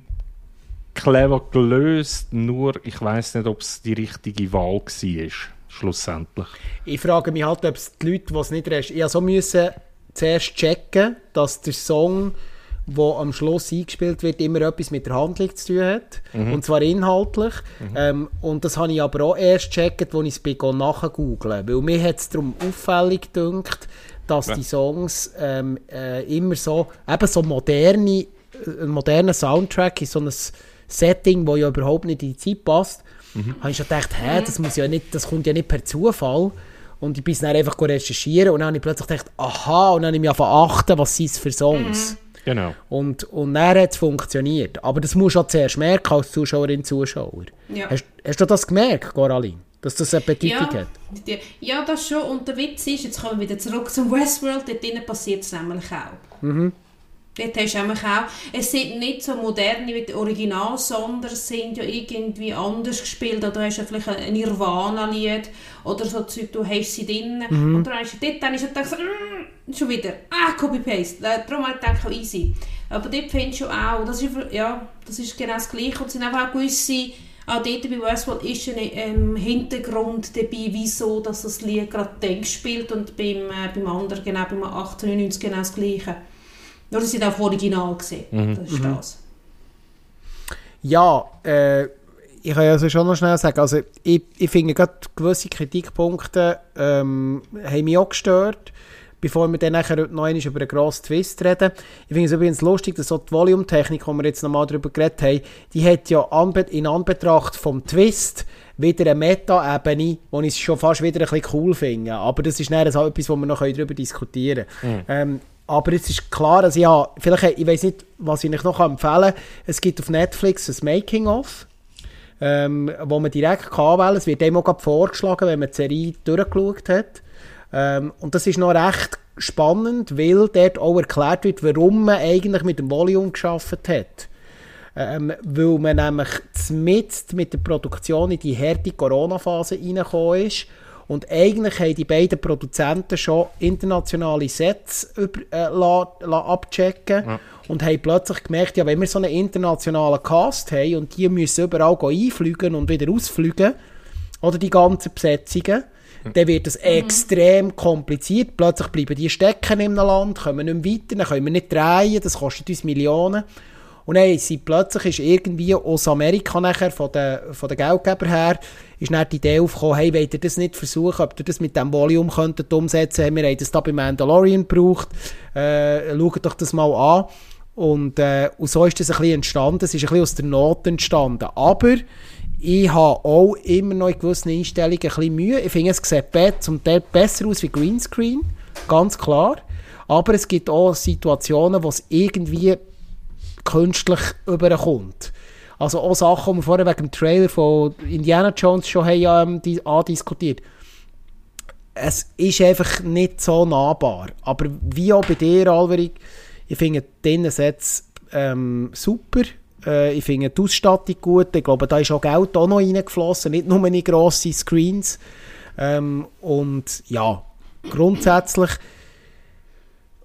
clever gelöst, nur ich weiß nicht, ob es die richtige Wahl war, schlussendlich. Ich frage mich halt, ob es die Leute, die es nicht recht... Ich so müssen zuerst checken, dass der Song wo am Schluss eingespielt wird, immer etwas mit der Handlung zu tun hat. Mhm. Und zwar inhaltlich. Mhm. Ähm, und das habe ich aber auch erst gecheckt, als ich es nachgoogeln Weil mir hat es darum auffällig gedacht, dass ja. die Songs ähm, äh, immer so, eben so moderne, äh, ein moderner Soundtrack in so ein Setting, wo ja überhaupt nicht in die Zeit passt. Mhm. habe ich schon gedacht, hä, das, muss ja nicht, das kommt ja nicht per Zufall. Und ich bin dann einfach recherchieren und dann habe ich plötzlich gedacht, aha, und dann habe ich mich achten, was sind es für Songs. Mhm. Genau. Und, und dann hat es funktioniert. Aber das musst du auch zuerst merken als Zuschauerin, Zuschauer. Ja. Hast, hast du das gemerkt, Coraline? Dass das eine Bedeutung Ja, hat? die- ja, das schon. Und der Witz ist, jetzt kommen wir wieder zurück zum Westworld, dort drinnen passiert es nämlich auch. Dort hast du nämlich auch, es sind nicht so moderne wie die Original, sondern es sind ja irgendwie anders gespielt. Oder du hast ja vielleicht ein Nirvana-Lied oder so Zeug, du hast sie drin. Und dann hast du dort dann ist gedacht, so, mm, schon wieder, ah, Copy-Paste. Äh, Darum habe ich gedacht, oh, easy. Aber dort findest du auch, das ist, ja, das ist genau das Gleiche. Und es sind einfach auch gewisse, auch dort bei Westworld ist ein ähm, Hintergrund dabei, wieso dass das Lied gerade dann spielt und beim, äh, beim anderen, genau beim 1899 genau das Gleiche. Nur, dass ich auf Original gesehen Das ist das. Ja, äh, ich kann ja also schon noch schnell sagen, also ich, ich finde gerade gewisse Kritikpunkte ähm, haben mich auch gestört, bevor wir dann nachher noch einmal über einen grossen Twist reden. Ich finde es übrigens lustig, dass so die Volume-Technik, wo wir jetzt nochmal darüber geredet haben, die hat ja in Anbetracht vom Twist wieder eine Meta-Ebene, wo ich es schon fast wieder ein bisschen cool finde. Aber das ist dann so etwas, wo wir noch darüber diskutieren können. Ähm, aber es ist klar, dass ich habe, vielleicht, ich weiß nicht, was ich noch empfehlen kann. Es gibt auf Netflix ein Making-of, ähm, wo man direkt kann wählen. Es wird dem auch vorgeschlagen, wenn man die Serie durchgeschaut hat. Ähm, und das ist noch recht spannend, weil dort auch erklärt wird, warum man eigentlich mit dem Volume geschafft hat. Ähm, weil man nämlich mitten mit der Produktion in die harte Corona-Phase reingekommen ist. Und eigentlich haben die beiden Produzenten schon internationale Sets über, äh, la, la abchecken und haben plötzlich gemerkt, ja, wenn wir so einen internationalen Cast haben und die müssen überall einfliegen und wieder ausfliegen, oder die ganzen Besetzungen, dann wird es extrem kompliziert. Plötzlich bleiben die stecken in einem Land, kommen nicht mehr weiter, dann können wir nicht drehen, das kostet uns Millionen. Und dann sie plötzlich ist irgendwie aus Amerika nachher, von den, von den Geldgebern her, ist dann die Idee aufgekommen, hey, wollt ihr das nicht versuchen, ob ihr das mit dem Volume könntet umsetzen könntet? Wir haben das da bei Mandalorian gebraucht. Äh, schaut doch das mal an. Und, äh, und so ist das ein bisschen entstanden. Es ist ein bisschen aus der Not entstanden. Aber ich habe auch immer noch in gewissen Einstellungen ein bisschen Mühe. Ich finde, es sieht zum Teil besser aus wie Greenscreen. Ganz klar. Aber es gibt auch Situationen, wo es irgendwie künstlich überkommt. Also auch Sachen, die wir vorher wegen dem Trailer von Indiana Jones schon haben, ähm, andiskutiert Es ist einfach nicht so nahbar. Aber wie auch bei dir, Alveri, ich finde den Sets ähm, super. Äh, ich finde die Ausstattung gut. Ich glaube, da ist auch Geld auch noch reingeflossen, nicht nur in grosse Screens. Ähm, und ja, grundsätzlich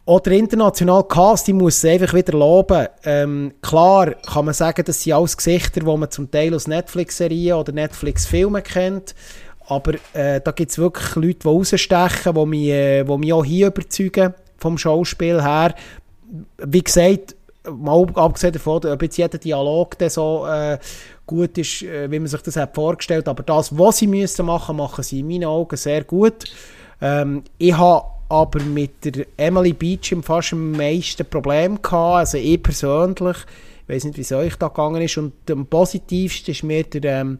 auch der internationale Cast, ich muss es einfach wieder loben. Ähm, klar kann man sagen, das sind alles Gesichter, die man zum Teil aus Netflix-Serien oder Netflix-Filmen kennt. Aber äh, da gibt es wirklich Leute, die rausstechen, die mich, äh, die mich auch hier überzeugen vom Schauspiel her. Wie gesagt, mal abgesehen davon, ob jetzt jeder Dialog so äh, gut ist, äh, wie man sich das hat vorgestellt aber das, was sie müssen machen, machen sie in meinen Augen sehr gut. Ähm, ich habe aber mit der Emily Beecham fast am meisten Problem gehabt, also ich persönlich, ich weiß nicht, wie es euch da gegangen ist, und am positivsten ist mir der ähm,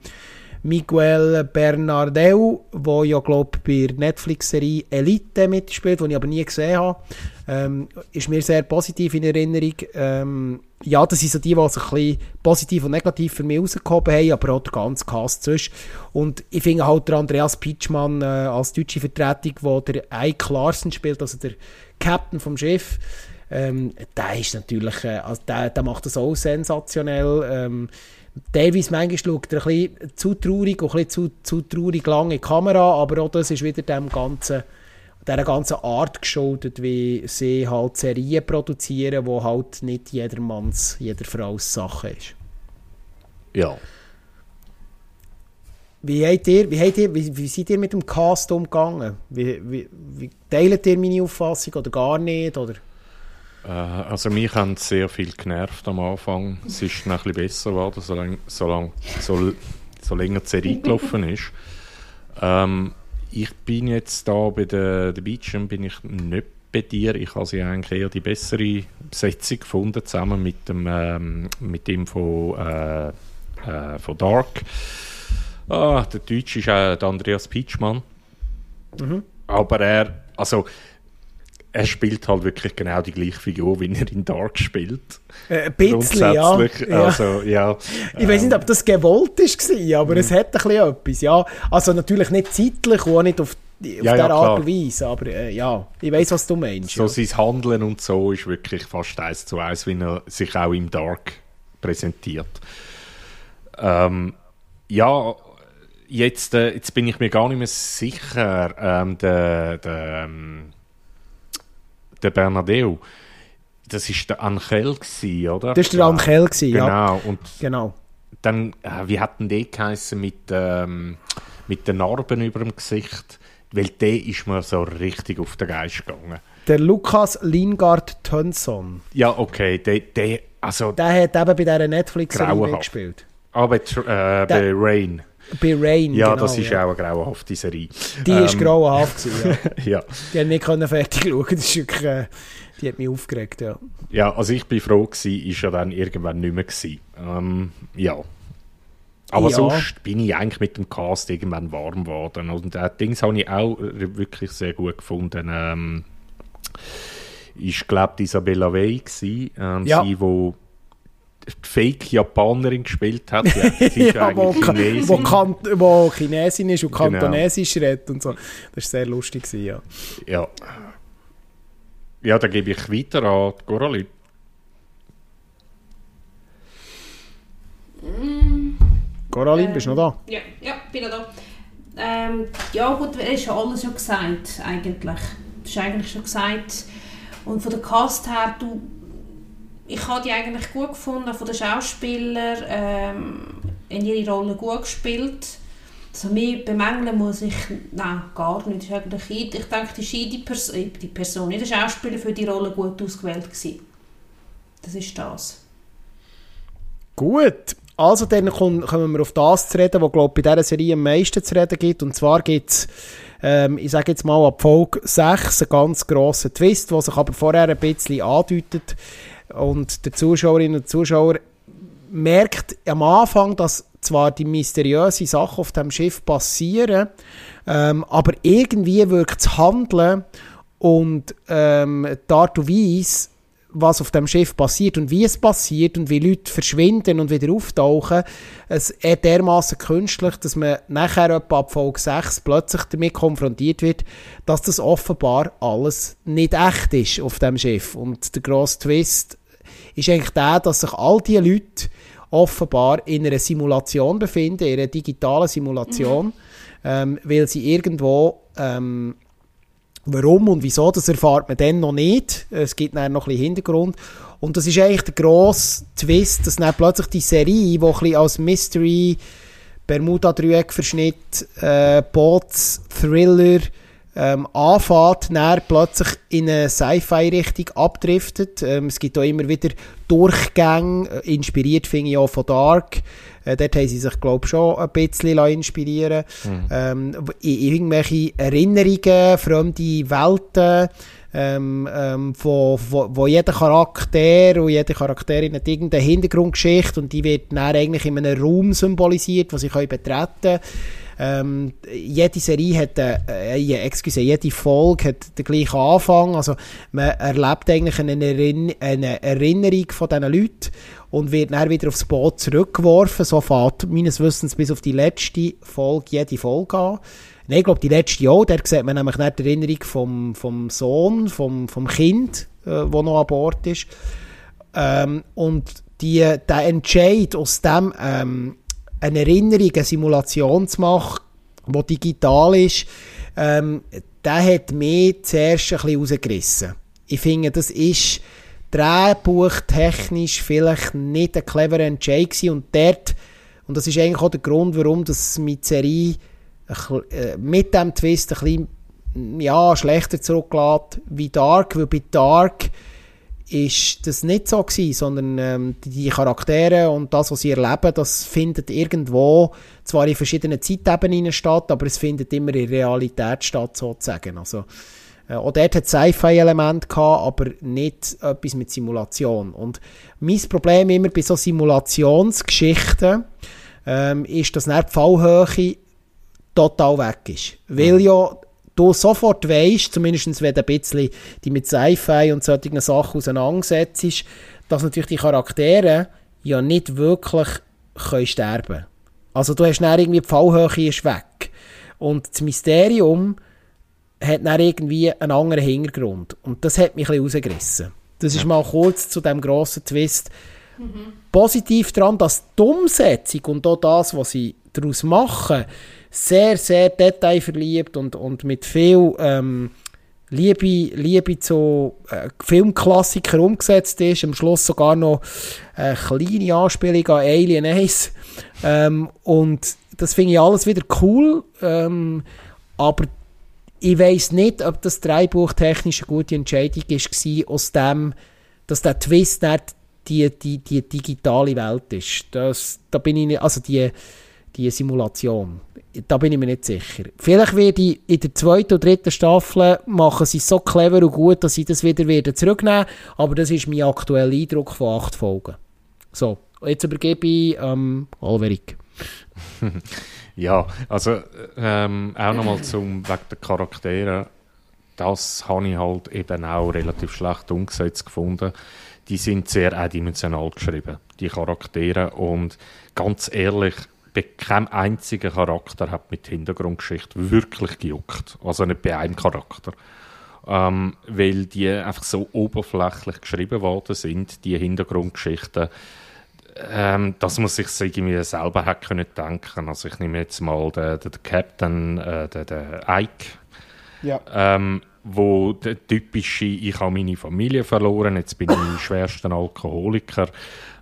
Miguel Bernardeu, der ja, glaube bei der Netflix-Serie Elite mitspielt, die ich aber nie gesehen habe, ähm, ist mir sehr positiv in Erinnerung. Ähm, ja, das sind so die, die sich ein bisschen positiv und negativ für mich rausgehoben haben, aber auch der ganze Cast sonst. Und ich finde halt der Andreas Pitschmann äh, als deutsche Vertretung, wo der Ike Larsen spielt, also der Captain vom Schiff, ähm, der ist natürlich, äh, also der, der macht das auch sensationell. Ähm, Teilweise manchmal schaut er ein bisschen zu traurig und ein bisschen zu, zu traurig lang in die Kamera, aber auch das ist wieder dem ganzen, dieser ganzen Art geschuldet, wie sie halt Serien produzieren, wo halt nicht jedermanns, jeder Frau's Sache ist. Ja. Wie, habt ihr, wie, habt ihr, wie, wie seid ihr mit dem Cast umgegangen? Wie, wie, wie teilt ihr meine Auffassung oder gar nicht? Oder? Äh, also mich haben sehr viel genervt am Anfang. Es ist noch ein bisschen besser geworden, solange, solange so, so länger die Serie gelaufen ist. Ähm, ich bin jetzt da bei der, der Beecham bin ich nicht bei dir. Ich habe sie eigentlich eher die bessere Besetzung gefunden, zusammen mit dem, ähm, mit dem von, äh, äh, von Dark. Ah, der Deutsche ist äh, der Andreas Pietschmann. Aber er, also er spielt halt wirklich genau die gleiche Figur, wie er in Dark spielt. Äh, ein bisschen, ja. Also, ja. Ich weiß nicht, ob das gewollt war, aber mhm. es hat ein bisschen etwas, ja. Also natürlich nicht zeitlich und auch nicht auf, auf ja, der ja, Art und Weise, aber äh, ja, ich weiß, was du meinst. So ja. sein Handeln und so ist wirklich fast eins zu eins, wie er sich auch im Dark präsentiert. Ähm, ja, jetzt, äh, jetzt bin ich mir gar nicht mehr sicher, ähm, der, der ähm, der Bernadeu, das war der Angel, gewesen, oder? Das war der Angel, gewesen, genau, ja. Und genau. Dann, äh, wie hat denn der geheißen mit, ähm, mit den Narben über dem Gesicht? Weil der ist mir so richtig auf den Geist gegangen. Der Lukas Lingard Tönsson. Ja, okay, der, der, also... Der hat eben bei dieser Netflix-Serie gespielt. Ah, bei, äh, bei Rain. Bei Rain, Ja, genau, das ist ja. auch eine grauenhafte Serie. Die ähm, ist grauenhaft gewesen, ja. ja. Die haben nicht können fertig schauen, das ist wirklich, äh, die hat mich aufgeregt, ja. Ja, also ich bin froh gewesen, ist ja dann irgendwann nicht mehr gewesen. Ähm, ja. Aber ja. sonst bin ich eigentlich mit dem Cast irgendwann warm geworden. Und äh, Dings habe ich auch wirklich sehr gut gefunden. Ähm, ich glaube, Isabella Wey gewesen, ähm, ja. sie, wo Fake-Japanerin gespielt hat. Ja, ist ja, wo, Chinesin. Wo, kan wo Chinesin ist und genau. Kantonesisch genau. redet und so. Das war sehr lustig, ja. Ja. Ja, dann gebe ich weiter an Coralie. Mm. Coraline, ähm, bist du noch da? Ja, ja bin noch da. Ähm, ja gut, es ist ja alles schon gesagt, eigentlich. Das ist eigentlich schon gesagt. Und von der Cast her, du ich habe die eigentlich gut gefunden, von den Schauspielern ähm, in ihre Rolle gut gespielt. Also mehr bemängeln muss ich, nein, gar nicht. Ist eigentlich, ich denke, die, die, Pers äh, die Person, der Schauspieler für die Rolle gut ausgewählt gewesen. Das ist das. Gut, also dann kommen wir auf das zu reden, was glaube bei dieser Serie am meisten zu reden gibt. Und zwar gibt es, ähm, ich sage jetzt mal ab Folge 6 einen ganz grossen Twist, der sich aber vorher ein bisschen andeutet. Und der Zuschauerinnen und Zuschauer merkt am Anfang, dass zwar die mysteriösen Sachen auf dem Schiff passieren, ähm, aber irgendwie wirkt das Handeln und ähm, die Art und Weise, was auf dem Schiff passiert und wie es passiert und wie Leute verschwinden und wieder auftauchen, es ist dermaßen künstlich, dass man nachher etwa ab Folge 6 plötzlich damit konfrontiert wird, dass das offenbar alles nicht echt ist auf dem Schiff. Und der grosse Twist ist eigentlich der, dass sich all diese Leute offenbar in einer Simulation befinden, in einer digitalen Simulation, mhm. ähm, weil sie irgendwo ähm, Warum und wieso, das erfahrt man dann noch nicht. Es gibt dann noch ein bisschen Hintergrund. Und das ist eigentlich der grosse Twist, dass dann plötzlich die Serie, die ein bisschen als Mystery, Bermuda-Dreieck-Verschnitt, äh, Bots, Thriller, ähm, anfängt, dann plötzlich in eine Sci-Fi-Richtung abdriftet. Ähm, es gibt auch immer wieder Durchgänge, äh, inspiriert finde ich auch von Dark. Äh, dort haben sie sich, glaube ich, schon ein bisschen inspirieren mhm. ähm, in irgendwelche Erinnerungen, fremde Welten, ähm, ähm, wo, wo, wo jeder Charakter und jede Charakterin hat irgendeine Hintergrundgeschichte und die wird dann eigentlich in einem Raum symbolisiert, wo sie betreten können. Ähm, jede Serie hat, äh, äh, excuse, jede Folge hat den gleichen Anfang. Also man erlebt eigentlich eine, Erinn eine Erinnerung von diesen Leuten und wird dann wieder aufs Boot zurückgeworfen. So fährt meines Wissens bis auf die letzte Folge jede Folge an. Nein, ich glaube, die letzte auch. Da sieht man nämlich nicht die Erinnerung vom, vom Sohn, vom, vom Kind, äh, noch an Bord ist. Ähm, und die, der Entscheid aus dem ähm, eine Erinnerung, eine Simulation zu machen, die digital ist, ähm, der hat mich zuerst ein bisschen rausgerissen. Ich finde, das ist drehbuchtechnisch vielleicht nicht ein cleverer Entscheid gewesen und dort, und das ist eigentlich auch der Grund, warum das mit Serie mit dem Twist ein bisschen ja, schlechter zurücklässt wie Dark, weil bei Dark ist das nicht so gewesen, sondern ähm, die Charaktere und das, was sie erleben, das findet irgendwo zwar in verschiedenen Zeitebenen statt, aber es findet immer in Realität statt, sozusagen. Also, äh, auch dort hat Sci-Fi-Element gehabt, aber nicht etwas mit Simulation. Und mein Problem immer bei so Simulationsgeschichten ähm, ist, dass dann die Fallhöhe total weg ist. Weil mhm. ja du sofort weißt, zumindest wenn du ein bisschen die mit Sci-Fi und solchen Sachen auseinandersetzt, dass natürlich die Charaktere ja nicht wirklich können sterben Also du hast dann irgendwie die Fallhöhe ist weg. Und das Mysterium hat dann irgendwie einen anderen Hintergrund. Und das hat mich ein bisschen rausgerissen. Das ist mal kurz zu dem grossen Twist. Mhm. Positiv daran, dass die Umsetzung und auch das, was sie daraus machen, sehr, sehr detailverliebt und, und mit viel ähm, Liebe, Liebe zu äh, Filmklassikern umgesetzt ist. Am Schluss sogar noch eine kleine Anspielung an Alien 1. Ähm, und das finde ich alles wieder cool. Ähm, aber ich weiß nicht, ob das Dreibuch technisch eine gute Entscheidung war, aus dem, dass der Twist nicht die, die, die digitale Welt ist. Das, da bin ich nicht, also die, die Simulation. Da bin ich mir nicht sicher. Vielleicht werde ich in der zweiten und dritten Staffel machen sie so clever und gut, dass ich das wieder, wieder zurücknehmen Aber das ist mein aktueller Eindruck von acht Folgen. So, jetzt übergebe ich ähm, Alverik. ja, also ähm, auch nochmal zum wegen der Charaktere. Das habe ich halt eben auch relativ schlecht umgesetzt gefunden. Die sind sehr eindimensional geschrieben, die Charaktere. Und ganz ehrlich, kein einziger Charakter hat mit Hintergrundgeschichte wirklich gejuckt. Also nicht bei einem Charakter. Ähm, weil die einfach so oberflächlich geschrieben worden sind, die Hintergrundgeschichten, ähm, dass man sich irgendwie selber hat können denken. Also ich nehme jetzt mal den, den, Captain, äh, den, den Ike, ja. ähm, wo der typische, ich habe meine Familie verloren, jetzt bin ich schwerster Alkoholiker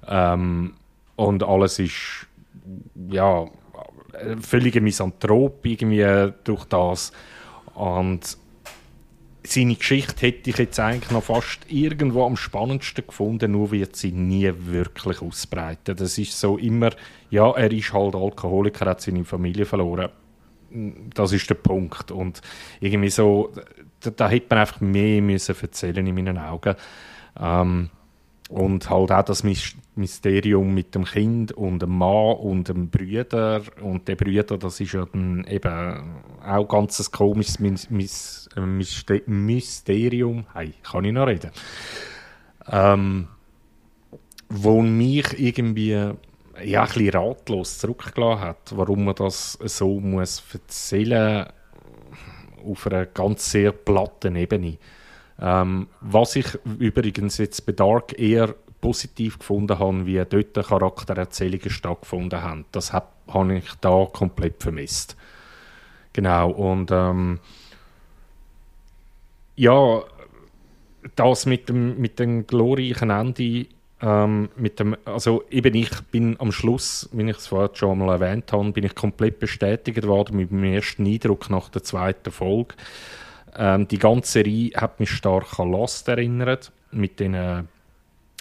ähm, und alles ist ja, völlige Misanthrop irgendwie durch das. Und seine Geschichte hätte ich jetzt eigentlich noch fast irgendwo am spannendsten gefunden, nur wird sie nie wirklich ausbreiten. Das ist so immer, ja, er ist halt Alkoholiker, hat seine Familie verloren. Das ist der Punkt. Und irgendwie so, da, da hätte man einfach mehr müssen erzählen in meinen Augen. Ähm, und halt auch das Mysterium mit dem Kind und dem Mann und dem Brüder. Und der Brüder, das ist ja dann eben auch ganz komisches Mysterium. Hey, kann ich noch reden? Ähm, wo mich irgendwie ja, ein bisschen ratlos zurückgelassen hat, warum man das so muss erzählen auf einer ganz sehr platten Ebene. Ähm, was ich übrigens jetzt bei Dark eher positiv gefunden habe, wie dort Charaktererzählungen stattgefunden haben. Das habe ich da komplett vermisst. Genau, und ähm, ja, das mit dem, mit dem glorreichen Ende, ähm, mit dem, also eben ich bin am Schluss, wie ich es vorher schon mal erwähnt habe, bin ich komplett bestätigt worden mit meinem ersten Eindruck nach der zweiten Folge. Ähm, die ganze Serie hat mich stark an Lost erinnert, mit den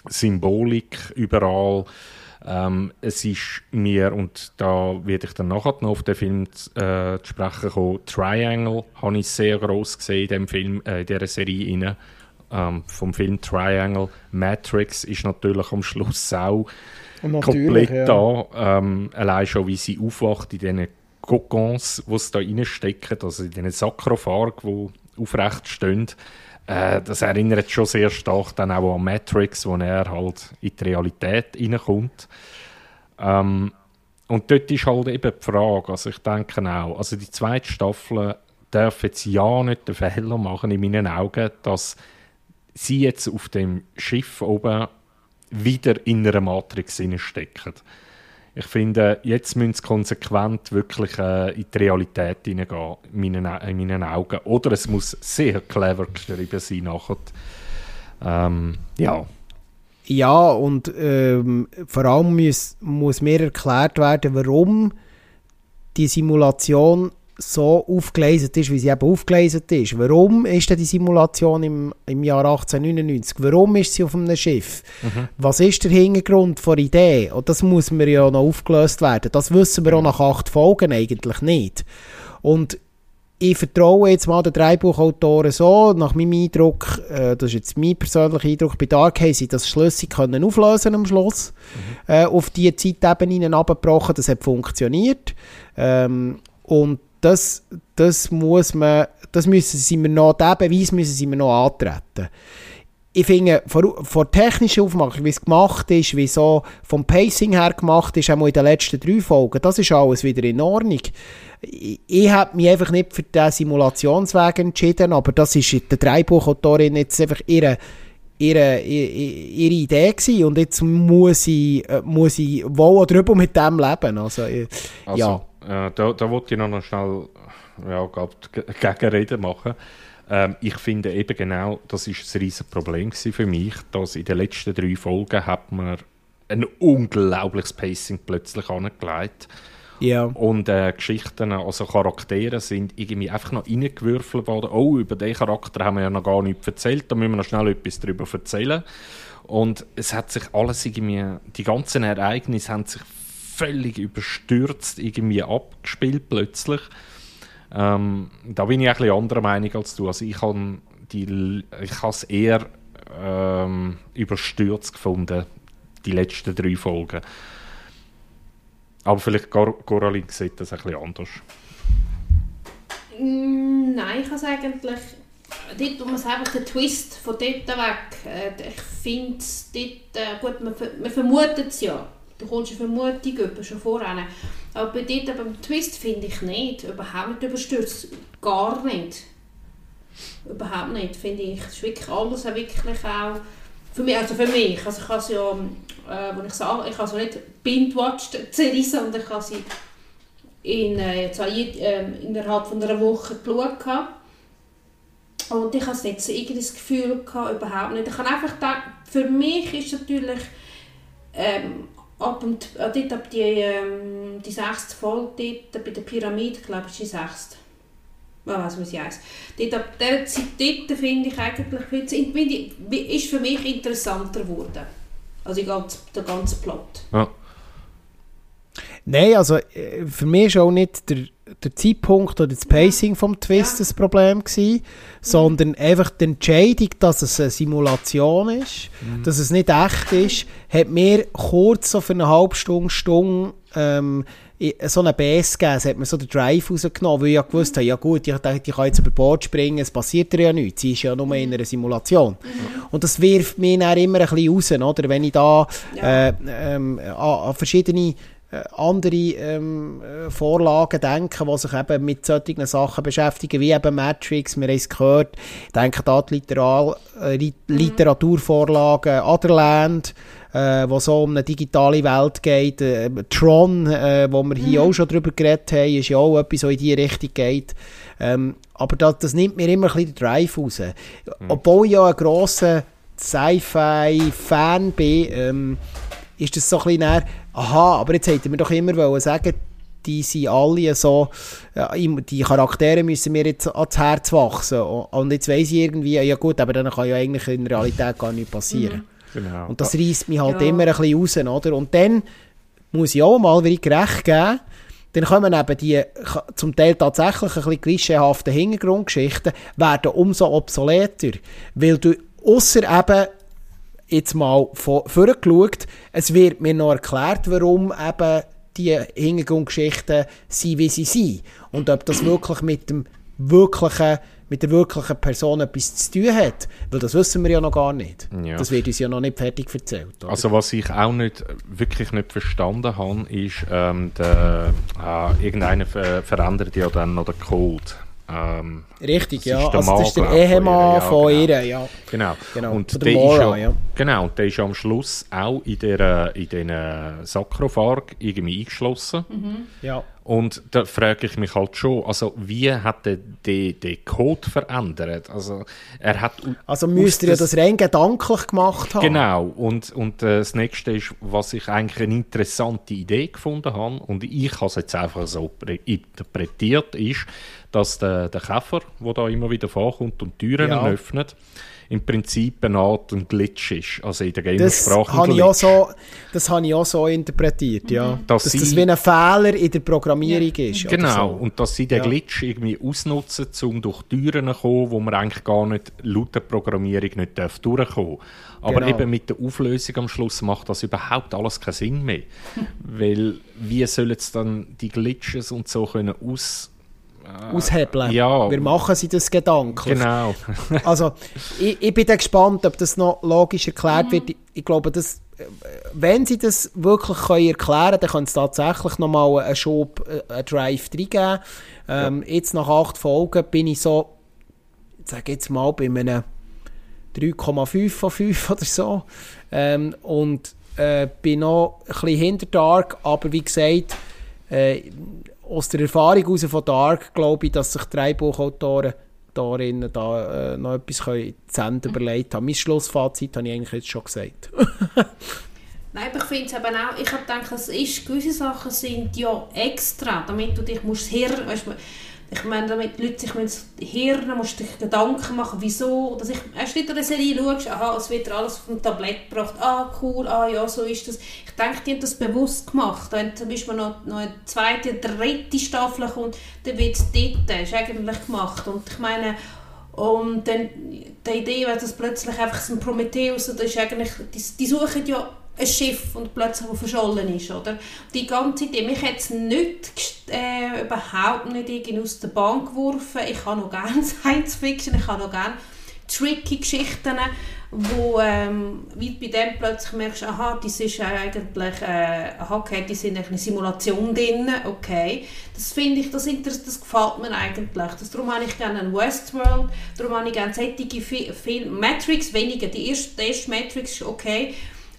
Symbolik überall. Ähm, es ist mir, und da werde ich dann nachher noch auf den Film äh, zu sprechen kommen, Triangle habe ich sehr groß gesehen in, dem Film, äh, in dieser Serie rein. Ähm, vom Film Triangle. Matrix ist natürlich am Schluss auch komplett ja. da. Ähm, allein schon, wie sie aufwacht in diesen Kokons, die sie da reinstecken, also in diesen Sakrophag, die aufrecht stehen. Äh, das erinnert schon sehr stark dann auch an Matrix, wo er halt in die Realität reinkommt. Ähm, und dort ist halt eben die Frage, also ich denke auch, also die zweite Staffel darf jetzt ja nicht den Fehler machen in meinen Augen, dass sie jetzt auf dem Schiff oben wieder in einer Matrix stecken ich finde, jetzt müssen sie konsequent wirklich äh, in die Realität hineingehen, in meinen, in meinen Augen. Oder es muss sehr clever geschrieben sein nachher. Ähm, ja. Ja, und ähm, vor allem muss, muss mir erklärt werden, warum die Simulation so aufgeleistet ist, wie sie eben aufgeleistet ist. Warum ist denn die Simulation im, im Jahr 1899? Warum ist sie auf einem Schiff? Mhm. Was ist der Hintergrund der Idee? Und das muss mir ja noch aufgelöst werden. Das wissen wir auch nach acht Folgen eigentlich nicht. Und ich vertraue jetzt mal den Drei-Buchautoren so, nach meinem Eindruck, äh, das ist jetzt mein persönlicher Eindruck, bei Dark haben sie das schlüssig können auflösen am Schluss, mhm. äh, auf die Zeitebene abgebrochen, das hat funktioniert. Ähm, und das, das muss man, das müssen sie mir noch, diesen Beweis müssen sie mir noch antreten. Ich finde, von, von technischer Aufmachung, wie es gemacht ist, wie so vom Pacing her gemacht ist, einmal in den letzten drei Folgen, das ist alles wieder in Ordnung. Ich, ich habe mich einfach nicht für den Simulationsweg entschieden, aber das ist der Dreibuchautorin jetzt einfach ihre ihre, ihre Idee gewesen und jetzt muss ich, äh, muss ich wohl oder übel mit dem leben. Also, äh, also ja. Äh, da, da wollte ich noch schnell ja, Gegenrede machen. Ähm, ich finde eben genau, das ist ein riesiges Problem für mich, dass in den letzten drei Folgen hat man ein unglaubliches Pacing plötzlich angelegt. Ja. Und äh, Geschichten, also Charaktere sind irgendwie einfach noch reingewürfelt worden. Oh, über den Charakter haben wir ja noch gar nichts erzählt, da müssen wir noch schnell etwas darüber erzählen. Und es hat sich alles irgendwie, die ganzen Ereignisse haben sich völlig überstürzt irgendwie abgespielt plötzlich. Ähm, da bin ich ein bisschen anderer Meinung als du. Also ich habe es eher ähm, überstürzt gefunden, die letzten drei Folgen. Aber vielleicht Coraline sieht das ein bisschen anders. Mm, nein, ich habe eigentlich dort, wo man einfach den Twist von dort weg, äh, ich finde es dort, äh, gut, man, man vermutet es ja, du kommst eine Vermutung über, schon vorher, aber bei dort beim Twist finde ich nicht, überhaupt nicht überstürzt, gar nicht. Überhaupt nicht, finde ich. Es ist wirklich alles wirklich auch für mich, also für mich, also ich habe sie ja, äh, ich sage, ich habe sie nicht binge-watched, die sondern ich habe sie in, äh, äh, innerhalb von einer Woche geschaut. Und ich hatte jetzt irgendwie das Gefühl gehabt, überhaupt nicht. Ich habe einfach gedacht, für mich ist natürlich ähm, ab, und, äh, dort ab die, ähm, die sechste Folge, bei der Pyramide, glaube ich, ist die sechste man weiß, wie sie heisst. Dort, ab dieser Zeit dort finde ich eigentlich, ist für mich interessanter geworden. Also der ganze Plot. Ja. Nein, also äh, für mich ist auch nicht der, der Zeitpunkt oder das Pacing vom Twist ja. das Problem gewesen, sondern mhm. einfach die Entscheidung, dass es eine Simulation ist, mhm. dass es nicht echt ist, hat mir kurz so für eine halbe Stunde, Stunde ähm, so einen Bass gegeben, es hat mir so den Drive rausgenommen, weil ich ja gewusst habe, ja gut, ich, dachte, ich kann jetzt über Bord springen, es passiert ja nichts, sie ist ja nur in einer Simulation. Mhm. Und das wirft mich dann immer ein bisschen raus, oder? wenn ich da ja. äh, ähm, an, an verschiedene andere ähm, äh, Vorlagen denken, die sich eben mit solchen Sachen beschäftigen, wie eben Matrix, wir haben es gehört, denken da die Literal, äh, mhm. Literaturvorlagen Otherland, äh, wo so um eine digitale Welt geht. Äh, Tron, äh, wo wir hier mhm. auch schon drüber geredet haben, ist ja auch etwas, was in diese Richtung geht. Ähm, aber das, das, nimmt mir immer ein bisschen den Drive raus. Mhm. Obwohl ich ja ein grosser Sci-Fi-Fan bin, ähm, ist das so ein bisschen näher, aha, aber jetzt hätten wir doch immer sagen die sind alle so, die Charaktere müssen mir jetzt ans Herz wachsen. Und jetzt weiss ich irgendwie, ja gut, aber dann kann ja eigentlich in Realität gar nichts passieren. Mhm. Genau. Und das reißt mich halt ja. immer ein bisschen raus, oder? Und dann muss ich auch mal wieder recht geben, dann kommen eben die zum Teil tatsächlich ein bisschen klischeehaften Hintergrundgeschichten, werden umso obsoleter, weil du außer eben jetzt mal vorgeschaut, es wird mir noch erklärt, warum eben die Hintergrundgeschichten sind, wie sie sind. Und ob das wirklich mit dem wirklichen mit der wirklichen Person etwas zu tun hat. Weil das wissen wir ja noch gar nicht. Ja. Das wird uns ja noch nicht fertig erzählt. Oder? Also was ich auch nicht, wirklich nicht verstanden habe, ist, ähm, der, äh, irgendeiner ver verändert ja dann noch den Code. Ähm, Richtig, ja. Also Mann, das ist der Ehemann von ihr, ja, ja, genau. genau. Und der, Mora, ist ja, ja, Genau, und der ist am Schluss auch in dieser in den Sakrophag irgendwie eingeschlossen. Mhm. Ja. Und da frage ich mich halt schon, also wie hat er den, den Code verändert? Also er hat... Also müsste er ja das rein gedanklich gemacht haben. Genau, und, und äh, das nächste ist, was ich eigentlich eine interessante Idee gefunden habe, und ich habe es jetzt einfach so interpretiert, ist, dass der, der Käfer, der da immer wieder vorkommt und Türen ja. öffnet, im Prinzip eine Art ein Glitch ist, also in der Gamersprache das habe ich auch so, Das habe ich auch so interpretiert, ja. Mhm. Dass, dass das wie ein Fehler in der Programmierung ja. ist. Genau, so. und dass sie den ja. Glitch irgendwie ausnutzen, um durch Türen zu kommen, wo man eigentlich gar nicht laut der Programmierung nicht darf durchkommen Aber genau. eben mit der Auflösung am Schluss macht das überhaupt alles keinen Sinn mehr. Weil wie sollen es dann die Glitches und so können aus aushebeln. ja. Wir machen sie das gedanklich. Genau. Also, ich, ich bin dann gespannt, ob das noch logisch erklärt wird. Ich, ich glaube, dass, äh, wenn sie das wirklich können erklären können, dann können sie tatsächlich nochmal einen Schub, äh, einen Drive reingeben. Ähm, Jetzt nach acht Folgen bin ich so, ich sage jetzt mal, bei einem 3,5 von 5 oder so. Ähm, und äh, bin noch ein bisschen hinter Dark, aber wie gesagt, äh, aus der Erfahrung heraus von Dark glaube ich, dass sich drei Buchautoren darin da äh, noch etwas können zu Ende überlegt haben. Mein Schlussfazit habe ich eigentlich jetzt schon gesagt. Nein, aber ich finde es eben auch, ich habe gedacht, es ist, gewisse Sachen sind ja extra, damit du dich musst Hirn, weißt, ich meine, damit die Leute sich müssen Hirn, musst dich Gedanken machen, wieso, dass ich, erst nicht eine Serie schaust, aha, es wird alles auf dem Tablett gebracht, ah, cool, ah, ja, so ist das. Ich denke, die haben das bewusst gemacht. Wenn zum Beispiel noch, noch eine zweite, dritte Staffel kommt, dann wird es dort, ist eigentlich gemacht. Und ich meine, und dann die Idee, wenn das plötzlich einfach ein Prometheus, das ist eigentlich, die, die suchen ja ein Schiff und plötzlich verschollen ist, oder? Die ganze Idee, mich hat es nicht, äh, überhaupt nicht irgendwie aus der Bahn geworfen. Ich habe noch gerne Science Fiction, ich habe noch gerne tricky Geschichten, wo ähm, wie bei dem plötzlich merkst, aha, das ist eigentlich, äh, okay, die sind eine Simulation drin, okay. Das finde ich, das, das gefällt mir eigentlich. Das, darum habe ich gerne ein Westworld, darum habe ich gerne solche Filme, Matrix weniger, die erste, die erste Matrix ist okay,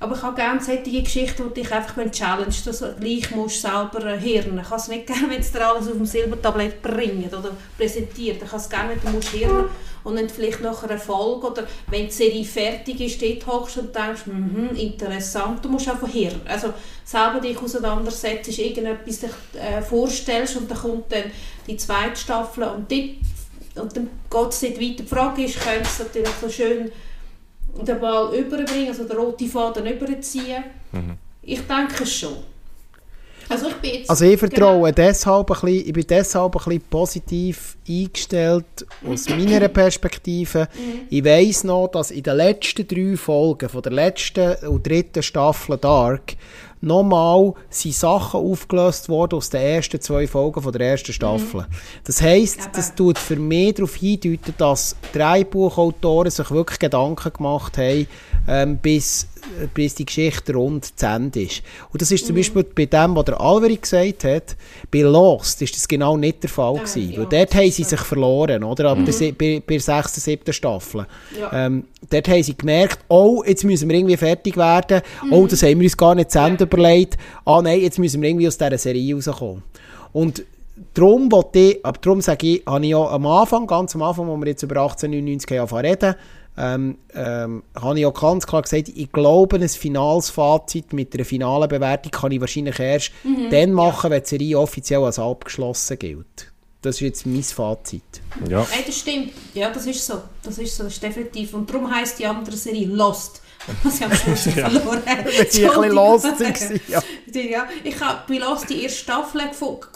aber ich habe gerne solche Geschichten, die dich einfach challenge, dass du gleich musst selber hirnen. Ich kann es nicht gerne, wenn es dir alles auf dem Silbertablett bringt oder präsentiert. Ich kann es gerne, wenn du musst hirnen und dann vielleicht nach einer Folge oder wenn die Serie fertig ist, dort hochst und denkst, mm interessant, du musst einfach hirnen. Also selber dich auseinandersetzen, irgendetwas dich äh, vorstellst und dann kommt dann die zweite Staffel und, dort, und dann geht es nicht weiter. Die Frage ist, könnte es natürlich so schön den Ball überbringen, also den roten Faden überziehen? Mhm. Ich denke schon. Also ich, bin jetzt, also ich vertraue genau. deshalb ein bisschen, ich bin deshalb ein bisschen positiv eingestellt aus meiner Perspektive. Mhm. Ich weiss noch, dass in den letzten drei Folgen von der letzten und dritten Staffel Dark nochmal sind Sachen aufgelöst worden aus den ersten zwei Folgen von der ersten Staffel. Mhm. Das heisst, ja, das tut für mich darauf hindeuten, dass drei Buchautoren sich wirklich Gedanken gemacht haben, ähm, bis, bis die Geschichte rund zu Ende ist. Und das ist zum mhm. Beispiel bei dem, was der Alveri gesagt hat, bei Lost ist das genau nicht der Fall ja, gewesen. Ja, weil dort haben sie sich verloren, oder? Aber mhm. bei, bei der sechsten, siebten Staffel. Ja. Ähm, dort haben sie gemerkt, oh, jetzt müssen wir irgendwie fertig werden. Mhm. Oh, das haben wir uns gar nicht zu Ende überlegt. Ah nein, jetzt müssen wir irgendwie aus dieser Serie rauskommen. Und darum, ich, aber darum sage ich, habe ich ja am Anfang, ganz am Anfang, wo wir jetzt über 1899 anfangen reden, ähm, ähm, habe ich auch ganz klar gesagt, ich glaube, ein finales Fazit mit einer finalen Bewertung kann ich wahrscheinlich erst mhm, dann machen, ja. wenn die Serie offiziell als abgeschlossen gilt. Das ist jetzt mein Fazit. Ja. Hey, das stimmt. Ja, das ist so. Das ist so, das ist definitiv. Und darum heisst die andere Serie Lost. Sie haben Schluss ja. verloren. Weil sie ein bisschen lost. Ja. ja. Ich habe bei Lost die erste Staffel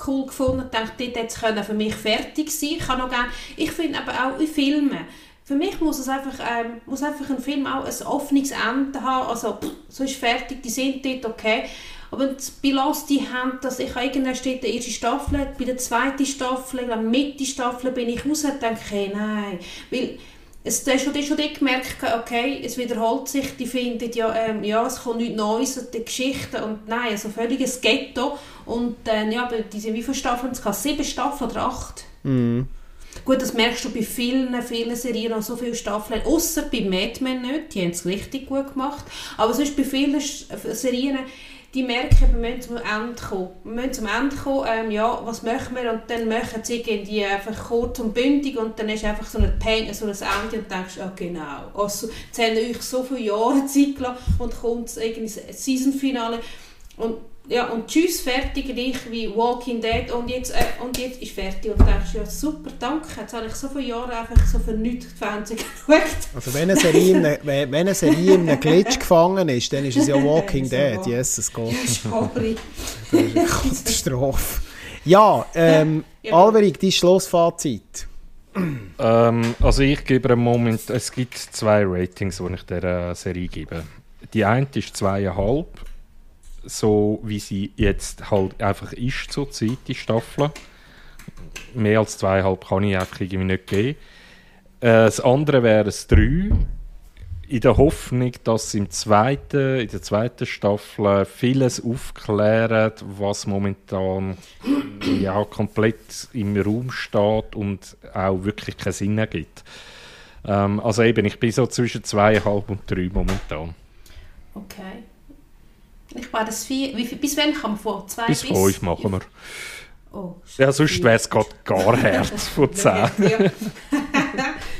cool gefunden und dachte, dort hätte es für mich fertig sein Ich, kann noch gerne, ich finde aber auch in Filmen, für mich muss es einfach, ähm, muss einfach ein Film auch ein offenes Ende haben. Also, pff, so ist fertig, die sind dort, okay. Aber bei Lost, die haben das, ich irgendwann steht die erste Staffel, bei der zweiten Staffel, ich Mitte Staffel bin ich raus und denke, hey, nein. Weil, es ist schon, schon gemerkt, okay, es wiederholt sich, die finden ja, ähm, ja, es kommt nichts Neues, die Geschichte und nein, also völliges Ghetto und äh, ja, die sind wie viele Staffeln, es gab sieben Staffeln oder acht. Mm. Gut, das merkst du bei vielen, vielen Serien noch so viele Staffeln, außer bei Mad Men nicht, die haben es richtig gut gemacht, aber sonst bei vielen Serien, die merken, wir müssen zum Ende kommen. Wir müssen zum Ende kommen, ähm, ja, was machen wir? Und dann machen sie irgendwie einfach kurz und bündig und dann ist einfach so ein Pain, so ein Ende und denkst, ja genau, also, jetzt haben euch so viele Jahre Zeit gelassen und kommt irgendwie das Season-Finale und ja, und tschüss, fertig, gleich wie Walking Dead und jetzt, äh, und jetzt ist fertig. Und denkst, ja super, danke, jetzt habe ich so viele Jahre einfach so für nichts Fernsehen geschaut. Also wenn eine Serie in einem, wenn eine Serie in einem Glitch gefangen ist, dann ist es ja Walking Dead, Jesus Gott. Sorry. Das ist eine Katastrophe. Ja, ähm, ja. Alberig, dein Schlussfazit. Ähm, also ich gebe im Moment, es gibt zwei Ratings, die ich dieser Serie gebe. Die eine ist zweieinhalb so wie sie jetzt halt einfach ist zur Zeit, die Staffel. mehr als zweieinhalb kann ich einfach irgendwie nicht geben. Äh, das andere wäre ein 3 in der Hoffnung, dass im zweiten, in der zweiten Staffel vieles aufklärt, was momentan ja, komplett im Raum steht und auch wirklich keinen Sinn ergibt. Ähm, also eben, ich bin so zwischen zweieinhalb und drei momentan. Okay. Ich war das vier. Wie viel, bis wann kann man vor? Zwei bis, bis fünf machen wir. Oh, ja, sonst wäre es gerade gar Herz von zehn.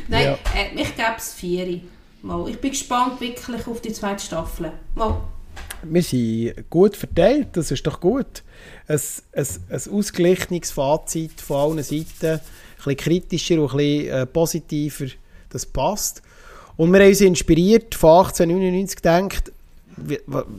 Nein, ja. äh, ich gebe es vier. Mal. Ich bin gespannt wirklich auf die zweite Staffel. Mal. Wir sind gut verteilt, das ist doch gut. Ein, ein, ein ausgeglichenes Fazit von allen Seiten, ein bisschen kritischer und ein bisschen äh, positiver, das passt. Und wir haben uns inspiriert, von 1899 gedacht,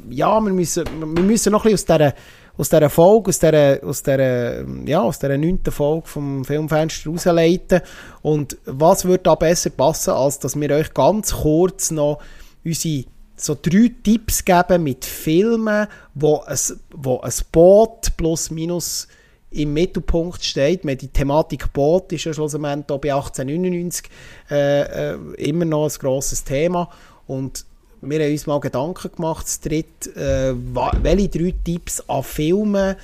ja, wir müssen, wir müssen noch ein bisschen aus dieser aus dieser Folge, aus dieser, aus dieser, ja, aus dieser neunten Folge vom Filmfenster rausleiten. Und was würde da besser passen, als dass wir euch ganz kurz noch unsere so drei Tipps geben mit Filmen, wo ein, wo ein Boot plus minus im Mittelpunkt steht. Die Thematik Boot ist ja schlussendlich bei 1899 äh, äh, immer noch ein grosses Thema. Und wir haben uns mal Gedanken gemacht, dritt, äh, welche drei Tipps an Filmen,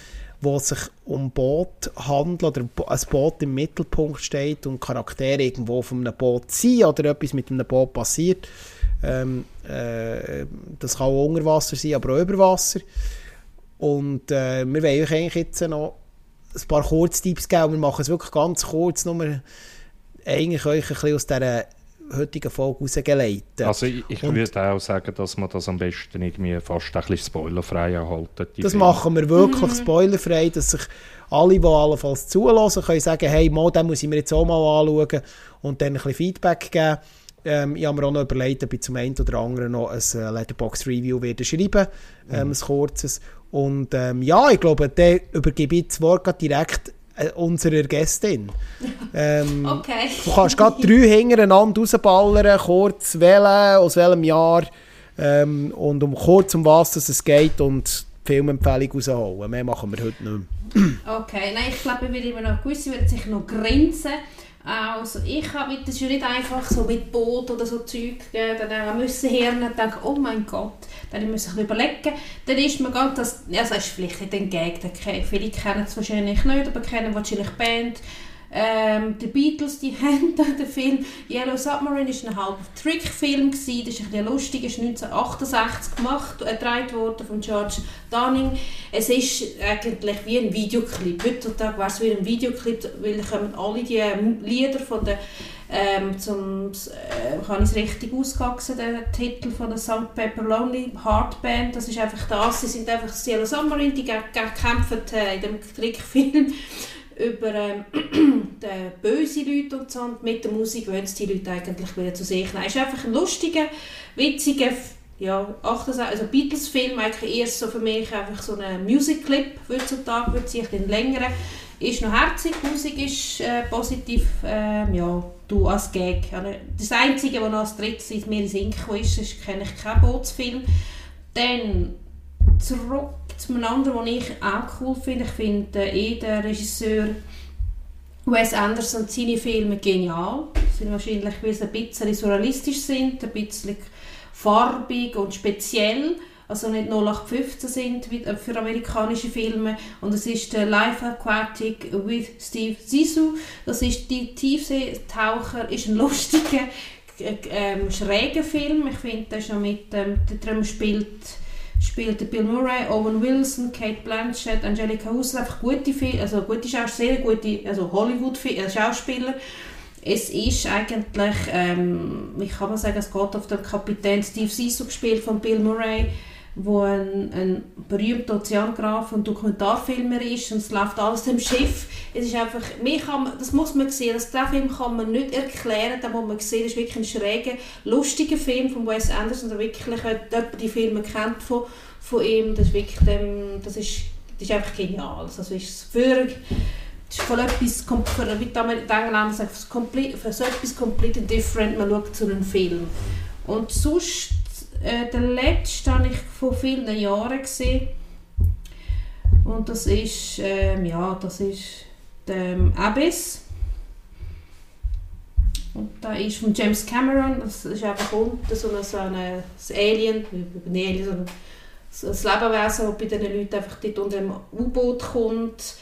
wo sich um Boot handelt oder ein Boot im Mittelpunkt steht und Charaktere irgendwo von einem Boot sind oder etwas mit einem Boot passiert. Ähm, äh, das kann auch unter Wasser sein, aber auch über Wasser. Und äh, wir wollen euch eigentlich jetzt noch ein paar Kurztipps geben. Wir machen es wirklich ganz kurz, nur eigentlich euch ein bisschen aus dieser heutigen Folge rausgeleitet. Also ich, ich würde auch sagen, dass man das am besten irgendwie fast ein bisschen spoilerfrei erhalten. Das Filme. machen wir wirklich mhm. spoilerfrei, dass sich alle, die allenfalls zulassen, können sagen, hey, mal, den muss ich mir jetzt auch mal anschauen und dann ein bisschen Feedback geben. Ähm, ich habe mir auch noch überlegt, ob ich zum einen oder anderen noch ein äh, Letterbox-Review schreiben ähm, mhm. ein kurzes. Und ähm, ja, ich glaube, dann übergebe ich das Wort direkt äh, unserer Gästin. Ähm, okay. Du kannst gerade drei hintereinander rausballern, kurz wählen, aus welchem Jahr ähm, und um kurz um was es geht und die Filmempfehlung rausholen. Mehr machen wir heute nicht mehr. Okay, nein, ich glaube, wir werden noch gewisse werden sich noch grenzen. Also ich habe, das ist ja nicht einfach so mit Boot oder so Zeug, dann müssen Hirn denken, oh mein Gott, dann muss ich überlegen. Dann ist man ganz, das, das ist vielleicht nicht entgegen, viele kennen es wahrscheinlich nicht, aber kennen wahrscheinlich Band, ähm, die Beatles, die haben den Film Yellow Submarine ist ein halber Trickfilm gewesen. Das ist ein lustig, ist 1968 gemacht, äh, gedreht worden von George Dunning. Es ist eigentlich wie ein Videoclip. Heutzutage wäre es wie ein Videoclip, weil kommen alle die Lieder von der ähm, zum, äh, habe ich es richtig ausgewachsen, der Titel von der St. Pepper Lonely Heart Band, das ist einfach das, sie sind einfach Yellow Submarine, die kämpfen äh, in dem Trickfilm über ähm, die böse Leute und so. Und mit der Musik wollen die Leute eigentlich wieder zu sich nehmen. Es ist einfach ein lustiger, witziger, ja, 68, also Beatles-Film, eigentlich eher so für mich einfach so ein Music-Clip heutzutage, würde ich den längeren. Ist noch herzig, die Musik ist äh, positiv, äh, ja, du als Gag. Das Einzige, was noch als drittes in mir in Sinn ist, ist, kenne ich keinen Bootsfilm. Dann zurück zu einem anderen, den ich auch cool finde. Ich finde äh, eh den Regisseur Wes Anderson seine Filme genial. Sind wahrscheinlich, weil sie ein bisschen surrealistisch sind, ein bisschen farbig und speziell. Also nicht 0815 sind äh, für amerikanische Filme. Und es ist der Life Aquatic with Steve Zissou. Das ist die Tiefseetaucher, ist ein lustiger, äh, ähm, schräger Film. Ich finde, der noch mit, ähm, der spielt spielt Bill Murray, Owen Wilson, Kate Blanchett, Angelica Houston, einfach gute, also gute Schauspieler, sehr gute also Hollywood-Schauspieler. Äh, es ist eigentlich, ähm, wie kann man sagen, es geht auf den Kapitän Steve Sisu gespielt von Bill Murray, wo ein, ein berühmter Ozeangraf und Dokumentarfilmer ist und es läuft alles dem Schiff. Es ist einfach, kann das muss man sehen, das, den Film kann man nicht erklären, da muss man sehen, das ist wirklich ein schräger, lustiger Film von Wes Anderson, der wirklich jemand die Filme kennt von, von ihm, das ist wirklich, dem, das ist, das ist einfach genial. Also ist für, ist von etwas, für, wie die Engländer sagen, für so etwas completely different, man schaut zu einem Film. Und sonst äh, den letzten habe ich vor vielen Jahren gesehen. Und das ist, ähm, ja, das ist ähm, Abyss. Und da ist von James Cameron, das ist einfach unten so ein, so eine, ein Alien, nicht Alien, so ein Lebewesen, das bei diesen Leuten einfach dort unter einem U-Boot kommt,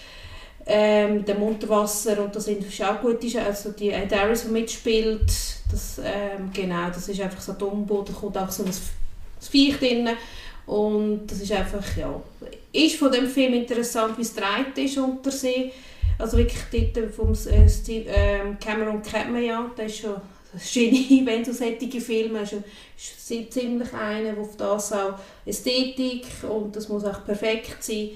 ähm, dem Unterwasser und das ist auch gut, also die Ed Harris, die mitspielt, das, ähm, genau, das ist einfach so U-Boot, da kommt auch so ein, Viech drin und das ist einfach, ja, ist von dem Film interessant, wie es ist unter See, also wirklich dort vom äh, Steve, äh, Cameron kennt man ja, der ist schon ein Genie, wenn du solche Filme hast. ist ziemlich einer, der auf das auch Ästhetik und das muss auch perfekt sein.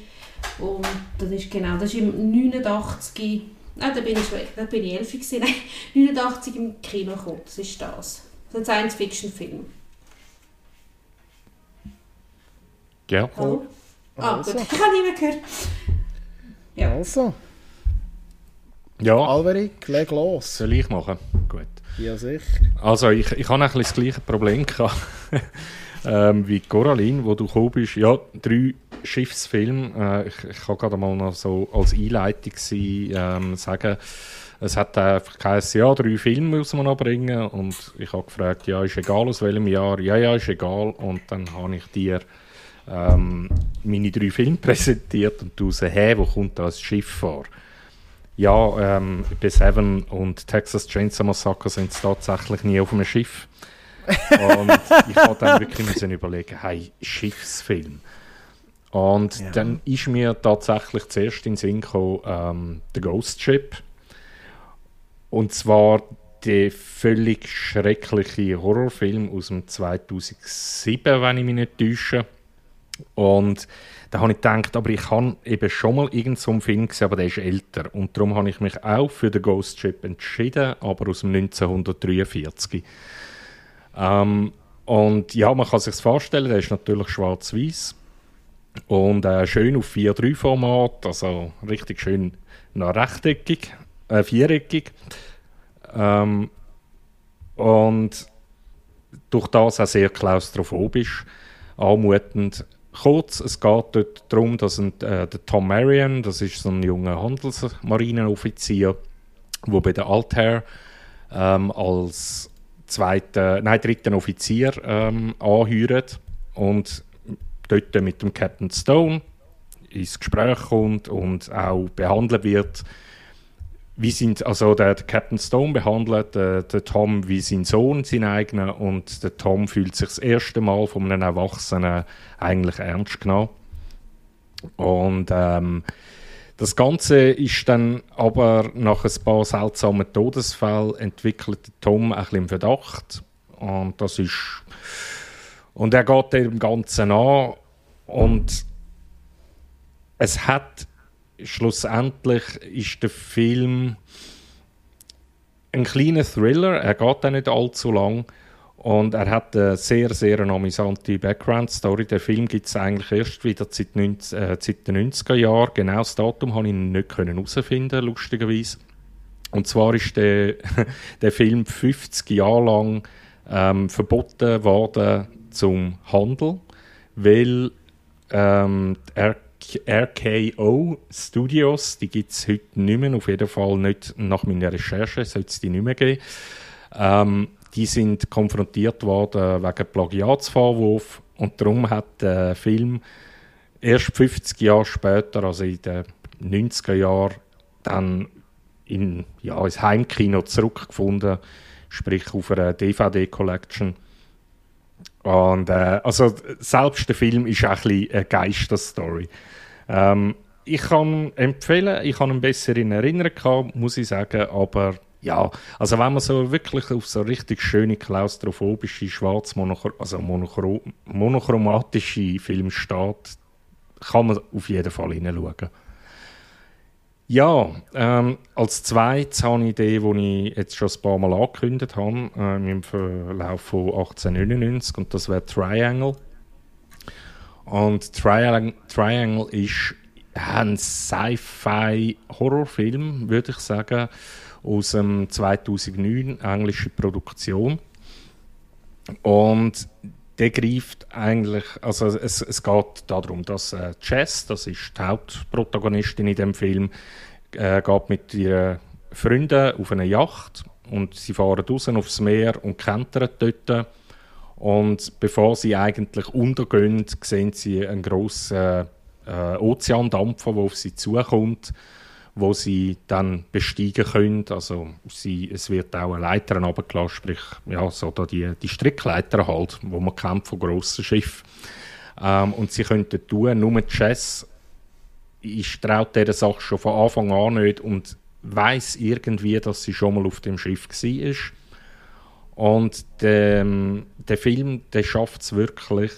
Und das ist genau, das ist im 89, nein, da bin ich, da bin ich 11 gewesen, nein, 89 im Kino gekommen, das ist das. Das ist ein Science-Fiction-Film. Ja. Hallo? Ah, gut, ich habe nicht mehr gehört. Ja. Also. Ja. Alverik, leg los. Soll ich machen? Gut. Ja, sicher. Also, ich, ich habe eigentlich das gleiche Problem gehabt. ähm, wie Coraline, wo du gekommen bist. Ja, drei Schiffsfilme. Äh, ich, ich kann gerade mal noch so als Einleitung sein, ähm, sagen, es hat einfach geheißen, ja, drei Filme muss man noch bringen. Und ich habe gefragt, ja, ist egal aus welchem Jahr? Ja, ja, ist egal. Und dann habe ich dir ähm, meine drei Filme präsentiert und du sagst, hä, wo kommt da das Schiff vor? Ja, ähm, bei Seven und Texas Chainsaw Massacre sind sie tatsächlich nie auf einem Schiff. und ich habe dann wirklich müssen überlegen, hey, Schiffsfilm. Und ja. dann ist mir tatsächlich zuerst in den Sinn gekommen, ähm, The Ghost Ship. Und zwar der völlig schreckliche Horrorfilm aus dem 2007, wenn ich mich nicht täusche. Und da habe ich gedacht, aber ich habe eben schon mal irgendeinen so Film gesehen, aber der ist älter. Und darum habe ich mich auch für den Ghost Ship entschieden, aber aus dem 1943. Ähm, und ja, man kann sich vorstellen, der ist natürlich schwarz-weiß und äh, schön auf 4-3-Format, also richtig schön noch rechteckig, äh, viereckig. Ähm, und durch das auch sehr klaustrophobisch, anmutend kurz, es geht dort darum, dass ein, äh, der Tom Marion, das ist so ein junger Handelsmarinenoffizier, der bei der Altair ähm, als zweiter, nein, dritten Offizier ähm, anheuert und dort mit dem Captain Stone ins Gespräch kommt und auch behandelt wird wie sind, also der, der Captain Stone behandelt äh, den Tom wie sein Sohn, sein eigener, und der Tom fühlt sich das erste Mal von einem Erwachsenen eigentlich ernst genommen. Und ähm, das Ganze ist dann aber nach ein paar seltsamen Todesfällen entwickelt Tom ein bisschen Verdacht. Und das ist. Und er geht dem Ganzen an und es hat schlussendlich ist der Film ein kleiner Thriller. Er geht auch nicht allzu lang. Und er hat eine sehr, sehr amüsante Background-Story. Der Film gibt es eigentlich erst wieder seit, 19, äh, seit den 90er Jahren. Genau das Datum konnte ich nicht herausfinden, lustigerweise. Und zwar ist der, der Film 50 Jahre lang ähm, verboten worden zum Handel, weil ähm, RKO Studios, die gibt es heute nicht mehr, auf jeden Fall nicht nach meiner Recherche, sollte es die nicht mehr geben. Ähm, die sind konfrontiert worden wegen Plagiatsvorwurf und darum hat der Film erst 50 Jahre später, also in den 90er Jahren, dann in, ja, ins Heimkino zurückgefunden, sprich auf einer DVD-Collection. Und äh, also selbst der Film ist auch ein bisschen eine Geisterstory. Ähm, ich kann empfehlen, ich habe ihn besser in Erinnerung muss ich sagen, aber ja, also wenn man so wirklich auf so richtig schöne klaustrophobische, schwarz also monochromatische Filme steht, kann man auf jeden Fall hineinschauen. Ja, ähm, als zweites habe ich die, die ich jetzt schon ein paar Mal angekündigt habe, äh, im Verlauf von 1899, und das wäre Triangle. Und Triangle, Triangle ist ein Sci-Fi-Horrorfilm, würde ich sagen, aus dem 2009, englische Produktion. Und der greift eigentlich, also es, es geht darum, dass äh, Jess, das ist die Hauptprotagonistin in dem Film, äh, geht mit ihren Freunden auf eine Yacht und sie fahren raus aufs Meer und kentern dort. Und bevor sie eigentlich untergehen, sehen sie einen grossen äh, Ozeandampfer, der auf sie zukommt, wo sie dann besteigen können. Also sie, es wird auch eine Leiter runtergelassen, sprich ja, so da die, die Strickleiter halt, wo man kennt von grossen Schiffen. Ähm, und sie könnten tun, nur Jess ich traut dieser Sache schon von Anfang an nicht und weiß irgendwie, dass sie schon mal auf dem Schiff war. Und der, der Film der schafft es wirklich,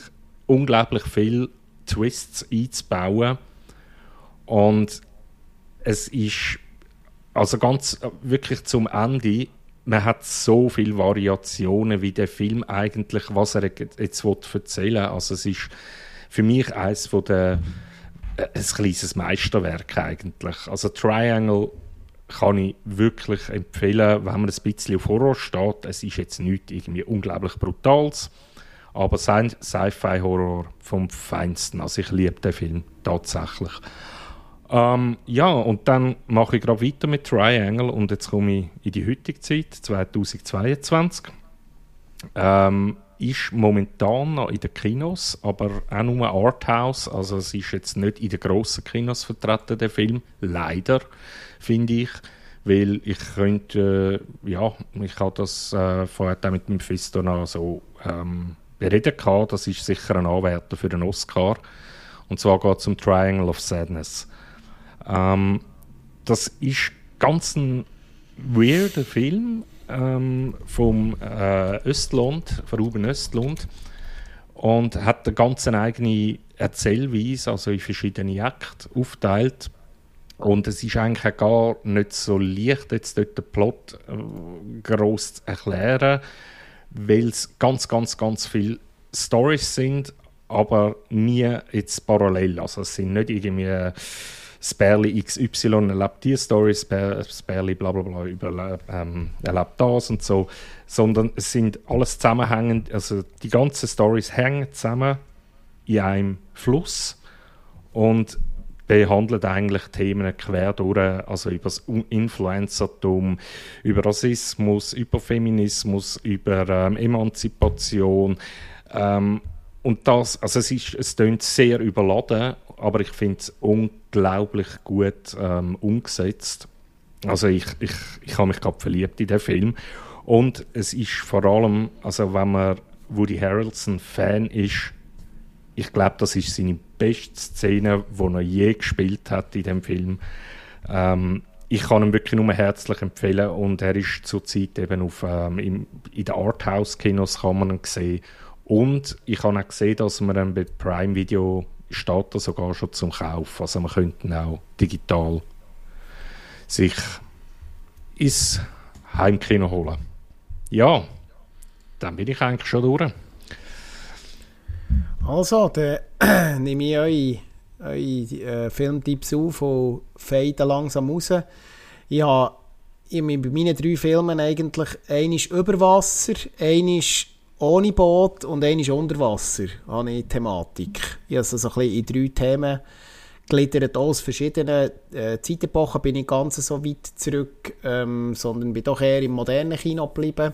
unglaublich viel Twists einzubauen. Und es ist also ganz wirklich zum Ende, man hat so viele Variationen, wie der Film eigentlich, was er jetzt erzählen. Also es ist für mich eines von der ein kleines Meisterwerk eigentlich. Also Triangle kann ich wirklich empfehlen, wenn man ein bisschen auf Horror steht. Es ist jetzt nicht irgendwie unglaublich brutales, aber Sci-Fi-Horror vom Feinsten. Also ich liebe den Film tatsächlich. Ähm, ja, und dann mache ich gerade weiter mit Triangle und jetzt komme ich in die heutige Zeit, 2022. Ähm, ist momentan noch in den Kinos, aber auch nur Arthouse. Also es ist jetzt nicht in den grossen Kinos vertreten, der Film. Leider, finde ich. Weil ich könnte, äh, ja, ich habe das äh, vorher mit dem Fisto noch so ähm, bereden gehabt. Das ist sicher ein Anwärter für den Oscar. Und zwar geht es um Triangle of Sadness. Ähm, das ist ganz ein weirder Film, ähm, vom äh, Östlund, von Ruben Östlund und hat eine ganz eigene Erzählweise, also in verschiedene Akte aufteilt. Und es ist eigentlich gar nicht so leicht, jetzt dort den Plot äh, groß zu erklären, weil es ganz, ganz, ganz viele Stories sind, aber nie jetzt parallel. Also es sind nicht irgendwie Sperli XY erlebt die Story, Sperli bla bla bla über, ähm, erlebt das und so, sondern es sind alles zusammenhängend, also die ganzen Stories hängen zusammen in einem Fluss und behandelt eigentlich Themen quer durch, also über das Influencertum, über Rassismus, über Feminismus, über ähm, Emanzipation. Ähm, und das, also es, ist, es klingt sehr überladen aber ich finde es unglaublich gut ähm, umgesetzt. Also ich, ich, ich habe mich gerade verliebt in den Film. Und es ist vor allem, also wenn man Woody Harrelson Fan ist, ich glaube, das ist seine beste Szene, die er je gespielt hat in dem Film. Ähm, ich kann ihn wirklich nur herzlich empfehlen und er ist zurzeit eben auf, ähm, im, in den Arthouse-Kinos kann man ihn sehen. Und ich habe auch gesehen, dass man ihn bei Prime Video steht er sogar schon zum Kauf. Also man könnte auch digital sich ins Heimkino holen. Ja, dann bin ich eigentlich schon durch. Also, dann nehme ich eure, eure äh, Filmtipps auf und fade langsam raus. Ich habe bei meinen drei Filmen eigentlich eines über Wasser, eines ohne Boot und einmal unter Wasser habe ich Thematik. Ich habe also so ein bisschen in drei Themen gliedert. Aus verschiedenen äh, Zeitepochen bin ich ganz so weit zurück, ähm, sondern bin doch eher im modernen Kino geblieben.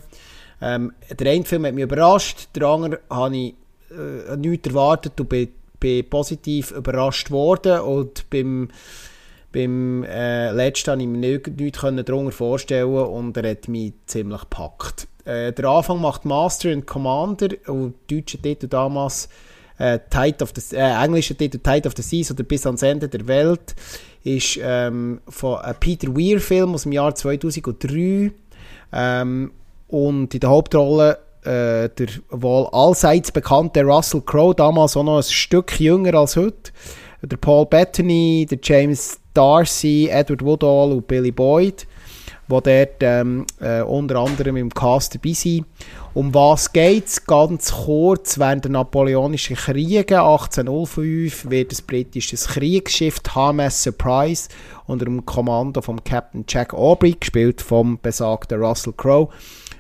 Ähm, der eine Film hat mich überrascht, der andere habe ich äh, nichts erwartet und bin, bin positiv überrascht worden und beim beim äh, letzten konnte ich mir nichts, nichts darunter vorstellen und er hat mich ziemlich gepackt. Äh, der Anfang macht Master and Commander und deutscher Titel damals äh, Tide of the, äh, englischer Titel Tide of the Seas oder Bis ans Ende der Welt ist ähm, von einem Peter Weir Film aus dem Jahr 2003 ähm, und in der Hauptrolle äh, der wohl allseits bekannte Russell Crowe, damals auch noch ein Stück jünger als heute, der Paul Bettany, der James Darcy, Edward Woodall und Billy Boyd die dort ähm, äh, unter anderem im Cast dabei sind. Um was geht es? Ganz kurz, während der Napoleonischen Kriege 1805 wird das britische Kriegsschiff HMS Surprise unter dem Kommando von Captain Jack Aubrey, gespielt vom besagten Russell Crowe,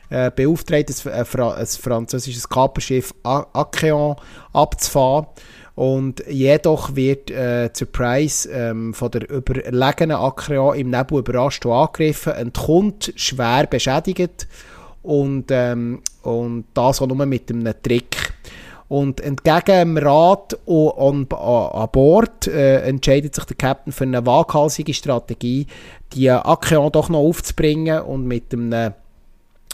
äh, beauftragt, ein, ein, ein französisches Kaperschiff Acheon abzufahren. Und jedoch wird äh, Surprise ähm, von der überlegenen Akreon im Nebel überrascht und angegriffen, entkommt, schwer beschädigt und, ähm, und das auch nur mit einem Trick. Und entgegen dem Rat und an Bord äh, entscheidet sich der Captain für eine waghalsige Strategie, die Akeon doch noch aufzubringen und mit einem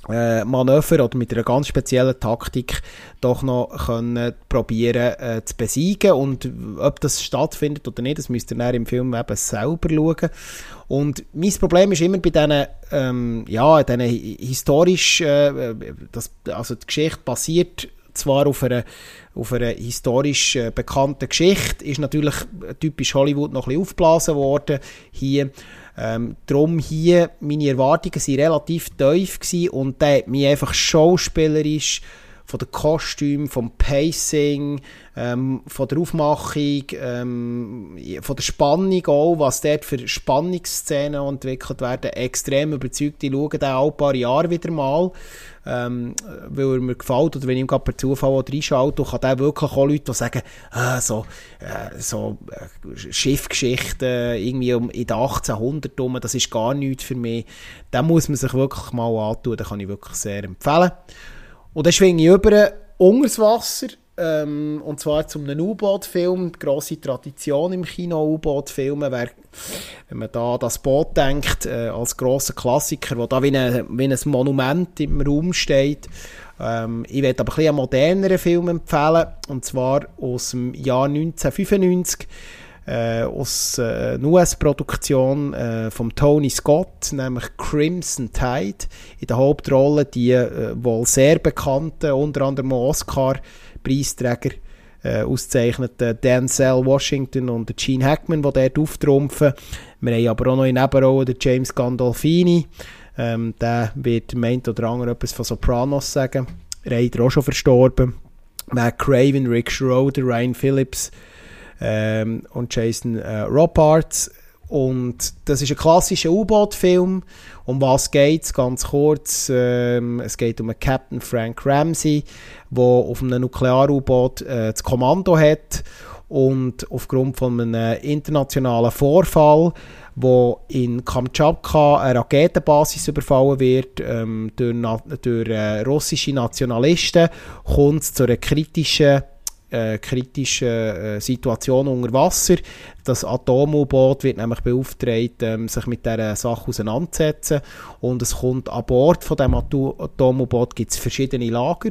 äh, Manöver oder mit einer ganz speziellen Taktik doch noch können probieren äh, zu besiegen und ob das stattfindet oder nicht, das müsst ihr dann im Film eben selber schauen. Und mein Problem ist immer bei diesen, ähm, ja, diesen historisch, äh, das, also die Geschichte basiert zwar auf einer, auf einer historisch äh, bekannten Geschichte, ist natürlich typisch Hollywood noch ein bisschen aufgeblasen worden hier, ähm, darum hier, meine Erwartungen waren relativ tief und der hat mich einfach schauspielerisch von den Kostümen, vom Pacing, ähm, von der Aufmachung, ähm, von der Spannung auch, was dort für Spannungsszenen entwickelt werden, extrem überzeugt. Ich schaue den ein paar Jahre wieder mal, ähm, weil er mir gefällt oder wenn ich ihm gerade per Zufall reinschaue, kann der wirklich auch Leute, die sagen, ah, so, äh, so äh, Schiffgeschichten irgendwie um, in den 1800 rum, das ist gar nichts für mich. Da muss man sich wirklich mal antun, den kann ich wirklich sehr empfehlen. Und dann schwinge ich über unter das Wasser, ähm, und zwar zum einem U-Boot-Film. Grosse Tradition im Kino U-Boot-Filmen wenn man da das Boot denkt, äh, als grosser Klassiker, wo da wie, eine, wie ein Monument im Raum steht. Ähm, ich werde aber ein einen moderneren Film empfehlen, und zwar aus dem Jahr 1995 äh, aus äh, einer US-Produktion äh, von Tony Scott, nämlich Crimson Tide. In der Hauptrolle die äh, wohl sehr bekannte, unter anderem Oscar-Preisträger äh, auszeichneten Denzel Washington und Gene Hackman, die dort auftrumpfen. Wir haben aber auch noch in Nebenrollen den James Gandolfini. Ähm, der wird meint oder andere etwas von Sopranos sagen. Leider auch schon verstorben. Matt Craven, Rick Schroeder, Ryan Phillips, ähm, und Jason äh, Robards. Und das ist ein klassischer U-Boot-Film. Um was geht es? Ganz kurz. Ähm, es geht um einen Captain Frank Ramsey, der auf einem Nuklear-U-Boot äh, das Kommando hat und aufgrund von einem internationalen Vorfall, wo in Kamtschatka eine Raketenbasis überfallen wird ähm, durch, durch äh, russische Nationalisten, kommt es zu einer kritischen äh, kritischen äh, Situation unter Wasser. Das Atom-U-Boot wird nämlich beauftragt, ähm, sich mit dieser Sache auseinanderzusetzen. Und es kommt an Bord von dem Atom-U-Boot gibt es verschiedene Lager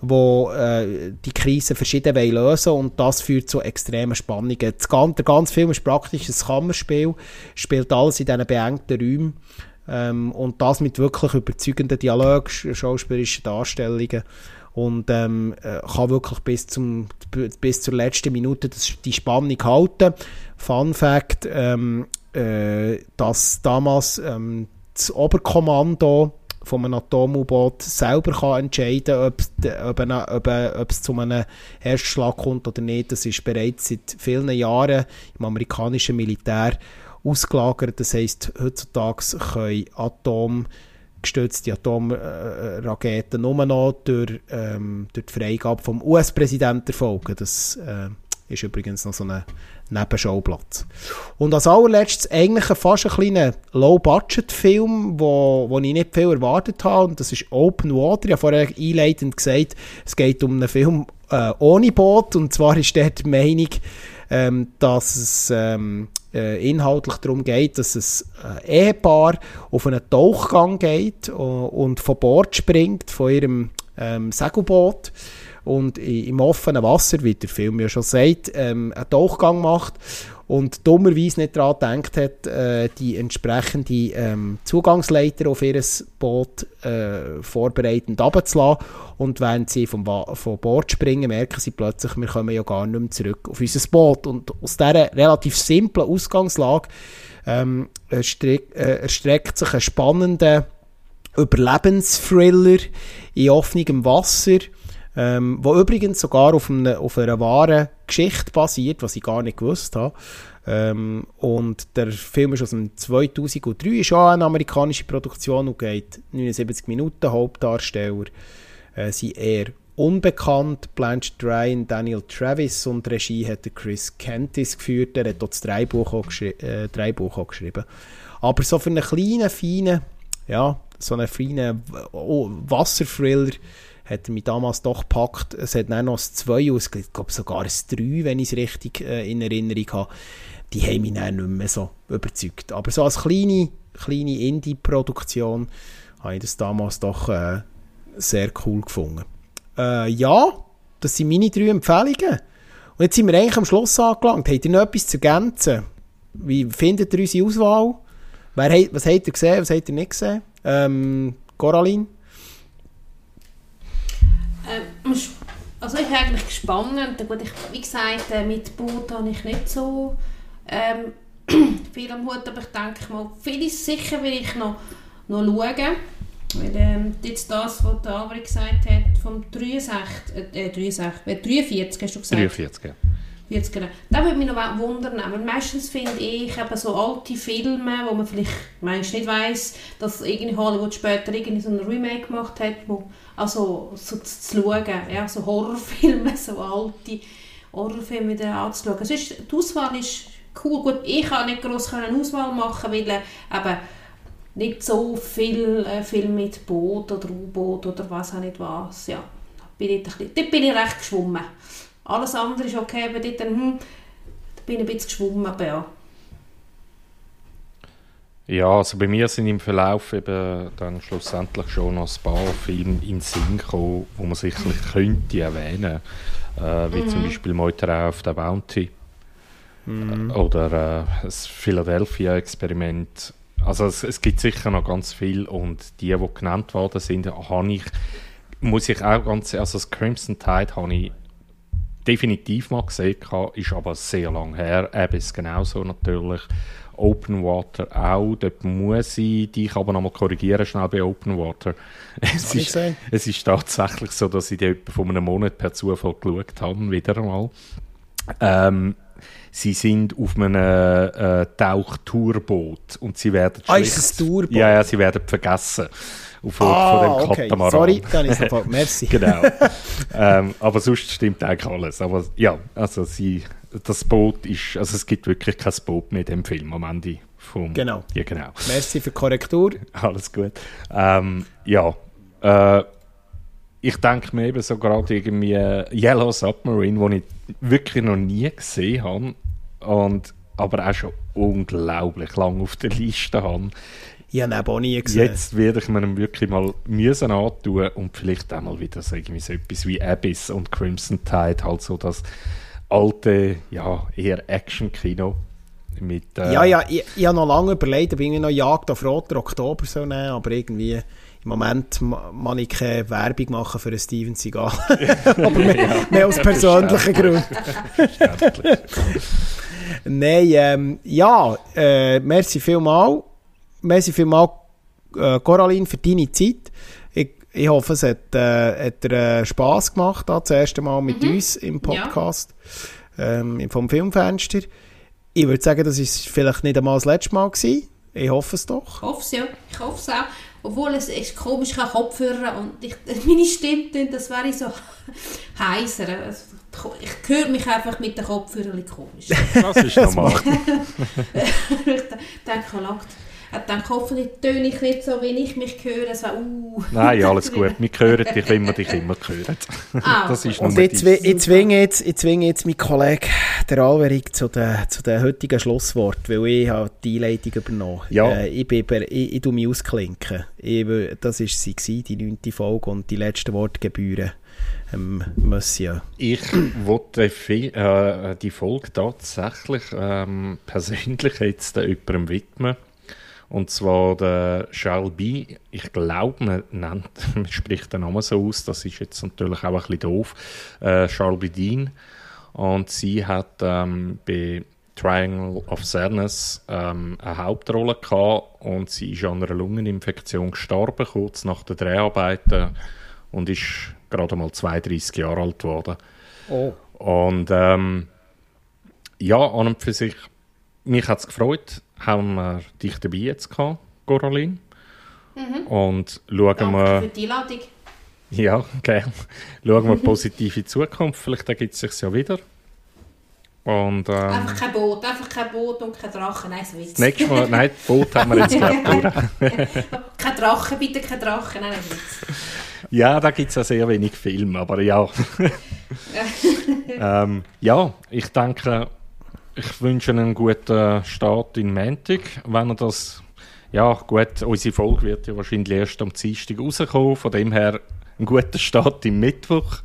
wo äh, die Krise verschieden wollen lösen und das führt zu extremen Spannungen. Das ganze, der ganze Film ist praktisch ein Kammerspiel, spielt alles in diesen beengten Räumen ähm, und das mit wirklich überzeugenden Dialogen, schauspielerischen Darstellungen und ähm, äh, kann wirklich bis, zum, bis zur letzten Minute das, die Spannung halten. Fun Fact, ähm, äh, dass damals ähm, das Oberkommando von einem Atom-U-Boot selber kann entscheiden ob, ob, ob, es zu einem Erstschlag kommt oder nicht. Das ist bereits seit vielen Jahren im amerikanischen Militär ausgelagert. Das heisst, heutzutage können Atom gestützte Atomraketen nur noch durch, ähm, durch die Freigabe vom US-Präsidenten erfolgen. Das äh, ist übrigens noch so ein Nebenschauplatz. Und als allerletztes eigentlich fast ein kleiner Low-Budget-Film, wo, wo ich nicht viel erwartet habe, und das ist Open Water. Ich habe vorher einleitend gesagt, es geht um einen Film äh, ohne Boot, und zwar ist dort die Meinung, ähm, dass es ähm, äh, inhaltlich darum geht, dass es äh, Ehepaar auf einen Tauchgang geht und von Bord springt, von ihrem ähm, Segelboot. Und im offenen Wasser, wie der Film ja schon sagt, ähm, einen Tauchgang macht und dummerweise nicht daran gedacht hat, äh, die entsprechende ähm, Zugangsleiter auf ihr Boot äh, vorbereitend runterzulassen. Und während sie vom, vom Bord springen, merken sie plötzlich, wir kommen ja gar nicht mehr zurück auf unser Boot. Und aus dieser relativ simplen Ausgangslage ähm, erstreckt, äh, erstreckt sich ein spannender Überlebensthriller in offenem Wasser, ähm, wo übrigens sogar auf, einem, auf einer wahren Geschichte basiert, was ich gar nicht gewusst habe. Ähm, und der Film ist aus dem 2003, ist auch eine amerikanische Produktion und geht 79 Minuten. Hauptdarsteller äh, sind eher unbekannt. Blanche Ryan, Daniel Travis und Regie hat Chris Kentis geführt. Er hat dort das Dreibuch auch, geschri äh, Dreibuch auch geschrieben. Aber so für einen kleinen, feinen, ja, so einen feinen oh, Wasserthriller hat mich damals doch gepackt. Es hat dann noch ein 2 und ich glaube sogar ein 3, wenn ich es richtig äh, in Erinnerung habe. Die haben mich dann nicht mehr so überzeugt. Aber so als kleine, kleine Indie-Produktion habe ich das damals doch äh, sehr cool gefunden. Äh, ja, das sind meine drei Empfehlungen. Und jetzt sind wir eigentlich am Schluss angelangt. Habt ihr noch etwas zu ergänzen? Wie findet ihr unsere Auswahl? Wer, was habt ihr gesehen, was habt ihr nicht gesehen? Ähm, Coraline? Ähm, also ich bin eigentlich gespannt. Gut, ich, wie gesagt, äh, mit Boot habe ich nicht so ähm, viel am Hut, aber ich denke mal, vieles sicher will ich noch, noch schauen. Weil ähm, jetzt das, was der Albrecht gesagt hat, vom 63, äh, 63, äh, 43 hast du gesagt? 43, ja. 40, genau. Da würde mich noch wundern, aber meistens finde ich eben so alte Filme, wo man vielleicht meist nicht weiss, dass irgendwie Hollywood später irgendwie so ein Remake gemacht hat, wo, also so zu, zu schauen, ja, so Horrorfilme, so alte Horrorfilme wieder anzuschauen. Sonst, die Auswahl ist cool. Gut, ich kann nicht gross eine Auswahl machen, weil äh, eben nicht so viel äh, Film mit Boot oder U-Boot oder was auch nicht was. Ja, bin ich dort bin ich recht geschwommen. Alles andere ist okay, aber dort hm, da bin ich ein bisschen geschwommen, aber ja. Ja, also bei mir sind im Verlauf eben dann schlussendlich schon noch ein paar Filme in den Sinn gekommen, wo man sicherlich könnte erwähnen äh, wie mhm. zum Beispiel Meuterei auf der Bounty mhm. oder äh, das Philadelphia-Experiment. Also es, es, gibt sicher noch ganz viel und die, die genannt worden sind, habe ich, muss ich auch ganz, also das Crimson Tide habe ich definitiv mal gesehen, ist aber sehr lang her. Abyss genauso natürlich. Open Water auch. Dort muss ich dich aber noch mal korrigieren, schnell bei Open Water. Es ist, es ist tatsächlich so, dass ich die etwa vor einem Monat per Zufall geschaut habe, wieder einmal. Ähm, sie sind auf einem äh, Tauchtourboot und sie werden Ah, ist es Tourboot? Ja, ja, sie werden vergessen auf ah, von dem okay. Katamaran. Sorry, dann ist es Merci. genau. ähm, aber sonst stimmt eigentlich alles. Aber ja, also sie, das Boot ist, also es gibt wirklich kein Boot mehr in dem Film am Ende. Vom, genau. Ja, genau. Merci für die Korrektur. Alles gut. Ähm, ja, äh, ich denke mir eben so gerade irgendwie Yellow Submarine, den ich wirklich noch nie gesehen habe und aber auch schon unglaublich lang auf der Liste habe. Ich habe ihn auch nie gesehen. Jetzt werde ich mir wirklich mal müssen antun und vielleicht auch mal wieder so, irgendwie so etwas wie Abyss und Crimson Tide, halt so das alte, ja, eher Action-Kino. Mit, äh ja, ja, ich, ich habe noch lange überlegt, ob ich noch Jagd auf Roter Oktober so nehmen, aber irgendwie im Moment kann ich keine Werbung machen für einen Steven Seagal. aber mehr, ja, mehr aus persönlichen Gründen. Nein, ähm, ja, äh, merci vielmals merci vielmals, äh, Coraline, für deine Zeit. Ich, ich hoffe, es hat, äh, hat dir äh, Spass gemacht, da, das erste Mal mit mhm. uns im Podcast ja. ähm, vom Filmfenster. Ich würde sagen, das war vielleicht nicht einmal das letzte Mal gewesen. Ich hoffe es doch. Ich hoffe es ja. Ich hoffe es auch. Obwohl es ist komisch, ich Kopfhörer und ich, meine Stimme, das wäre so heiser. Also, ich höre mich einfach mit den Kopfhörern komisch. Das ist normal. ich denke, langt er denkt, hoffentlich töne ich nicht so, wie ich mich höre. So, uh. Nein, alles gut. Wir hören dich, wenn wir dich immer hören. Ah, das ist Und ich, ich, zwinge jetzt, ich zwinge jetzt meinen Kollegen, der Alverig, zu den, zu den heutigen Schlusswort, weil ich habe die Einleitung übernommen. Ja. Äh, ich, bin, ich, ich tue mich ausklinken. Ich, das war sie, die neunte Folge und die letzten Worte gebühren. Ähm, Monsieur. Ich wollte äh, die Folge tatsächlich ähm, persönlich jetzt äh, jemandem widmen und zwar der Charles B. Ich glaube, man, nennt, man spricht den Namen so aus. Das ist jetzt natürlich auch ein bisschen doof. Äh, Charles B. Dean. Und sie hat ähm, bei Triangle of Sadness ähm, eine Hauptrolle gehabt und sie ist an einer Lungeninfektion gestorben, kurz nach den Dreharbeiten und ist gerade mal 32 Jahre alt geworden. Oh. Und ähm, ja, an und für sich, mich hat es gefreut, haben wir dich dabei jetzt gehabt, Coraline. Mhm. Und schauen Danke wir... für die Einladung. Ja, gerne. Schauen wir positiv in die Zukunft. Vielleicht ergibt es sich ja wieder. Und, ähm, einfach kein Boot, einfach kein Boot und kein Drachen. Nein, so das nächste Mal, nein, Boot haben wir jetzt glaube kein Drachen, bitte kein Drachen. Nein, Witz. Ja, da gibt es ja sehr wenig Filme, aber ja. ähm, ja, ich denke, ich wünsche einen guten Start in Mantic. Wenn er das, ja gut, unsere Folge wird ja wahrscheinlich erst am Dienstag rauskommen, von dem her einen guten Start im Mittwoch.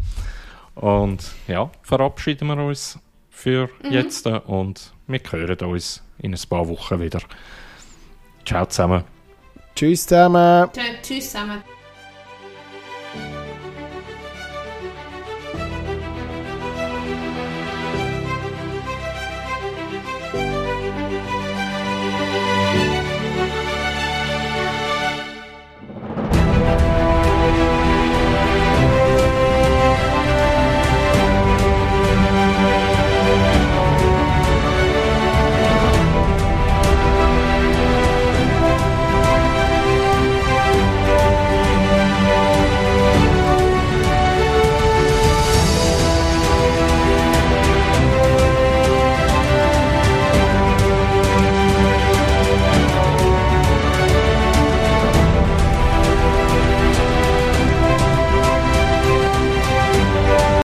Und ja, verabschieden wir uns für mhm. jetzt und wir hören uns in ein paar Wochen wieder. Ciao zusammen. Tschüss zusammen. Tschüss zusammen.